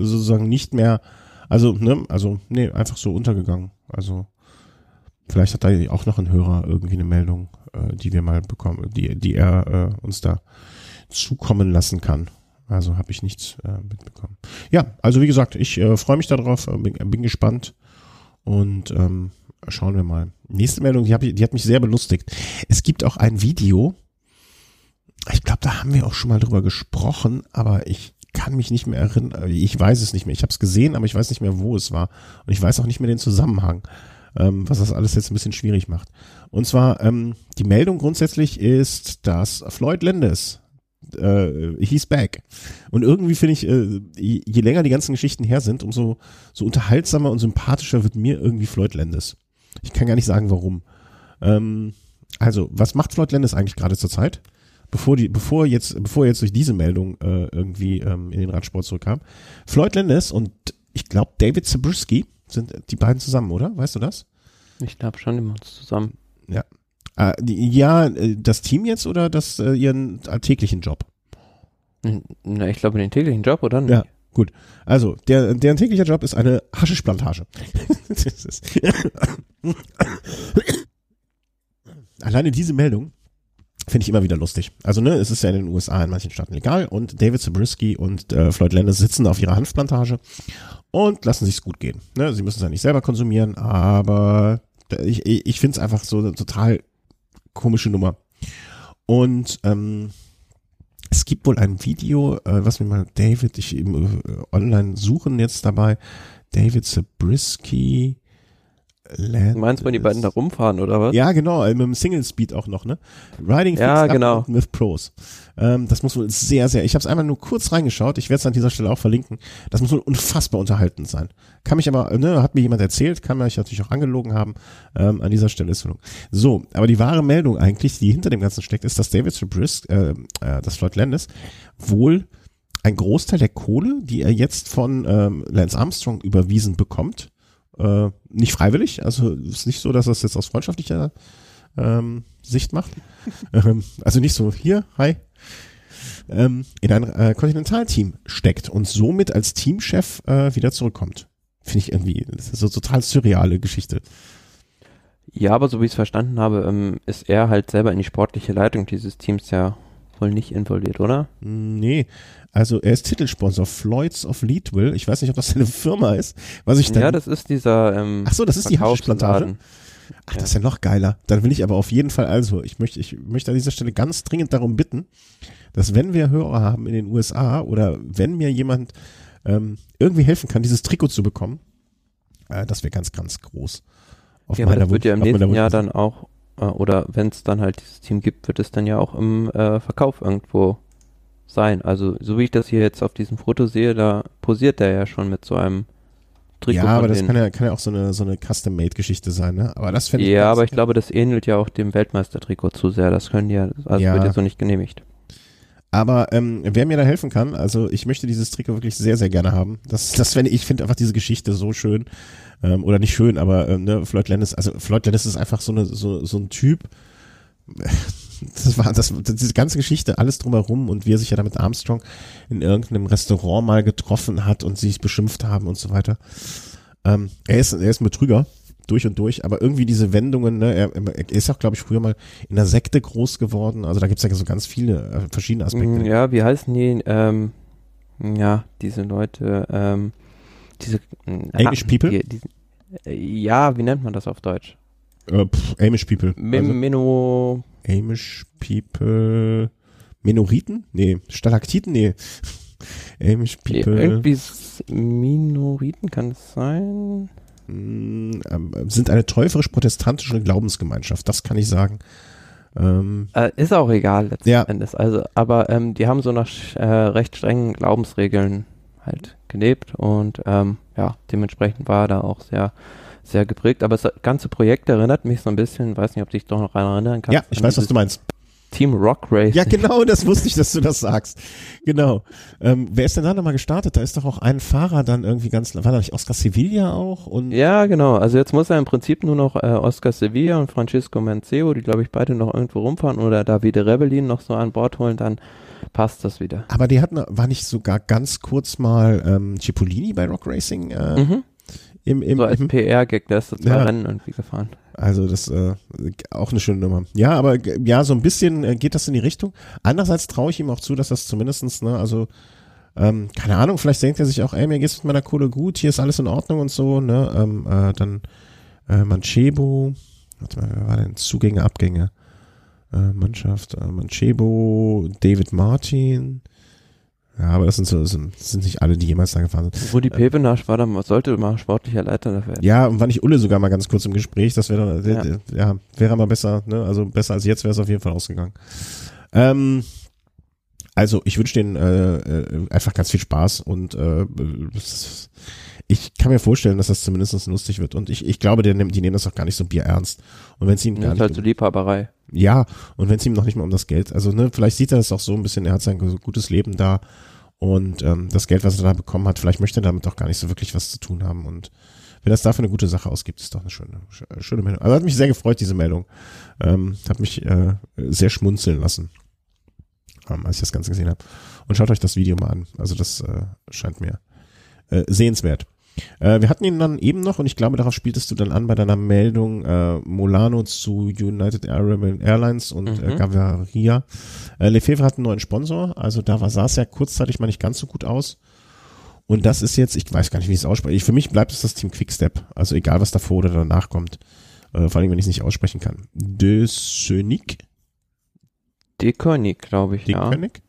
sozusagen nicht mehr, also, ne, also, nee, einfach so untergegangen. Also, vielleicht hat da auch noch ein Hörer irgendwie eine Meldung, äh, die wir mal bekommen, die, die er äh, uns da zukommen lassen kann. Also habe ich nichts äh, mitbekommen. Ja, also wie gesagt, ich äh, freue mich darauf, äh, bin, bin gespannt und ähm, schauen wir mal. Nächste Meldung, die, hab ich, die hat mich sehr belustigt. Es gibt auch ein Video, ich glaube, da haben wir auch schon mal drüber gesprochen, aber ich kann mich nicht mehr erinnern. Ich weiß es nicht mehr. Ich habe es gesehen, aber ich weiß nicht mehr, wo es war. Und ich weiß auch nicht mehr den Zusammenhang, ähm, was das alles jetzt ein bisschen schwierig macht. Und zwar, ähm, die Meldung grundsätzlich ist, dass Floyd Landis, äh, he's back. Und irgendwie finde ich, äh, je, je länger die ganzen Geschichten her sind, umso so unterhaltsamer und sympathischer wird mir irgendwie Floyd Landis. Ich kann gar nicht sagen, warum. Ähm, also, was macht Floyd Landis eigentlich gerade zur Zeit? Bevor die, bevor jetzt, bevor jetzt durch diese Meldung äh, irgendwie ähm, in den Radsport zurückkam. Floyd Landis und ich glaube David Zabriskie sind die beiden zusammen, oder? Weißt du das? Ich glaube schon, die machen es zusammen. Äh, die, ja, das Team jetzt oder das äh, ihren alltäglichen Job? Na, ich glaube den täglichen Job, oder? nicht? Ja. Gut, also der, deren täglicher Job ist eine Haschischplantage. [LAUGHS] [LAUGHS] Alleine diese Meldung finde ich immer wieder lustig. Also ne, es ist ja in den USA in manchen Staaten legal und David Zabriskie und äh, Floyd Landis sitzen auf ihrer Hanfplantage und lassen sich's gut gehen. Ne, sie müssen es ja nicht selber konsumieren, aber ich, ich, finde es einfach so eine total komische Nummer. Und ähm, es gibt wohl ein Video, äh, was mir mal David, ich eben äh, online suchen jetzt dabei, David Zabriskie. Du meinst, wenn die beiden da rumfahren, oder was? Ja, genau, äh, mit dem Single Speed auch noch, ne? Riding Ja, genau. with Pros. Ähm, das muss wohl sehr, sehr, ich habe es einmal nur kurz reingeschaut, ich werde es an dieser Stelle auch verlinken. Das muss wohl unfassbar unterhaltend sein. Kann mich aber, ne, hat mir jemand erzählt, kann mich natürlich auch angelogen haben. Ähm, an dieser Stelle ist es so. Aber die wahre Meldung eigentlich, die hinter dem Ganzen steckt, ist, dass David Zabriskie, äh, äh, das Floyd Landis, wohl ein Großteil der Kohle, die er jetzt von ähm, Lance Armstrong überwiesen bekommt, äh, nicht freiwillig, also ist nicht so, dass es jetzt aus freundschaftlicher ähm, Sicht macht. [LAUGHS] ähm, also nicht so, hier, hi, ähm, in ein äh, Kontinentalteam steckt und somit als Teamchef äh, wieder zurückkommt. Finde ich irgendwie, das ist so total surreale Geschichte. Ja, aber so wie ich es verstanden habe, ähm, ist er halt selber in die sportliche Leitung dieses Teams ja wohl nicht involviert, oder? Nee, also er ist Titelsponsor Floyds of Leadville. Ich weiß nicht, ob das seine Firma ist. Was ich dann, Ja, das ist dieser ähm, Ach so, das ist die? Verkaufsladen. Ach, das ist ja noch geiler. Dann will ich aber auf jeden Fall, also ich möchte, ich möchte an dieser Stelle ganz dringend darum bitten, dass wenn wir Hörer haben in den USA oder wenn mir jemand ähm, irgendwie helfen kann, dieses Trikot zu bekommen, äh, das wäre ganz, ganz groß. Auf Ja, aber das Wunsch- wird ja im nächsten Jahr dann auch, oder wenn es dann halt dieses Team gibt, wird es dann ja auch im äh, Verkauf irgendwo sein. Also so wie ich das hier jetzt auf diesem Foto sehe, da posiert der ja schon mit so einem Trikot. Ja, aber das kann ja, kann ja auch so eine, so eine Custom-Made-Geschichte sein, ne? Aber das fände ich ja, aber ich glaube, das ähnelt ja auch dem Weltmeistertrikot zu sehr. Das können die ja, also Ja. wird ja so nicht genehmigt. Aber ähm, wer mir da helfen kann, also ich möchte dieses Trikot wirklich sehr, sehr gerne haben. Das, das wenn ich finde einfach diese Geschichte so schön. Ähm, oder nicht schön, aber ähm, ne, Floyd Landis, also Floyd Landis ist einfach so, eine, so, so ein Typ. [LAUGHS] das war das, diese ganze Geschichte, alles drumherum und wie er sich ja damit Armstrong in irgendeinem Restaurant mal getroffen hat und sich beschimpft haben und so weiter. Ähm, er ist, er ist ein Betrüger durch und durch, aber irgendwie diese Wendungen, ne, er, er ist auch, glaube ich, früher mal in der Sekte groß geworden. Also da gibt's ja so ganz viele äh, verschiedene Aspekte. Ja, wie heißen die? Ähm, ja, diese Leute, ähm, diese Amish People? Die, die, äh, ja, wie nennt man das auf Deutsch? Äh, pff, Amish People. Mim Also, Mino, Amish People. Minoriten? Nee. Stalaktiten? Nee. [LAUGHS] Amish People. irgendwie Minoriten kann es sein. mh, ähm, sind eine täuferisch-protestantische Glaubensgemeinschaft. Das kann ich sagen. Ähm, Äh, ist auch egal letzten Ja. Endes. Also, aber ähm, die haben so nach äh, recht strengen Glaubensregeln halt gelebt und ähm, ja, dementsprechend war er da auch sehr, sehr geprägt. Aber das ganze Projekt erinnert mich so ein bisschen, weiß nicht, ob dich doch noch daran erinnern kannst. ja, ich weiß, was du meinst. Team Rock Race. Ja, genau, das wusste ich, dass du das sagst. Genau. Ähm, wer ist denn da nochmal gestartet? Da ist doch auch ein Fahrer dann irgendwie ganz, war da nicht Oscar Sevilla auch? Und Ja, genau. Also jetzt muss er im Prinzip nur noch äh, Oscar Sevilla und Francisco Mancebo, die glaube ich beide noch irgendwo rumfahren, oder Davide Rebellin noch so an Bord holen, dann passt das wieder. aber die hatten, war nicht sogar ganz kurz mal ähm, Cipollini bei Rock Racing äh, Mhm. im, im, So als im PR-Gag, der ist so zwei Ja. Rennen irgendwie gefahren. Also das äh, auch eine schöne Nummer. Ja, aber ja, so ein bisschen äh, geht das in die Richtung. Andererseits traue ich ihm auch zu, dass das zumindestens, ne, also ähm, keine Ahnung, vielleicht denkt er sich auch, ey, mir geht's mit meiner Kohle gut, hier ist alles in Ordnung und so, ne, ähm, äh, dann äh, Manchebo, warte mal, wer war denn Zugänge, Abgänge? Äh, Mannschaft, äh, Manchebo, David Martin. Ja, aber das sind so, das sind, das nicht alle, die jemals da gefahren sind. Rudi Pepenasch war dann, sollte mal sportlicher Leiter da werden. Ja, und war nicht Ulle sogar mal ganz kurz im Gespräch, das wäre Ja. ja. ja, wäre mal besser, ne? Also besser als jetzt wäre es auf jeden Fall ausgegangen. Ähm, also ich wünsche denen äh, äh, einfach ganz viel Spaß und äh, ich kann mir vorstellen, dass das zumindest lustig wird. Und ich, ich glaube, die, nehmen- die nehmen das auch gar nicht so Bier ernst. Und wenn es ihm Das gar ist halt nicht, so Liebhaberei. Ja, und wenn es ihm noch nicht mal um das Geld, also ne, vielleicht sieht er das auch so ein bisschen, er hat sein gutes Leben da und ähm, das Geld, was er da bekommen hat, vielleicht möchte er damit auch gar nicht so wirklich was zu tun haben und wenn das dafür eine gute Sache ausgibt, ist doch eine schöne, sch- schöne Meldung. Also hat mich sehr gefreut, diese Meldung. Ähm, hat mich äh, sehr schmunzeln lassen, ähm, als ich das Ganze gesehen habe. Und schaut euch das Video mal an. Also das äh, scheint mir äh, sehenswert. Äh, wir hatten ihn dann eben noch, und ich glaube, darauf spieltest du dann an bei deiner Meldung äh, Molano zu United Arab Airlines und äh, Mhm. Gaviria. Äh, Lefebvre hat einen neuen Sponsor, also da war, sah es ja kurzzeitig mal nicht ganz so gut aus. Und das ist jetzt, ich weiß gar nicht, wie ich es ausspreche. Ich, für mich bleibt es das Team Quickstep. Also egal, was davor oder danach kommt. Äh, vor allem, wenn ich es nicht aussprechen kann. De Sönig? Dekönig, glaube ich, De ja. König?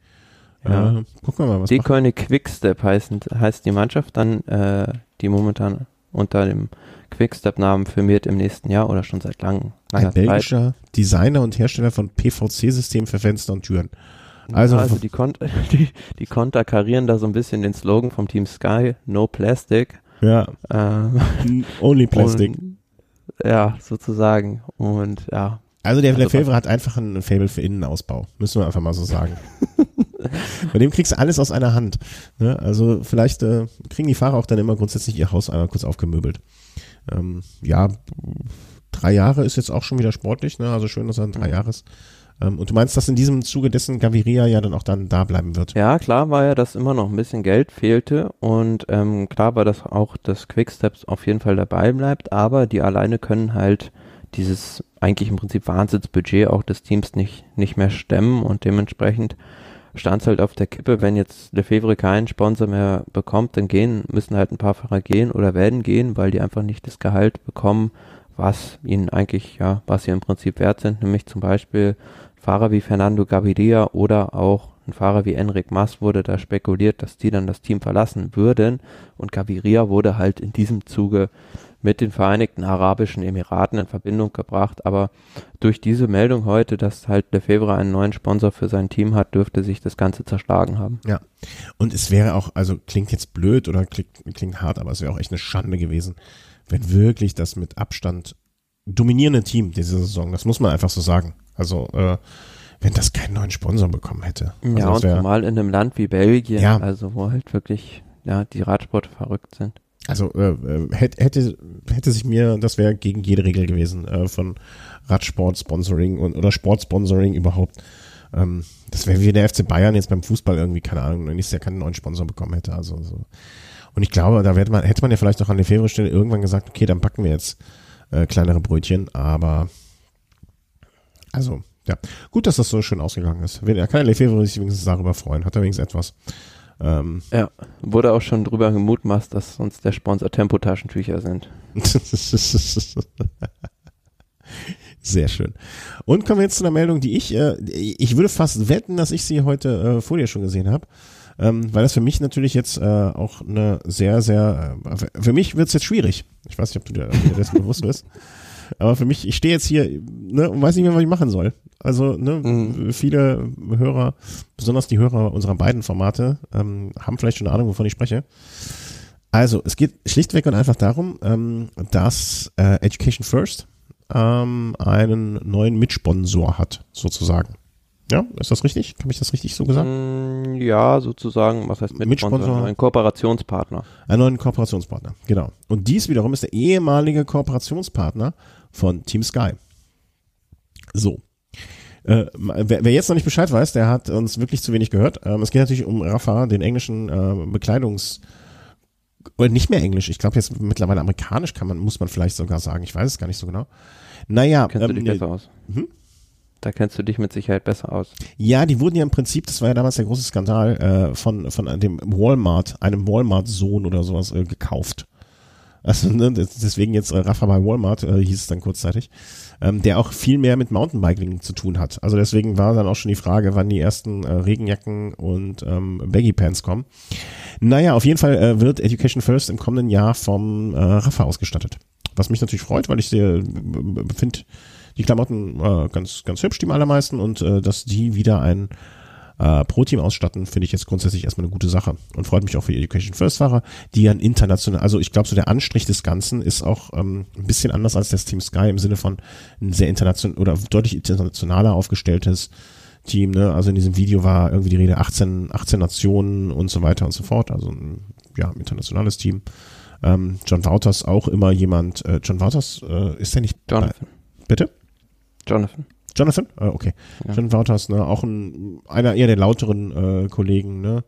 Ja. Äh, gucken wir mal, was macht. Dekönig Quickstep heißt, heißt die Mannschaft dann, äh, die momentan unter dem Quickstep-Namen firmiert im nächsten Jahr oder schon seit lang, langer Ein Zeit. belgischer Designer und Hersteller von PVC-Systemen für Fenster und Türen. Also- Also, die, kont [LAUGHS] die, die konterkarieren da so ein bisschen den Slogan vom Team Sky, No Plastic. Ja, Äh, only [LAUGHS] Plastic. Und, ja, sozusagen. Und ja, Also der Also Lefebvre hat einfach ein Fable für Innenausbau, müssen wir einfach mal so sagen. [LAUGHS] Bei dem kriegst du alles aus einer Hand. Ne? Also vielleicht äh, kriegen die Fahrer auch dann immer grundsätzlich ihr Haus einmal kurz aufgemöbelt. Ähm, ja, drei Jahre ist jetzt auch schon wieder sportlich, ne? also schön, dass er ein drei Mhm. Jahres. Ähm, und du meinst, dass in diesem Zuge dessen Gaviria ja dann auch dann da bleiben wird? ja, klar war ja, dass immer noch ein bisschen Geld fehlte und ähm, klar war, dass auch das Quicksteps auf jeden Fall dabei bleibt, aber die alleine können halt dieses eigentlich im Prinzip Wahnsinnsbudget auch des Teams nicht, nicht mehr stemmen und dementsprechend stand es halt auf der Kippe, wenn jetzt Lefebvre keinen Sponsor mehr bekommt, dann gehen, müssen halt ein paar Fahrer gehen oder werden gehen, weil die einfach nicht das Gehalt bekommen, was ihnen eigentlich, ja, was sie im Prinzip wert sind, nämlich zum Beispiel Fahrer wie Fernando Gaviria oder auch ein Fahrer wie Enric Mas wurde da spekuliert, dass die dann das Team verlassen würden. Und Gaviria wurde halt in diesem Zuge mit den Vereinigten Arabischen Emiraten in Verbindung gebracht, aber durch diese Meldung heute, dass halt Lefebvre einen neuen Sponsor für sein Team hat, dürfte sich das Ganze zerschlagen haben. Und es wäre auch, also klingt jetzt blöd oder klingt, klingt hart, aber es wäre auch echt eine Schande gewesen, wenn wirklich das mit Abstand dominierende Team diese Saison, das muss man einfach so sagen. Also, äh, wenn das keinen neuen Sponsor bekommen hätte. Also ja, und wär- zumal in einem Land wie Belgien, Ja. also wo halt wirklich, ja, die Radsporte verrückt sind. Also äh, äh hätte, hätte sich mir, das wäre gegen jede Regel gewesen äh, von Radsport-Sponsoring oder Sportsponsoring überhaupt. Ähm, das wäre wie der FC Bayern jetzt beim Fußball irgendwie, keine Ahnung, nächstes Jahr keinen neuen Sponsor bekommen hätte. Also so. Und ich glaube, da hätte man, hätte man ja vielleicht auch an der Februarstelle irgendwann gesagt, okay, dann packen wir jetzt äh, kleinere Brötchen, aber also, ja. Gut, dass das so schön ausgegangen ist. Da kann der Lefebvre sich wenigstens darüber freuen. Hat er wenigstens etwas. Ähm, ja, wurde auch schon drüber gemutmaßt, dass sonst der Sponsor Tempotaschentücher sind. [LAUGHS] Sehr schön. Und kommen wir jetzt zu einer Meldung, die ich, äh, ich würde fast wetten, dass ich sie heute äh, vor dir schon gesehen habe. Ähm, weil das für mich natürlich jetzt äh, auch eine sehr, sehr, äh, für mich wird es jetzt schwierig. Ich weiß nicht, ob du dir dessen bewusst bist. Aber für mich, ich stehe jetzt hier ne, und weiß nicht mehr, was ich machen soll. Also ne, mhm. viele Hörer, besonders die Hörer unserer beiden Formate, ähm, haben vielleicht schon eine Ahnung, wovon ich spreche. Also, es geht schlichtweg und einfach darum, ähm, dass äh, Education First ähm, einen neuen Mitsponsor hat, sozusagen. Ja, ist das richtig? Habe ich das richtig so gesagt? Mm, ja, sozusagen, was heißt Mitsponsor? Mitsponsor? Ein Kooperationspartner. Ein neuen Kooperationspartner, genau. Und dies wiederum ist der ehemalige Kooperationspartner von Team Sky. So. Äh, wer, wer, jetzt noch nicht Bescheid weiß, der hat uns wirklich zu wenig gehört. Ähm, es geht natürlich um Rafa, den englischen äh, Bekleidungs- oder nicht mehr Englisch, ich glaube jetzt mittlerweile amerikanisch kann man, muss man vielleicht sogar sagen, ich weiß es gar nicht so genau. Naja. Kennst ähm, du dich besser aus? Hm? Da kennst du dich mit Sicherheit besser aus. Ja, die wurden ja im Prinzip, das war ja damals der große Skandal, äh, von, von dem Walmart, einem Walmart-Sohn oder sowas äh, gekauft. Also ne, deswegen jetzt äh, Rafa bei Walmart äh, hieß es dann kurzzeitig, ähm, der auch viel mehr mit Mountainbiking zu tun hat. Also deswegen war dann auch schon die Frage, wann die ersten äh, Regenjacken und ähm, Baggy Pants kommen. Naja, auf jeden Fall äh, wird Education First im kommenden Jahr vom äh, Rafa ausgestattet. Was mich natürlich freut, weil ich sehr finde die Klamotten äh, ganz ganz hübsch die allermeisten und äh, dass die wieder ein äh, Pro-Team ausstatten, finde ich jetzt grundsätzlich erstmal eine gute Sache und freut mich auch für die Education First Fahrer, die ja international, also ich glaube so der Anstrich des Ganzen ist auch ähm, ein bisschen anders als das Team Sky im Sinne von ein sehr international oder deutlich internationaler aufgestelltes Team, ne? Also in diesem Video war irgendwie die Rede 18, 18 Nationen und so weiter und so fort, also ein ja, internationales Team. Ähm, John Wouters auch immer jemand, äh, John Wouters, äh, ist der nicht Jonathan. Bei, bitte? Jonathan. Jonathan? Ah, okay. Ja. Jonathan Wouters, ne? Auch ein, einer eher der lauteren äh, Kollegen, ne?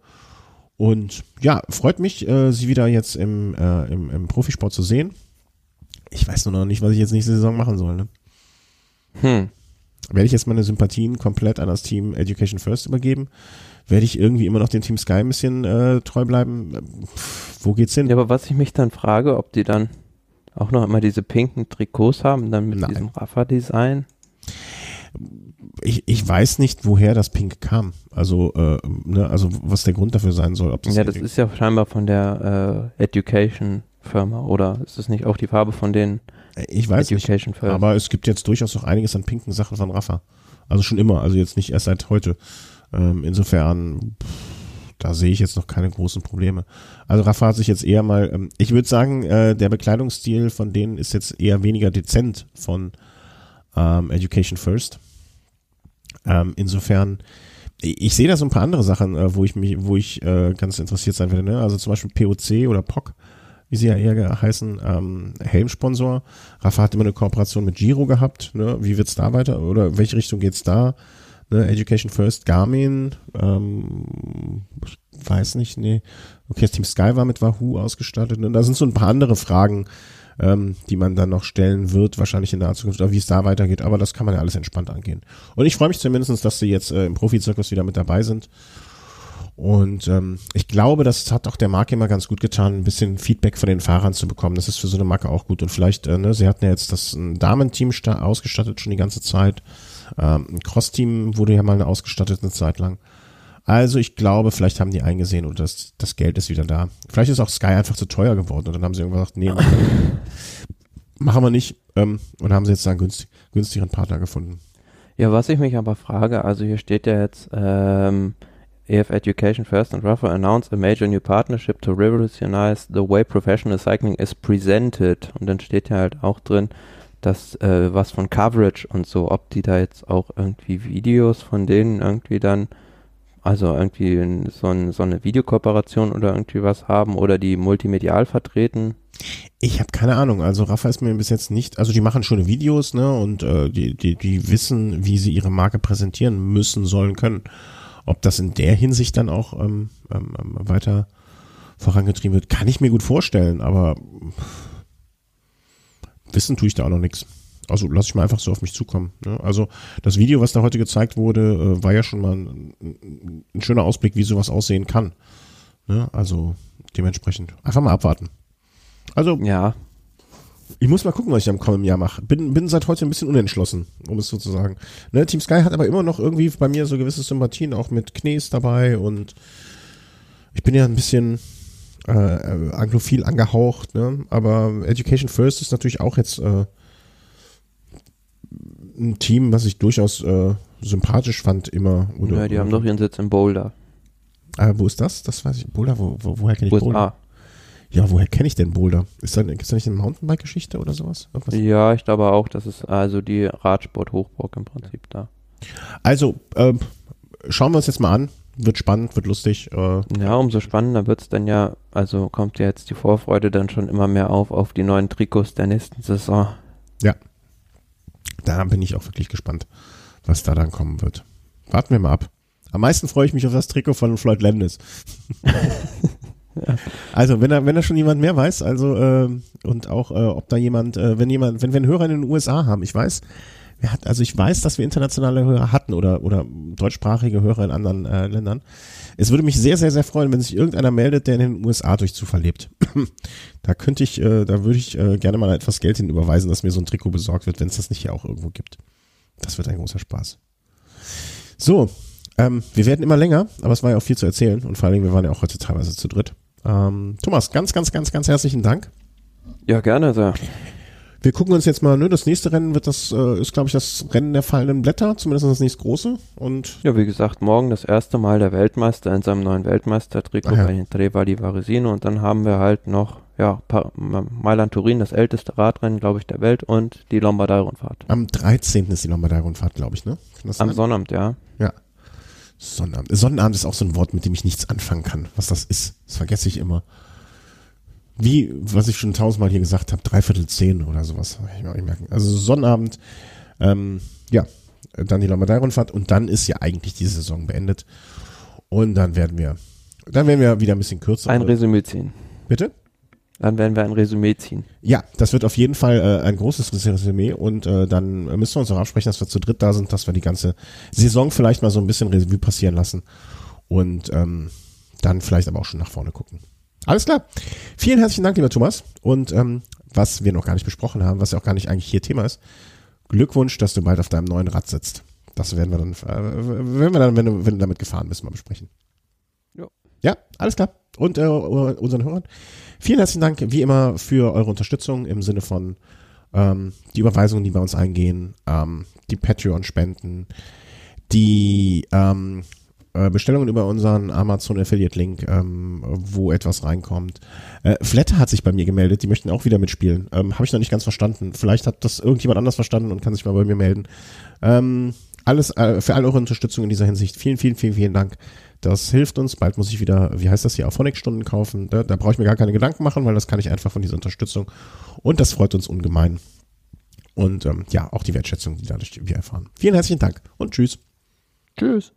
Und ja, freut mich, äh, sie wieder jetzt im, äh, im, im Profisport zu sehen. Ich weiß nur noch nicht, was ich jetzt nächste Saison machen soll, ne? Hm. Werde ich jetzt meine Sympathien komplett an das Team Education First übergeben? Werde ich irgendwie immer noch dem Team Sky ein bisschen äh, treu bleiben? Pff, wo geht's hin? Ja, aber was ich mich dann frage, ob die dann auch noch immer diese pinken Trikots haben, dann mit Nein. diesem Rafa-Design ich, ich weiß nicht, woher das Pink kam. Also, äh, ne, also was der Grund dafür sein soll. Ob das ja, das ist ja scheinbar von der äh, Education Firma oder ist das nicht auch die Farbe von den ich weiß Education nicht, Firma? aber es gibt jetzt durchaus noch einiges an pinken Sachen von Rafa. Also schon immer, also jetzt nicht erst seit heute. Ähm, insofern, pff, da sehe ich jetzt noch keine großen Probleme. Also Rafa hat sich jetzt eher mal, ähm, ich würde sagen, äh, der Bekleidungsstil von denen ist jetzt eher weniger dezent von ähm, Education First. Ähm, insofern, ich sehe da so ein paar andere Sachen, äh, wo ich mich, wo ich äh, ganz interessiert sein werde. Ne? Also zum Beispiel POC oder POC, wie sie ja eher heißen, ähm, Helmsponsor. Rafa hat immer eine Kooperation mit Giro gehabt. Ne? Wie wird's da weiter? Oder welche Richtung geht's da? Ne? Education First, Garmin, ähm, weiß nicht, nee. Okay, Team Sky war mit Wahoo ausgestattet. Ne? Da sind so ein paar andere Fragen, ähm, die man dann noch stellen wird, wahrscheinlich in der Zukunft, oder wie es da weitergeht. Aber das kann man ja alles entspannt angehen. Und ich freue mich zumindest, dass sie jetzt äh, im Profizirkus wieder mit dabei sind. Und ähm, ich glaube, das hat auch der Marke immer ganz gut getan, ein bisschen Feedback von den Fahrern zu bekommen. Das ist für so eine Marke auch gut. Und vielleicht, äh, ne, sie hatten ja jetzt das Damenteam ausgestattet schon die ganze Zeit. Ähm, ein Cross-Team wurde ja mal ausgestattet eine Zeit lang. Also ich glaube, vielleicht haben die eingesehen und das, das Geld ist wieder da. Vielleicht ist auch Sky einfach zu teuer geworden und dann haben sie irgendwann gesagt, nee, machen wir nicht. [LAUGHS] Ähm, und haben sie jetzt einen günstig, günstigeren Partner gefunden. Ja, was ich mich aber frage, also hier steht ja jetzt, ähm, EF Education First and Rafa announced a major new partnership to revolutionize the way professional cycling is presented. Und dann steht ja halt auch drin, dass äh, was von Coverage und so, ob die da jetzt auch irgendwie Videos von denen irgendwie dann also irgendwie so, ein, so eine Videokooperation oder irgendwie was haben oder die multimedial vertreten? Ich habe keine Ahnung. Also Rafa ist mir bis jetzt nicht. Also die machen schöne Videos, ne? Und äh, die, die, die wissen, wie sie ihre Marke präsentieren müssen, sollen, können. Ob das in der Hinsicht dann auch ähm, ähm, ähm weiter vorangetrieben wird, kann ich mir gut vorstellen. Aber wissen tue ich da auch noch nichts. Also lasse ich mal einfach so auf mich zukommen. Ne? Also das Video, was da heute gezeigt wurde, äh, war ja schon mal ein, ein, schöner Ausblick, wie sowas aussehen kann. Ne? Also dementsprechend einfach mal abwarten. Also ja. Ich muss mal gucken, was ich am kommenden Jahr mache. Bin, bin seit heute ein bisschen unentschlossen, um es so zu sagen. Ne, Team Sky hat aber immer noch irgendwie bei mir so gewisse Sympathien, auch mit Knees dabei und ich bin ja ein bisschen äh, anglophil angehaucht, ne? aber Education First ist natürlich auch jetzt äh, ein Team, was ich durchaus äh, sympathisch fand immer. Oder, ja, die haben doch ihren Sitz in Boulder. Ah, wo ist das? Das weiß ich. Boulder, wo, wo, woher kenne ich USA. Boulder? Ja, woher kenne ich denn Boulder? Ist da, gibt es da nicht eine Mountainbike-Geschichte oder sowas? Irgendwas? Ja, ich glaube auch, das ist also die Radsport-Hochburg im Prinzip da. Also, äh, schauen wir uns jetzt mal an. Wird spannend, wird lustig. Äh. Ja, umso spannender wird es dann ja, also kommt ja jetzt die Vorfreude dann schon immer mehr auf, auf die neuen Trikots der nächsten Saison. Ja. Da bin ich auch wirklich gespannt, was da dann kommen wird. Warten wir mal ab. Am meisten freue ich mich auf das Trikot von Floyd Landis. [LAUGHS] Also, wenn da, wenn da schon jemand mehr weiß, also äh, und auch äh, ob da jemand, äh, wenn jemand, wenn wir einen Hörer in den USA haben, ich weiß, wer hat, also ich weiß, dass wir internationale Hörer hatten oder oder deutschsprachige Hörer in anderen äh, Ländern. Es würde mich sehr, sehr, sehr freuen, wenn sich irgendeiner meldet, der in den USA durch Zufall lebt. [CLEARS THROAT] da könnte ich, äh, da würde ich äh, gerne mal etwas Geld hin überweisen, dass mir so ein Trikot besorgt wird, wenn es das nicht hier auch irgendwo gibt. Das wird ein großer Spaß. So, ähm, wir werden immer länger, aber es war ja auch viel zu erzählen und vor allen Dingen, wir waren ja auch heute teilweise zu dritt. Ähm, Thomas, ganz, ganz, ganz, ganz herzlichen Dank. Ja, gerne, sehr. Wir gucken uns jetzt mal, ne, das nächste Rennen wird das, äh, ist glaube ich das Rennen der fallenden Blätter, zumindest das nächste große. Und ja, wie gesagt, morgen das erste Mal der Weltmeister in seinem neuen Weltmeistertrikot ja. bei Treva di Varesino und dann haben wir halt noch, ja, Mailand Turin, das älteste Radrennen, glaube ich, der Welt und die Lombardei-Rundfahrt. Am 13. ist die Lombardei-Rundfahrt, glaube ich, ne? Am Sonnabend, ja. Ja. Sonnabend. Sonnabend ist auch so ein Wort, mit dem ich nichts anfangen kann. Was das ist, das vergesse ich immer. Wie, was ich schon tausendmal hier gesagt habe, dreiviertel zehn oder sowas. Ich merken. Also Sonnabend, ähm, ja, dann die Lombardei-Rundfahrt und dann ist ja eigentlich die Saison beendet. Und dann werden wir, dann werden wir wieder ein bisschen kürzer. Ein Resümee ziehen. Bitte? Dann werden wir ein Resümee ziehen. Ja, das wird auf jeden Fall äh, ein großes Resümee und äh, dann müssen wir uns auch absprechen, dass wir zu dritt da sind, dass wir die ganze Saison vielleicht mal so ein bisschen Revue passieren lassen und ähm, dann vielleicht aber auch schon nach vorne gucken. Alles klar. Vielen herzlichen Dank, lieber Thomas. Und ähm, was wir noch gar nicht besprochen haben, was ja auch gar nicht eigentlich hier Thema ist, Glückwunsch, dass du bald auf deinem neuen Rad sitzt. Das werden wir dann, äh, werden wir dann, wenn du, wenn du damit gefahren bist, mal besprechen. Ja. Ja, alles klar. Und äh, unseren Hörern Vielen herzlichen Dank, wie immer, für eure Unterstützung im Sinne von ähm, die Überweisungen, die bei uns eingehen, ähm, die Patreon-Spenden, die ähm, äh, Bestellungen über unseren Amazon Affiliate Link, ähm, wo etwas reinkommt. Äh, Flatter hat sich bei mir gemeldet, die möchten auch wieder mitspielen. Ähm, Habe ich noch nicht ganz verstanden. Vielleicht hat das irgendjemand anders verstanden und kann sich mal bei mir melden. Ähm, alles äh, für all eure Unterstützung in dieser Hinsicht. Vielen, vielen, vielen, vielen Dank. Das hilft uns. Bald muss ich wieder, wie heißt das hier, Auphonic-Stunden kaufen. Da, da brauche ich mir gar keine Gedanken machen, weil das kann ich einfach von dieser Unterstützung. Und das freut uns ungemein. Und ähm, ja, auch die Wertschätzung, die dadurch wir erfahren. Vielen herzlichen Dank und tschüss. Tschüss.